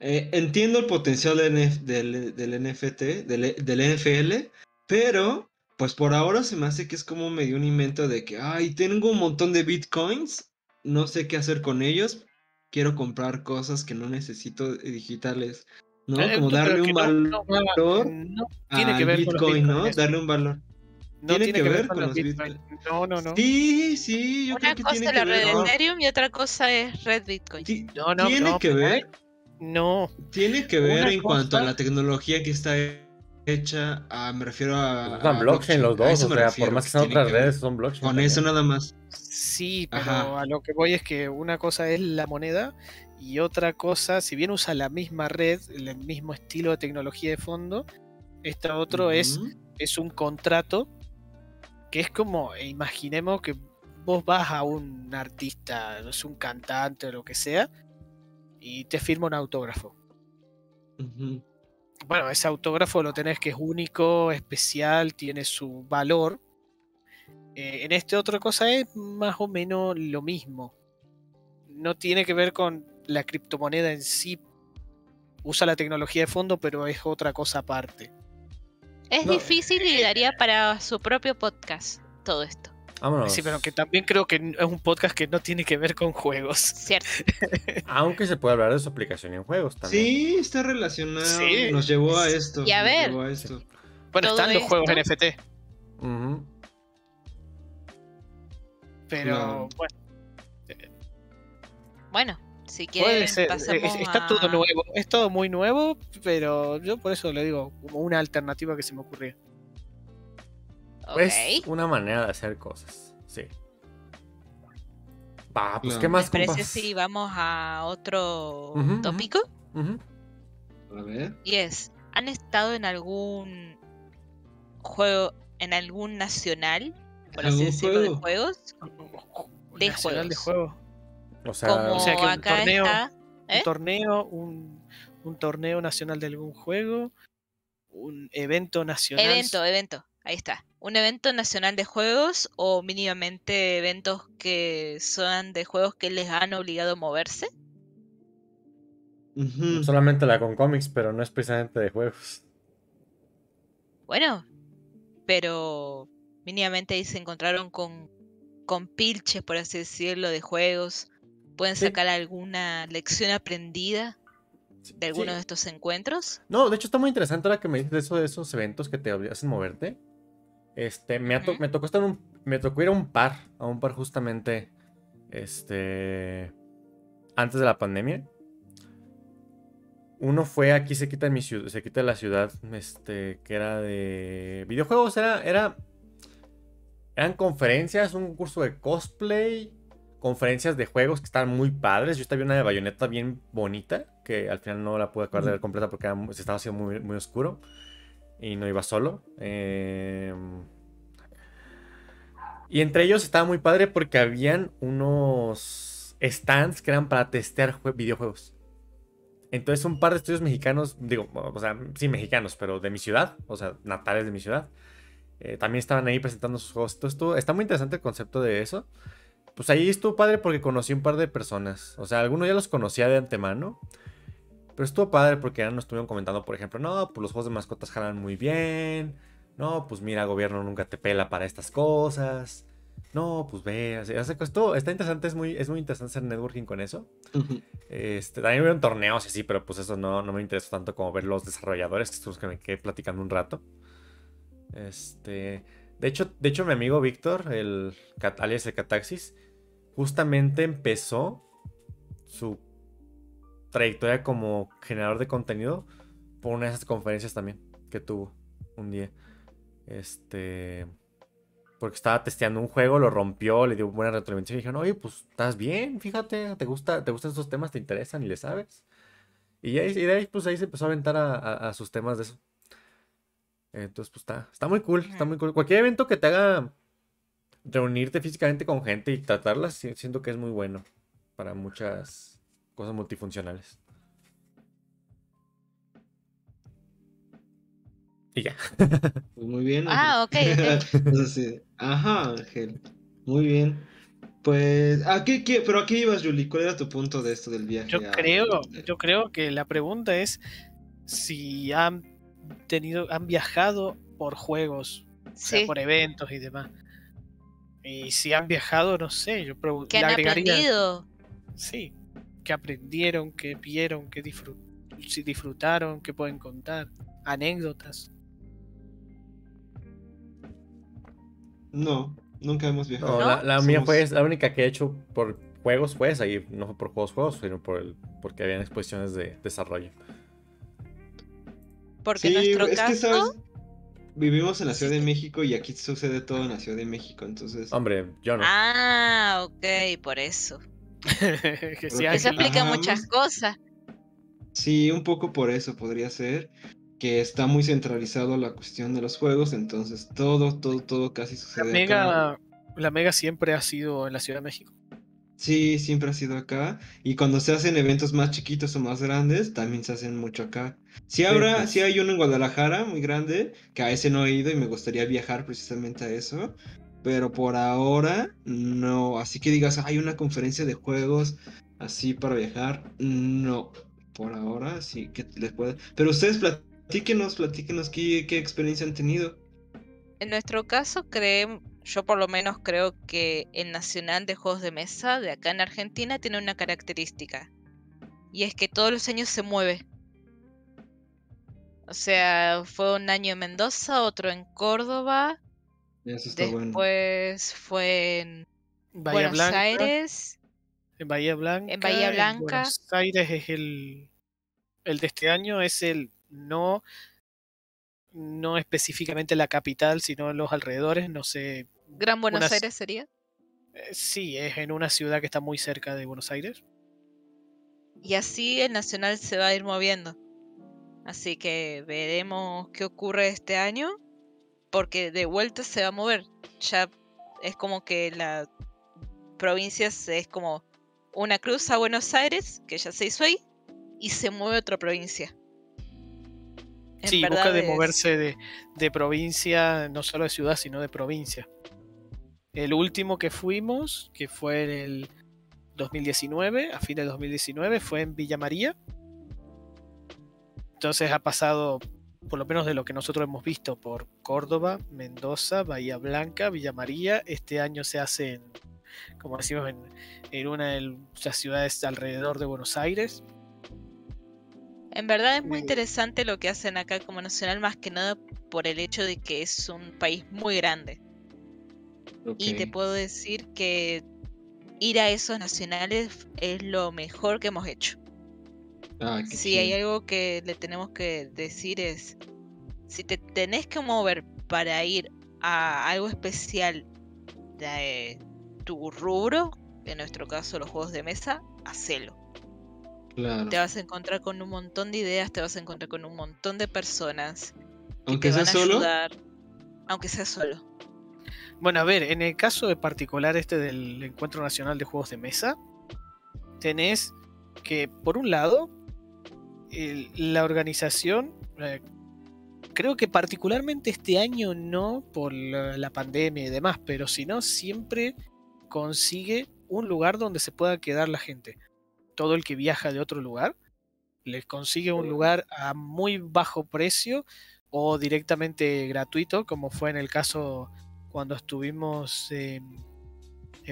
Eh, entiendo el potencial del, NFT, del, del, NFL, pero pues por ahora se me hace que es como medio un invento de que, ay, tengo un montón de bitcoins, no sé qué hacer con ellos, quiero comprar cosas que no necesito digitales. ¿no? Eh, como darle un valor no, tiene que ver Bitcoin, ¿no? Darle un valor. No tiene, que, ver, con, los Bitcoin. No, no, no. Sí, sí, yo Una creo que cosa es la red Ethereum y otra cosa es red Bitcoin. no, no, tiene que ver. No. Tiene que ver en cuanto a la tecnología que está hecha, me refiero a. Son blockchain los dos, o sea, por más que sean otras redes, son blockchain. Con eso nada más. Sí, pero a lo que voy es que una cosa es la moneda y otra cosa, si bien usa la misma red, el mismo estilo de tecnología de fondo, esta otro es, es un contrato que es como, e imaginemos que vos vas a un artista, es un cantante o lo que sea, y te firma un autógrafo. bueno, ese autógrafo lo tenés que es único, especial, tiene su valor. Eh, en este otra cosa es más o menos lo mismo. No tiene que ver con la criptomoneda en sí. Usa la tecnología de fondo, pero es otra cosa aparte. Es difícil y daría para su propio podcast todo esto. Sí, pero que también creo que es un podcast que no tiene que ver con juegos. Cierto. Aunque se puede hablar de su aplicación en juegos también. Sí, está relacionado. Sí. Nos llevó a esto. Y a ver. Bueno, están los juegos NFT. Pero bueno. Bueno, si quieren, está todo nuevo. Es todo muy nuevo, pero yo por eso le digo como una alternativa que se me ocurrió. Es una manera de hacer cosas, sí. Va, pues, ¿qué más? ¿Te parece si vamos a otro tópico? A ver. Y es, ¿han estado en algún juego, en algún nacional, por así decirlo, de juegos? De juegos. de juego. O sea, o sea que un torneo, un ¿eh? torneo, un, un torneo nacional de algún juego, un evento nacional. Evento, evento, ahí está un evento nacional de juegos o mínimamente eventos que son de juegos que les han obligado a moverse? Solamente la con cómics, pero no es precisamente de juegos. Bueno, pero mínimamente ahí se encontraron con, con pilches, por así decirlo, de juegos. ¿Pueden sacar alguna lección aprendida de alguno de estos encuentros? No, de hecho está muy interesante ahora que me dices eso de esos eventos que te hacen moverte. Este, me, me tocó estar un, me tocó ir a un par, a un par justamente, este, antes de la pandemia. Uno fue aquí se quita mi ciudad, se quita la ciudad, este, que era de videojuegos, era, era, eran conferencias, un curso de cosplay, conferencias de juegos que estaban muy padres. Yo estaba una de bayoneta bien bonita, que al final no la pude acabar de ver completa porque se estaba haciendo muy, muy oscuro y no iba solo. Em, y entre ellos estaba muy padre porque habían unos stands que eran para testear videojuegos. Entonces un par de estudios mexicanos, digo, o sea, sí mexicanos, pero de mi ciudad, o sea, natales de mi ciudad, eh, también estaban ahí presentando sus juegos. Entonces está muy interesante el concepto de eso. Pues ahí estuvo padre porque conocí un par de personas. O sea, algunos ya los conocía de antemano. Pero estuvo padre porque ya nos estuvieron comentando, por ejemplo, no, pues los juegos de mascotas jalan muy bien. No, pues mira, gobierno nunca te pela para estas cosas. No, pues ve, hace, esto está interesante, es muy, es muy interesante hacer networking con eso. este, también veo torneos y así, pero pues eso no, no me interesa tanto como ver los desarrolladores, que estos que me quedé platicando un rato. Este, de hecho, de hecho mi amigo Víctor, el alias de Cataxis, justamente empezó su trayectoria como generador de contenido por una de esas conferencias también que tuvo un día. Este. Porque estaba testeando un juego, lo rompió, le dio buena retroalimentación y dijeron, oye, pues estás bien, fíjate, te gusta, te gustan esos temas, te interesan y le sabes. Y, ahí, de ahí, pues ahí se empezó a aventar a, sus temas de eso. Entonces, pues está, está muy cool, está muy cool. Cualquier evento que te haga reunirte físicamente con gente y tratarlas, siento que es muy bueno para muchas cosas multifuncionales. Y ya. Pues muy bien. Ah, ok. Ajá, Ángel. Muy bien. Pues, ¿a qué, pero a qué ibas, Juli? ¿Cuál era tu punto de esto del viaje? Yo creo, yo creo que la pregunta es si han tenido, han viajado por juegos, por eventos y demás. Y si han viajado, no sé, yo pregunto. ¿Qué han aprendido? Sí, que aprendieron, que vieron, que si disfrutaron, que pueden contar, anécdotas. No, nunca hemos viajado. No, la, mía fue la única que he hecho por juegos, pues ahí no fue por juegos, juegos, sino por el, porque habían exposiciones de desarrollo. Porque sí, nuestro es que sabes, vivimos en la Ciudad de México y aquí sucede todo en la Ciudad de México, entonces. Hombre, yo no. Ah, ok, por eso. eso explica muchas cosas. Sí, un poco por eso podría ser que está muy centralizado la cuestión de los juegos, entonces todo, todo, todo casi sucede. La Mega, la Mega siempre ha sido en la Ciudad de México. Sí, siempre ha sido acá. Y cuando se hacen eventos más chiquitos o más grandes, también se hacen mucho acá. Sí, ahora, sí hay uno en Guadalajara muy grande, que a ese no he ido y me gustaría viajar precisamente a eso. Pero por ahora, no. Así que digas, hay una conferencia de juegos así para viajar. No. Por ahora, sí que les puede. Pero ustedes platíquenos, platíquenos qué, qué experiencia han tenido. En nuestro caso, creemos yo por lo menos creo que el Nacional de Juegos de Mesa de acá en Argentina tiene una característica. Y es que todos los años se mueve. O sea, fue un año en Mendoza, otro en Córdoba. Después fue en Buenos Aires. En Bahía Blanca. En Bahía Blanca. Buenos Aires es el. El de este año es el no no específicamente la capital, sino los alrededores, no sé. ¿Gran Buenos Aires sería? Eh, sí, es en una ciudad que está muy cerca de Buenos Aires. Y así el Nacional se va a ir moviendo. Así que veremos qué ocurre este año, porque de vuelta se va a mover. Ya es como que la provincia es como una cruz a Buenos Aires, que ya se hizo ahí, y se mueve otra provincia sí, busca de moverse de, provincia, no solo de ciudad, sino de provincia. El último que fuimos, que fue en el 2019, a fin de 2019, fue en Villa María. Entonces ha pasado, por lo menos de lo que nosotros hemos visto, por Córdoba, Mendoza, Bahía Blanca, Villa María. Este año se hace, en, como decimos, en, en una de las ciudades alrededor de Buenos Aires. En verdad es muy interesante lo que hacen acá como nacional, más que nada por el hecho de que es un país muy grande. Y te puedo decir que ir a esos nacionales es lo mejor que hemos hecho. Ah, si hay algo que le tenemos que decir es, si te tenés que mover para ir a algo especial de tu rubro, en nuestro caso los juegos de mesa, hacelo. Te vas a encontrar con un montón de ideas, te vas a encontrar con un montón de personas. Aunque sea solo. aunque sea solo. Bueno, a ver, en el caso de particular este del Encuentro Nacional de Juegos de Mesa, tenés que, por un lado, la organización, eh, creo que particularmente este año no por la pandemia y demás, pero si no, siempre consigue un lugar donde se pueda quedar la gente todo el que viaja de otro lugar les consigue un lugar a muy bajo precio o directamente gratuito, como fue en el caso cuando estuvimos en,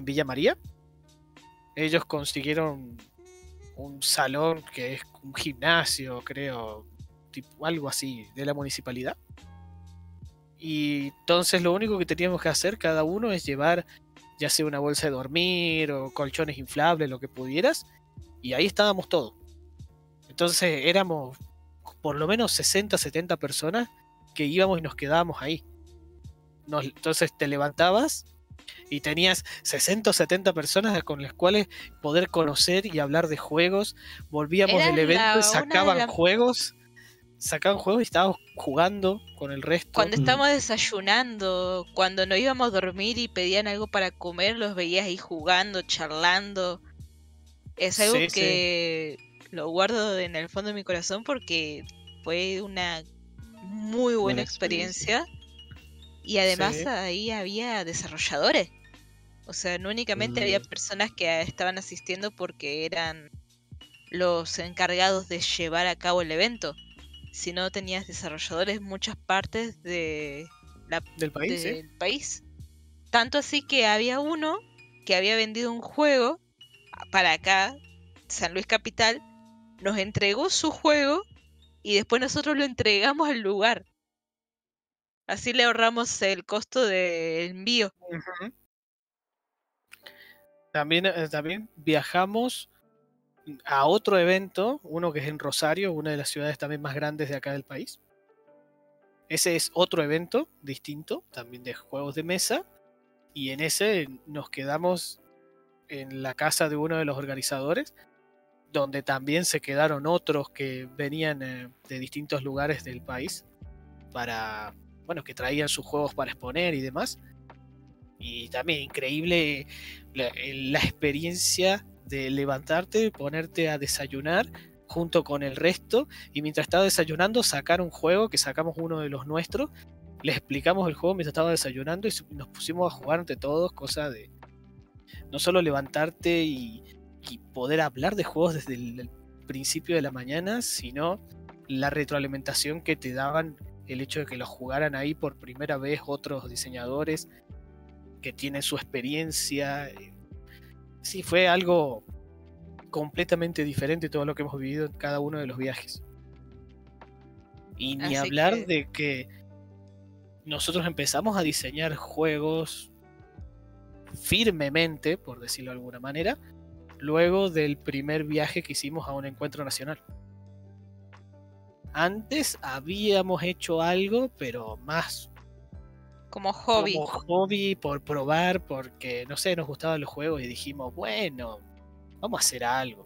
Villa María. Ellos consiguieron un salón que es un gimnasio, creo, tipo, algo así, de la municipalidad. Y entonces lo único que teníamos que hacer cada uno es llevar ya sea una bolsa de dormir o colchones inflables, lo que pudieras, y ahí estábamos todos. Entonces éramos por lo menos 60, 70 personas que íbamos y nos quedábamos ahí. entonces te levantabas y tenías 60 o 70 personas con las cuales poder conocer y hablar de juegos. Volvíamos del evento sacaban juegos. Sacaban juegos y estábamos jugando con el resto. Cuando estábamos desayunando, cuando nos íbamos a dormir y pedían algo para comer, los veías ahí jugando, charlando. Es algo que lo guardo en el fondo de mi corazón porque fue una muy buena, experiencia. Y además ahí había desarrolladores. O sea, no únicamente había mm. personas que estaban asistiendo porque eran los encargados de llevar a cabo el evento, sino tenías desarrolladores en muchas partes de del país. Del país. Tanto así que había uno que había vendido un juego para acá, San Luis Capital, nos entregó su juego y después nosotros lo entregamos al lugar. Así le ahorramos el costo del envío. También, eh, también viajamos a otro evento, uno que es en Rosario, una de las ciudades también más grandes de acá del país. Ese es otro evento distinto, también de juegos de mesa. Y en ese nos quedamos en la casa de uno de los organizadores, donde también se quedaron otros que venían eh, de distintos lugares del país para, bueno, que traían sus juegos para exponer y demás. Y también increíble la, experiencia de levantarte, ponerte a desayunar junto con el resto y mientras estaba desayunando sacar un juego que sacamos uno de los nuestros, les explicamos el juego mientras estaba desayunando y nos pusimos a jugar entre todos, cosa de no solo levantarte y, poder hablar de juegos desde el, principio de la mañana, sino la retroalimentación que te daban el hecho de que lo jugaran ahí por primera vez otros diseñadores que tienen su experiencia. Sí, fue algo completamente diferente todo lo que hemos vivido en cada uno de los viajes. Y ni hablar de que nosotros empezamos a diseñar juegos firmemente, por decirlo de alguna manera, luego del primer viaje que hicimos a un encuentro nacional. Antes habíamos hecho algo, pero más como hobby. Como hobby por probar, porque no sé, nos gustaban los juegos y dijimos, bueno, vamos a hacer algo.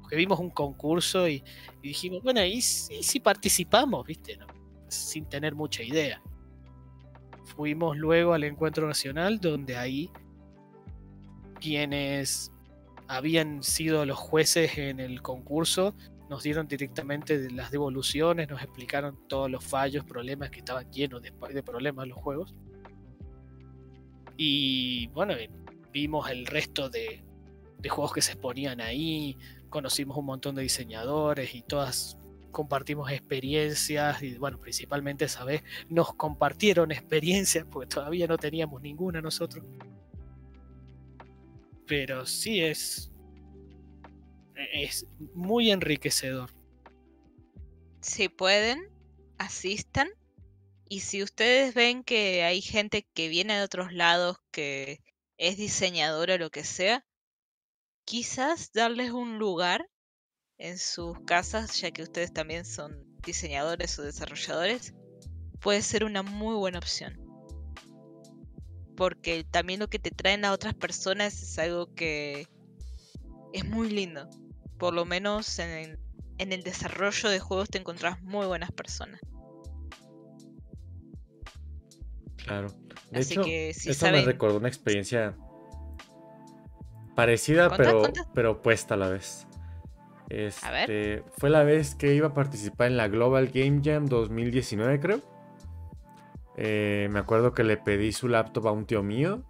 Porque vimos un concurso y, dijimos, bueno, ¿y si, participamos? ¿Viste? ¿no? Sin tener mucha idea. Fuimos luego al encuentro nacional, donde ahí quienes habían sido los jueces en el concurso nos dieron directamente las devoluciones, nos explicaron todos los fallos, problemas que estaban llenos de, de problemas los juegos. Y bueno, vimos el resto de, de juegos que se exponían ahí, conocimos un montón de diseñadores y todas compartimos experiencias y bueno, principalmente esa vez nos compartieron experiencias porque todavía no teníamos ninguna nosotros. Pero sí es es muy enriquecedor. Si pueden, asistan. Y si ustedes ven que hay gente que viene de otros lados, que es diseñadora o lo que sea, quizás darles un lugar en sus casas, ya que ustedes también son diseñadores o desarrolladores, puede ser una muy buena opción. Porque también lo que te traen a otras personas es algo que es muy lindo. Por lo menos en, el desarrollo de juegos te encontrás muy buenas personas. Claro. De hecho, eso me recordó una experiencia Parecida, pero, pero opuesta a la vez. Este, Fue la vez que iba a participar en la Global Game Jam 2019, creo. Eh, me acuerdo que le pedí su laptop a un tío mío.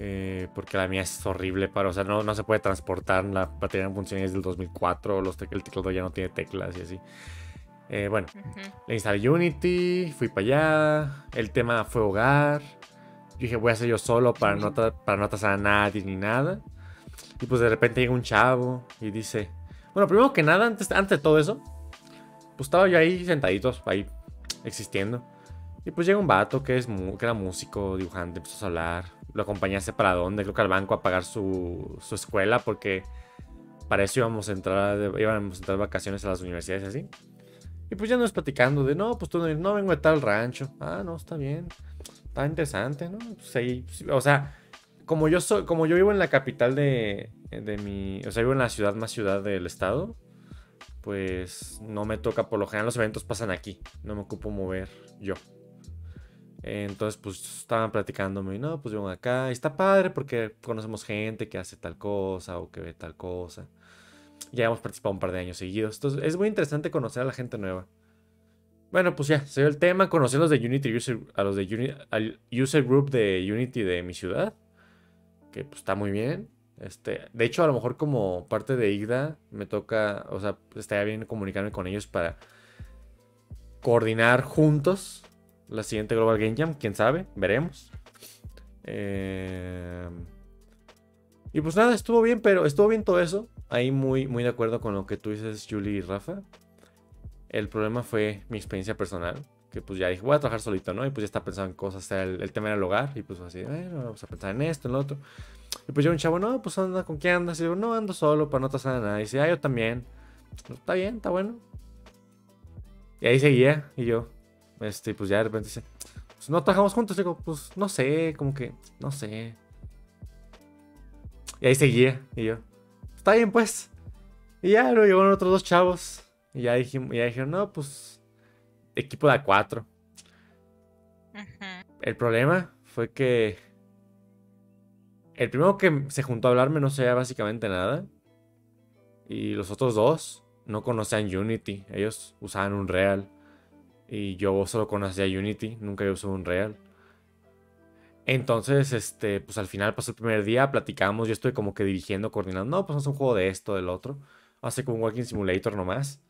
Eh, porque la mía es horrible para, o sea, no, no se puede transportar, la batería en funciones del 2004, los el teclado ya no tiene teclas y así. Eh, bueno, le instalé Unity, fui para allá, el tema fue hogar, dije, voy a hacer yo solo para no, para no atrasar a nadie ni nada. Y pues de repente llega un chavo y dice, bueno, primero que nada, antes, antes de todo eso, pues estaba yo ahí sentaditos, ahí existiendo. Y pues llega un vato que, es que era músico, dibujante, empezó a hablar. Lo acompañaste para dónde, creo que al banco a pagar su, su escuela porque para eso íbamos a entrar, íbamos a entrar vacaciones a las universidades y así. Y pues ya nos platicando de, no, pues tú no vengo de tal rancho. Ah, no, está bien está interesante, ¿no? Pues o sea, como yo soy, como yo vivo en la capital de, de mi, o sea, vivo en la ciudad más ciudad del estado, pues no me toca, por lo general los eventos pasan aquí, no me ocupo mover yo. Entonces, pues estaban platicándome, y no, pues vengo acá, y está padre porque conocemos gente que hace tal cosa o que ve tal cosa. Ya hemos participado un par de años seguidos. Entonces, es muy interesante conocer a la gente nueva. Bueno, pues ya, se dio el tema. Conocí a los de Unity User, a los de Unity, al User Group de Unity de mi ciudad. Que pues está muy bien. Este, de hecho, a lo mejor como parte de IGDA me toca, o sea, estaría bien comunicarme con ellos para coordinar juntos la siguiente Global Game Jam. Quién sabe, veremos. Eh, y pues nada, estuvo bien, pero estuvo bien todo eso. Ahí muy, muy de acuerdo con lo que tú dices, Julie y Rafa. El problema fue mi experiencia personal, que pues ya dije, voy a trabajar solito, ¿no? Y pues ya estaba pensando en cosas, el, tema era el hogar, y pues así, bueno, vamos a pensar en esto, en lo otro. Y pues yo un chavo, no, pues anda, ¿con quién andas? Y digo, no, ando solo para no atrasar a nada. Y dice, ah, yo también. Está bien, está bueno. Y ahí seguía, y yo, este, pues ya de repente dice, pues no trabajamos juntos. Digo, pues no sé, como que, no sé. Y ahí seguía, y yo, está bien, pues. Y ya luego llegaron otros dos chavos. Y ya, dijimos, ya dijeron, no, pues equipo de A4. El problema fue que el primero que se juntó a hablarme no sabía básicamente nada. Y los otros dos no conocían Unity. Ellos usaban un Real. Y yo solo conocía Unity. Nunca había usado un Real. Entonces, este, pues al final pasó el primer día, platicamos. Yo estoy como que dirigiendo, coordinando. No, pues es un juego de esto, del otro. Hace como un Walking Simulator nomás.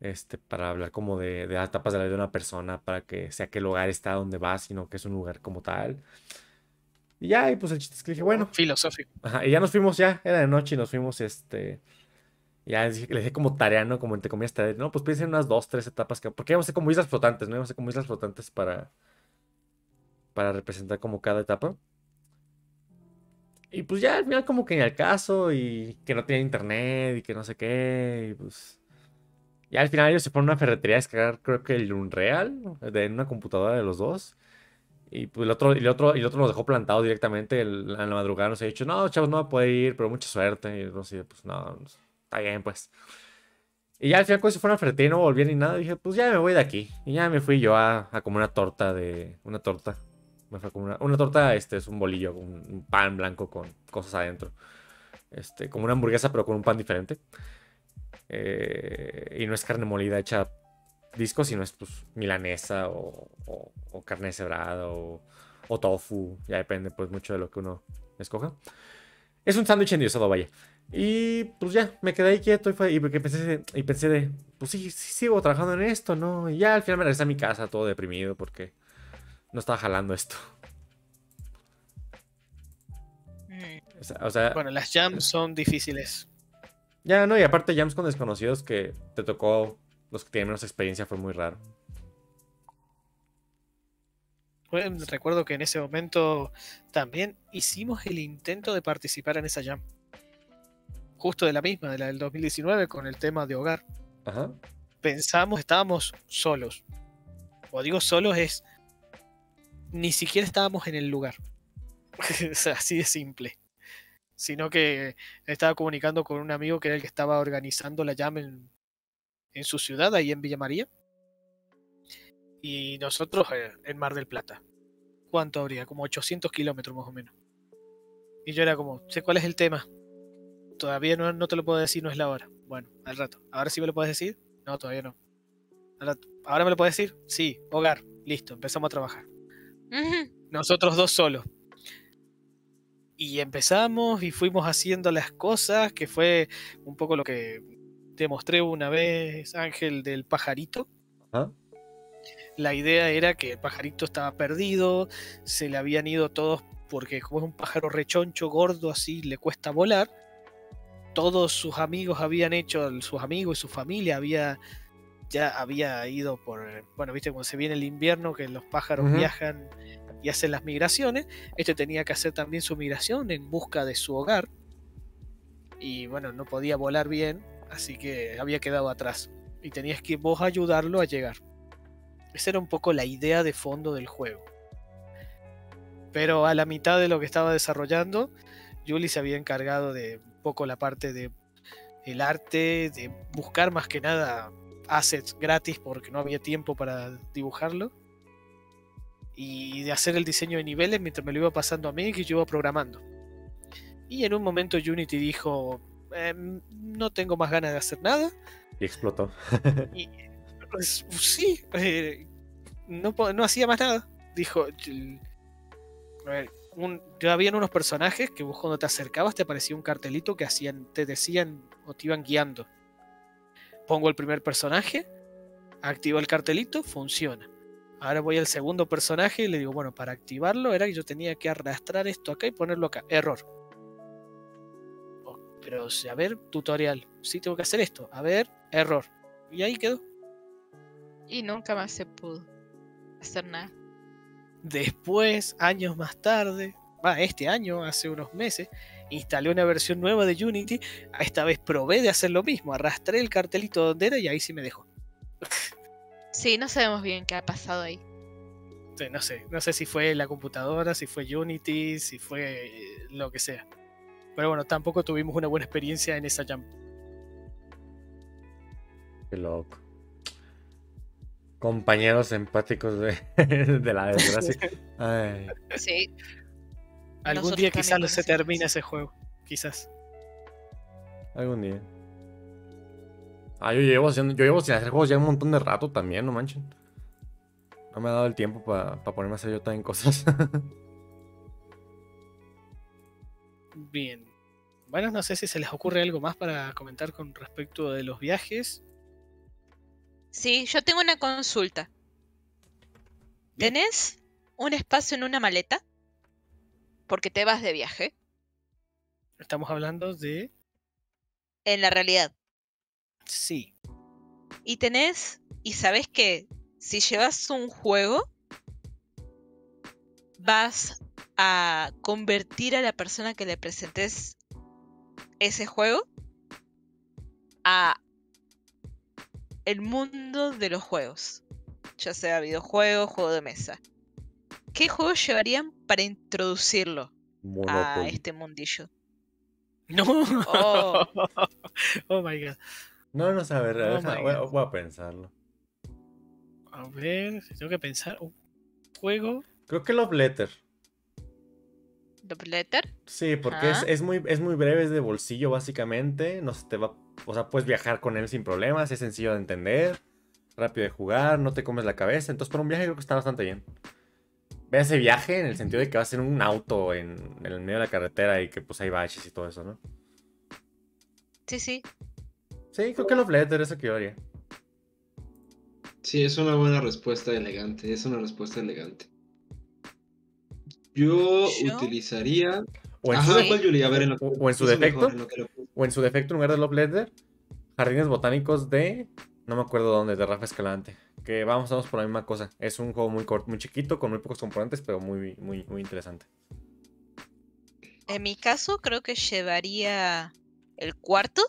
Este, para hablar como de, de etapas de la vida de una persona. Para que sea que el lugar está donde va, sino que es un lugar como tal. Y ya, y pues el chiste es que dije, bueno. Filosófico. Ajá, y ya nos fuimos ya, era de noche y nos fuimos, este. Ya les dije, como tarea, ¿no? Como entre comillas, tarea. No, pues piensen unas dos, tres etapas. Que, porque íbamos a ser como islas flotantes, ¿no? Íbamos a ser como islas flotantes para. Para representar como cada etapa. Y pues ya al final, como que ni al caso. Y que no tenía internet y que no sé qué. Y pues. Ya al final ellos se ponen a una ferretería a descargar, creo que el Unreal. De una computadora de los dos. Y pues el otro, el otro, el otro nos dejó plantado directamente en la madrugada. Nos ha dicho, no, chavos, no va a ir, pero mucha suerte. Y no sé, pues no, está bien, pues. Y ya al final, cuando se fueron a ferretería y no volví ni nada, dije, pues ya me voy de aquí. Y ya me fui yo a, a comer una torta de. Una torta. Me fue a comer una, una torta, este es un bolillo, un, pan blanco con cosas adentro. Este, como una hamburguesa, pero con un pan diferente. Eh, y no es carne molida hecha disco, si no es pues milanesa o, o, carne cebrada o, o, tofu, ya depende pues mucho de lo que uno escoja. Es un sándwich endiosado, vaya. Y pues ya, me quedé ahí quieto y, fue, y, pensé, y pensé de, pues sí, sí, sigo trabajando en esto, ¿no? Y ya al final me regresé a mi casa todo deprimido porque no estaba jalando esto. Mm. O sea, bueno, las jams son difíciles. Ya, no, y aparte jams con desconocidos que te tocó los que tienen menos experiencia fue muy raro. recuerdo que en ese momento también hicimos el intento de participar en esa jam. Justo de la misma, de la del 2019, con el tema de hogar. Ajá. Pensamos, estábamos solos. O digo solos es. Ni siquiera estábamos en el lugar. así de simple. Sino que estaba comunicando con un amigo que era el que estaba organizando la jam en, en su ciudad, ahí en Villa María. Y nosotros eh, en Mar del Plata. ¿Cuánto habría? Como 800 kilómetros más o menos. Y yo era como, sé cuál es el tema. Todavía no, no te lo puedo decir, no es la hora. Bueno, al rato. ¿Ahora sí me lo puedes decir? No, todavía no. ¿Ahora me lo puedes decir? Sí, hogar. Listo, empezamos a trabajar. Nosotros dos solos. Y empezamos y fuimos haciendo las cosas, que fue un poco lo que te mostré una vez, Ángel, del pajarito. La idea era que el pajarito estaba perdido, se le habían ido todos porque como es un pájaro rechoncho, gordo, así, le cuesta volar. Todos sus amigos habían hecho, sus amigos y su familia había ya había ido por, bueno, viste, cuando se viene el invierno, que los pájaros viajan y hacen las migraciones, este tenía que hacer también su migración en busca de su hogar. Y bueno, no podía volar bien, así que había quedado atrás y tenías que vos ayudarlo a llegar. Esa era un poco la idea de fondo del juego. Pero a la mitad de lo que estaba desarrollando, Julie se había encargado de poco la parte de el arte, de buscar más que nada assets gratis porque no había tiempo para dibujarlo. Y de hacer el diseño de niveles mientras me lo iba pasando a mí que yo iba programando. Y en un momento Unity dijo, Em, no tengo más ganas de hacer nada. Y explotó. pues, sí, eh, no, no hacía más nada. Dijo, un, habían unos personajes que vos cuando te acercabas te aparecía un cartelito que hacían, te decían o te iban guiando. Pongo el primer personaje, activo el cartelito, funciona. Ahora voy al segundo personaje y le digo, bueno, para activarlo era que yo tenía que arrastrar esto acá y ponerlo acá. Error pero a ver, tutorial, sí tengo que hacer esto, a ver, error. Y ahí quedó. Y nunca más se pudo hacer nada. Después, años más tarde, va, este año, hace unos meses, instalé una versión nueva de Unity. Esta vez probé de hacer lo mismo, arrastré el cartelito donde era y ahí sí me dejó. Sí, no sabemos bien qué ha pasado ahí. no sé, no sé si fue la computadora, si fue Unity, si fue lo que sea. Pero bueno, tampoco tuvimos una buena experiencia en esa jam. Qué loco. Compañeros empáticos de, la desgracia. Sí. Algún día quizás se termina ese juego. Quizás. Algún día. Ah, yo llevo, haciendo, yo llevo sin hacer juegos ya un montón de rato también, no manchen. No me ha dado el tiempo para ponerme a hacer yo también cosas. Bien. Bueno, no sé si se les ocurre algo más para comentar con respecto de los viajes. Sí, yo tengo una consulta. ¿Tenés un espacio en una maleta? Porque te vas de viaje. Estamos hablando de... En la realidad. Sí. Y tenés, y sabes que si llevas un juego, vas a convertir a la persona que le presentes ese juego a el mundo de los juegos, ya sea videojuego, juego de mesa. ¿Qué juegos llevarían para introducirlo a este mundillo? No. Oh. oh my god. No, no sé, a ver, oh voy, a pensarlo. A ver, tengo que pensar. ¿Un juego? Creo que Love Letter. ¿Love Letter? Sí, porque es, muy, es muy breve, es de bolsillo básicamente. No se te va. O sea, puedes viajar con él sin problemas, es sencillo de entender, rápido de jugar, no te comes la cabeza. Entonces, para un viaje creo que está bastante bien. Ve ese viaje en el sentido de que vas en un auto en, en el medio de la carretera y que pues hay baches y todo eso, ¿no? Sí, sí. Sí, creo que Love Letter, eso que yo haría. Sí, es una buena respuesta elegante, es una respuesta elegante. Yo, utilizaría... O en, su, o, en su defecto, o en su defecto en lugar de Love Letter, Jardines Botánicos de... No me acuerdo dónde, de Rafa Escalante. Que vamos, vamos por la misma cosa. Es un juego muy corto, muy chiquito, con muy pocos componentes, pero muy, muy, muy interesante. En mi caso, creo que llevaría el cuarto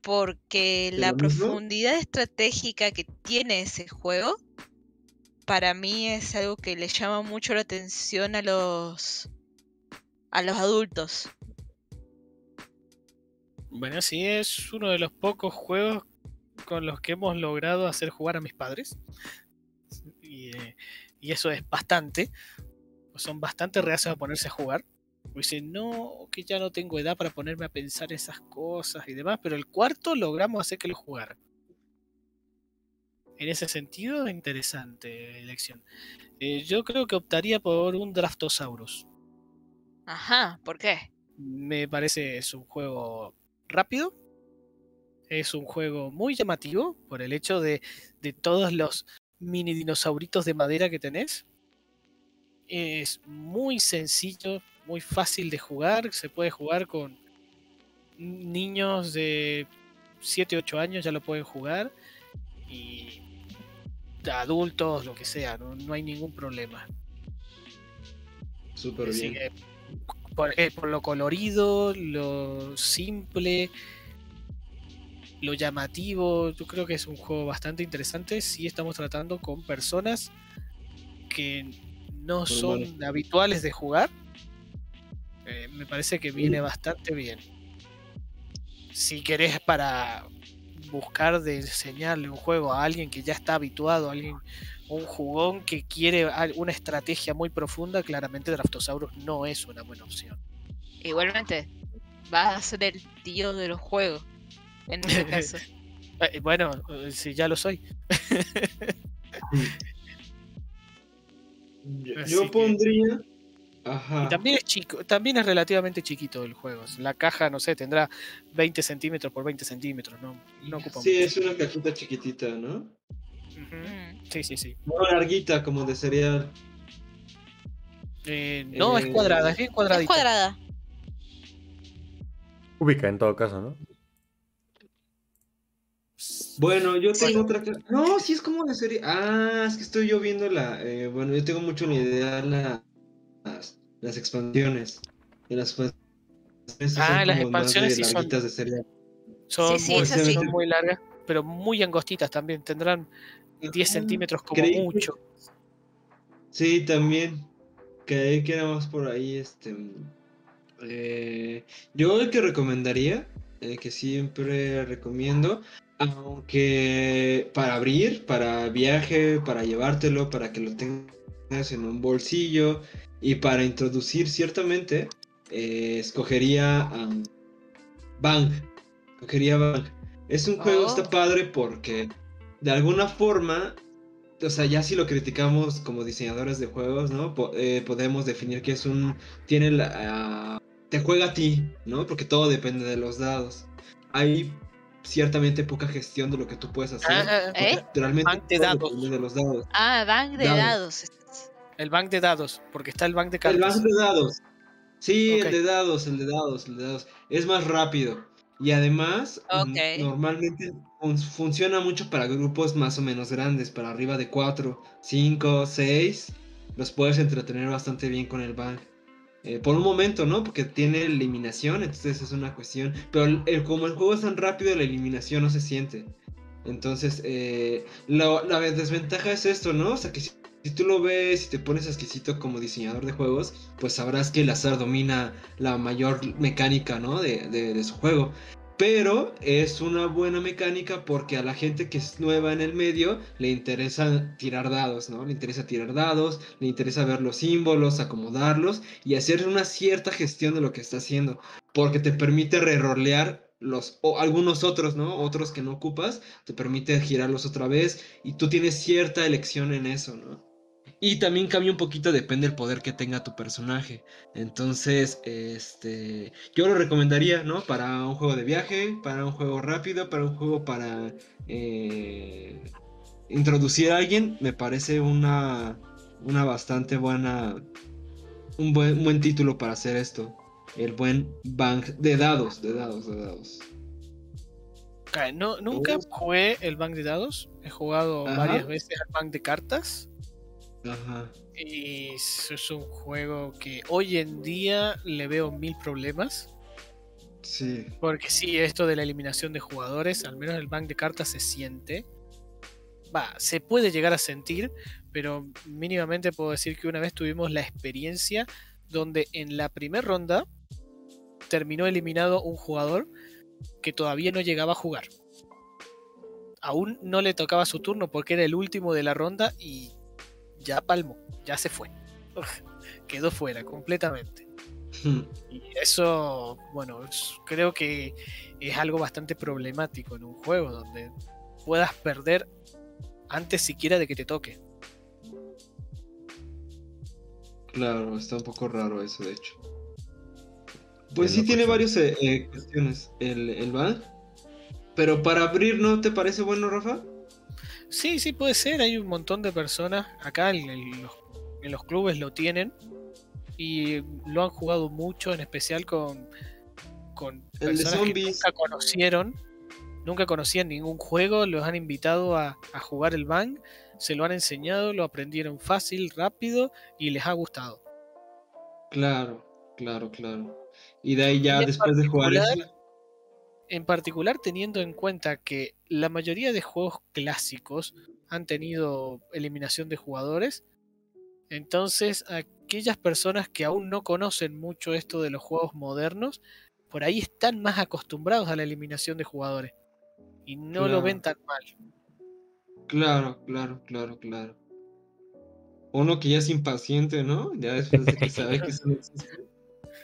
porque la profundidad estratégica que tiene ese juego para mí es algo que le llama mucho la atención a los a los adultos. Bueno, sí, es uno de los pocos juegos con los que hemos logrado hacer jugar a mis padres. Y, eh, y eso es bastante. Son bastante reacios a ponerse a jugar. Dice, no, que ya no tengo edad para ponerme a pensar esas cosas y demás, pero el cuarto logramos hacer que lo jugara. En ese sentido, interesante elección. Eh, yo creo que optaría por un Draftosaurus. Ajá, ¿por qué? Me parece es un juego rápido. Es un juego muy llamativo por el hecho de, de todos los mini dinosauritos de madera que tenés. Es muy sencillo, muy fácil de jugar, se puede jugar con niños de 7, 8 años ya lo pueden jugar y adultos, lo que sea, no, hay ningún problema. Súper bien. Eh, por, lo colorido, lo simple, lo llamativo, yo creo que es un juego bastante interesante. Si estamos tratando con personas que no son habituales de jugar. Eh, me parece que viene bastante bien. Si querés para buscar de enseñarle un juego a alguien que ya está habituado, a alguien, un jugón que quiere una estrategia muy profunda, claramente Draftosaurus no es una buena opción. Igualmente, va a ser el tío de los juegos, en este caso. Eh, bueno, si ya lo soy. yo, pondría también es chico, también es relativamente chiquito el juego. La caja, no sé, tendrá 20 centímetros por 20 centímetros, no, no ocupa Sí, es una cajita chiquitita, ¿no? Sí, sí, sí. No larguita como de cereal. Eh, no, es cuadrada, es bien cuadradita. Es cuadrada. Ubica en todo caso, ¿no? Bueno, yo tengo otra. No, sí es como de serie. Ah, es que estoy yo viendo la. Eh, bueno, yo tengo mucho la idea la las, expansiones. las ah, las expansiones sí son, son, muy, largas, pero muy angostitas también. Tendrán 10 ah, centímetros como mucho. Sí, también. Que quedamos por ahí. Este, eh, yo el que recomendaría, que siempre recomiendo, aunque para abrir, para viaje, para llevártelo, para que lo tengas en un bolsillo Y para introducir ciertamente, eh, escogería Bang. Escogería Bang. Es un juego, está oh. padre porque de alguna forma, o sea, ya si lo criticamos como diseñadores de juegos, ¿no? Eh, podemos definir que es un... Tiene la... Ah, te juega a ti, ¿no? Porque todo depende de los dados. Hay ciertamente poca gestión de lo que tú puedes hacer. Ah, ¿eh? Realmente bank de dados. de los dados. Ah, bank de dados. El bank de dados, porque está el bank de cartas. El bank de dados. Sí, el de dados, el de dados, el de dados. Es más rápido. Y además, normalmente funciona mucho para grupos más o menos grandes, para arriba de 4, 5, 6. Los puedes entretener bastante bien con el bank. Eh, por un momento, ¿no? Porque tiene eliminación, entonces es una cuestión. Pero el, como el juego es tan rápido, la eliminación no se siente. Entonces, eh, la desventaja es esto, ¿no? O sea, que si si tú lo ves y te pones exquisito como diseñador de juegos, pues sabrás que el azar domina la mayor mecánica, ¿no? De, su juego. Pero es una buena mecánica porque a la gente que es nueva en el medio le interesa tirar dados, ¿no? Le interesa tirar dados, le interesa ver los símbolos, acomodarlos y hacer una cierta gestión de lo que está haciendo. Porque te permite rerolear los o algunos otros, ¿no? Otros que no ocupas, te permite girarlos otra vez y tú tienes cierta elección en eso, ¿no? Y también cambia un poquito, depende del poder que tenga tu personaje. Entonces, este, yo lo recomendaría, ¿no? Para un juego de viaje, para un juego rápido, para un juego para eh, introducir a alguien, me parece una, una bastante buena, un buen, buen título para hacer esto. El buen bank de dados, de dados, de dados. No, nunca jugué el bank de dados. He jugado varias veces al bank de cartas. Y es un juego que hoy en día le veo mil problemas. Sí. Porque sí, esto de la eliminación de jugadores, al menos el bank de cartas se siente. Va, se puede llegar a sentir, pero mínimamente puedo decir que una vez tuvimos la experiencia donde en la primera ronda terminó eliminado un jugador que todavía no llegaba a jugar. Aún no le tocaba su turno porque era el último de la ronda y ya palmó, ya se fue. quedó fuera completamente. Hmm. Y eso, bueno, creo que es algo bastante problemático en un juego donde puedas perder antes siquiera de que te toque. Claro, está un poco raro eso, de hecho. Pues sí tiene varias eh, eh, cuestiones el, el ban. Pero para abrir, ¿no te parece bueno, Rafa? Sí, sí, puede ser. Hay un montón de personas acá en, los, clubes lo tienen y lo han jugado mucho, en especial con, con personas que nunca conocieron, nunca conocían ningún juego, los han invitado a, jugar el Bang, se lo han enseñado, lo aprendieron fácil, rápido y les ha gustado. Claro, claro, claro. Y de ahí ya después de jugar eso en particular teniendo en cuenta que la mayoría de juegos clásicos han tenido eliminación de jugadores, entonces aquellas personas que aún no conocen mucho esto de los juegos modernos, por ahí están más acostumbrados a la eliminación de jugadores y no lo ven tan mal. Claro, claro, claro, claro. Uno que ya es impaciente, ¿no? Ya después de que sabe que eso no existe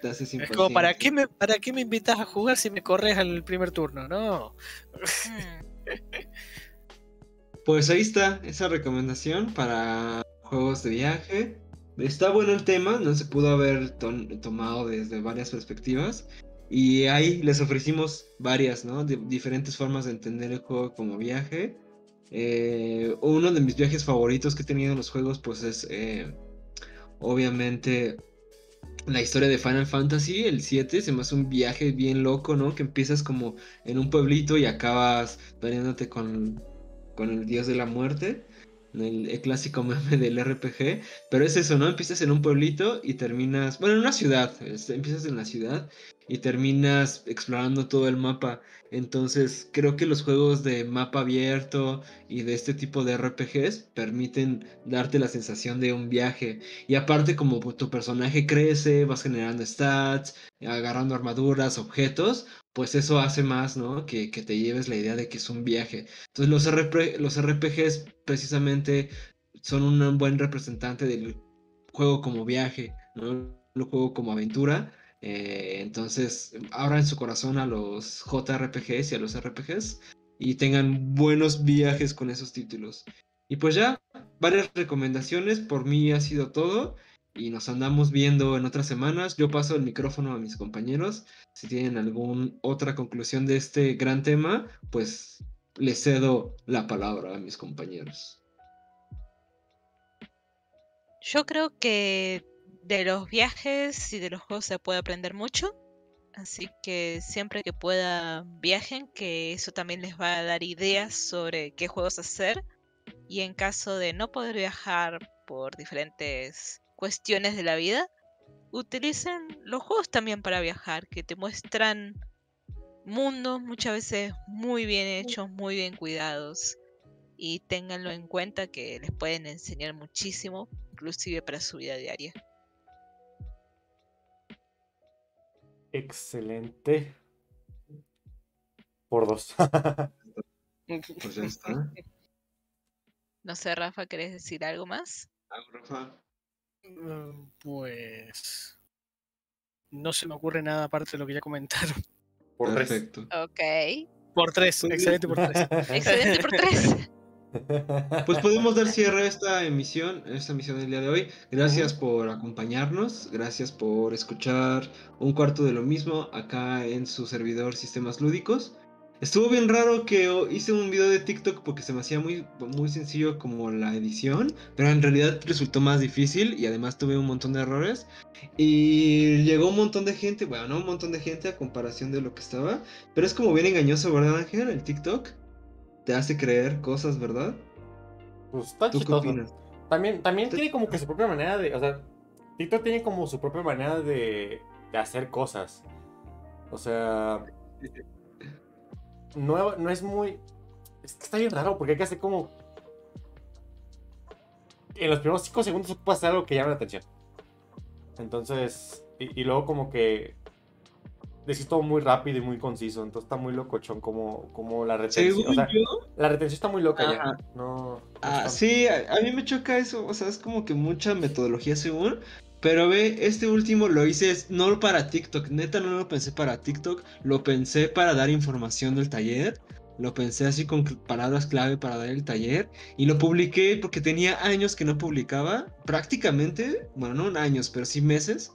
es como, ¿para qué, me, ¿para qué me invitas a jugar si me corres al primer turno? No. pues ahí está esa recomendación para juegos de viaje. Está bueno el tema, no se pudo haber tomado desde varias perspectivas. Y ahí les ofrecimos varias, ¿no? De diferentes formas de entender el juego como viaje. Eh, uno de mis viajes favoritos que he tenido en los juegos, pues es eh, obviamente la historia de Final Fantasy, el 7, se me hace un viaje bien loco, ¿no? Que empiezas como en un pueblito y acabas peleándote con, con el dios de la muerte. El, clásico meme del RPG. Pero es eso, ¿no? Empiezas en un pueblito y terminas. Bueno, en una ciudad. empiezas en la ciudad y terminas explorando todo el mapa. Entonces creo que los juegos de mapa abierto y de este tipo de RPGs permiten darte la sensación de un viaje. Y aparte como tu personaje crece, vas generando stats, agarrando armaduras, objetos, pues eso hace más, ¿no? Que, te lleves la idea de que es un viaje. Entonces los, los RPGs precisamente son un buen representante del juego como viaje lo juego como aventura. Eh, entonces, abran su corazón a los JRPGs y a los RPGs y tengan buenos viajes con esos títulos. Y pues ya, varias recomendaciones, por mí ha sido todo y nos andamos viendo en otras semanas. Yo paso el micrófono a mis compañeros. Si tienen alguna otra conclusión de este gran tema, pues les cedo la palabra a mis compañeros. Yo creo que de los viajes y de los juegos se puede aprender mucho. Así que siempre que pueda viajen, que eso también les va a dar ideas sobre qué juegos hacer. Y en caso de no poder viajar por diferentes cuestiones de la vida, utilicen los juegos también para viajar, que te muestran mundos muchas veces muy bien hechos, muy bien cuidados. Y ténganlo en cuenta que les pueden enseñar muchísimo, inclusive para su vida diaria. Excelente. Por dos. pues ya está. No sé, Rafa, ¿querés decir algo más? ¿Algo, Rafa? Mm, pues. No se me ocurre nada aparte de lo que ya comentaron. Por Perfecto. Ok. Por tres, excelente por tres. excelente por tres. Pues podemos dar cierre a esta emisión, esta emisión del día de hoy. Gracias por acompañarnos, gracias por escuchar un cuarto de lo mismo acá en su servidor Sistemas Lúdicos. Estuvo bien raro que hice un video de TikTok porque se me hacía muy, muy sencillo como la edición, pero en realidad resultó más difícil y además tuve un montón de errores. Y llegó un montón de gente, bueno, no un montón de gente a comparación de lo que estaba, pero es como bien engañoso, ¿verdad Ángel? El TikTok te hace creer cosas, ¿verdad? Pues está ¿Tú También, también tiene como que su propia manera de, o sea, TikTok tiene como su propia manera de, de hacer cosas. O sea no, no es muy. Es que está bien raro porque hay que hacer como. En los primeros 5 segundos puede hacer algo que llame la atención. Entonces. Y, luego como que. Decís todo muy rápido y muy conciso. Entonces está muy locochón como, como la retención. la retención está muy loca ya. No, ah, sí, a, a, mí me choca eso. O sea, es como que mucha metodología según. Pero ve, este último lo hice no para TikTok, neta no lo pensé para TikTok, lo pensé para dar información del taller, lo pensé así con palabras clave para dar el taller y lo publiqué porque tenía años que no publicaba, prácticamente, bueno, no años, pero sí meses.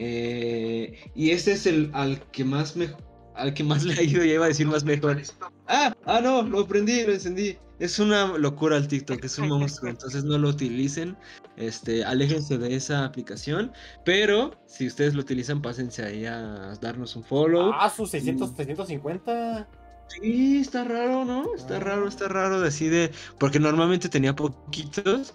Eh, y este es el al que más me al que más le ha ido, ya iba a decir más mejor. Ah, ah no, lo prendí, lo encendí. Es una locura el TikTok, es un monstruo, entonces no lo utilicen, este, aléjense de esa aplicación, pero si ustedes lo utilizan, pásense ahí a darnos un follow. Ah, sus 600, 350. Sí, está raro, ¿no? Está ah. raro, está raro, decide, porque normalmente tenía poquitos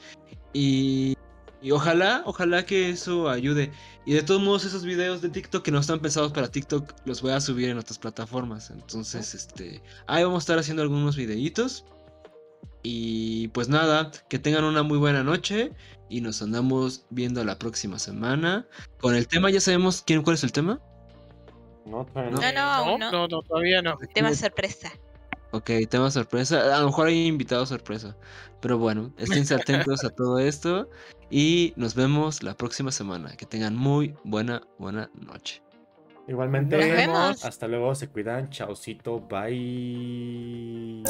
y, y ojalá, ojalá que eso ayude. Y de todos modos, esos videos de TikTok que no están pensados para TikTok, los voy a subir en otras plataformas. Entonces, este, ahí vamos a estar haciendo algunos videitos. Y pues nada, que tengan una muy buena noche y nos andamos viendo la próxima semana. Con el tema, ¿ya sabemos quién, cuál es el tema? No, no, no, no, todavía no. Tema sorpresa. Ok, tema sorpresa. A lo mejor hay invitado sorpresa. Pero bueno, estén atentos a todo esto. Y nos vemos la próxima semana. Que tengan muy buena, buena noche. Igualmente. Nos vemos. Hasta luego, se cuidan. Chaucito, bye.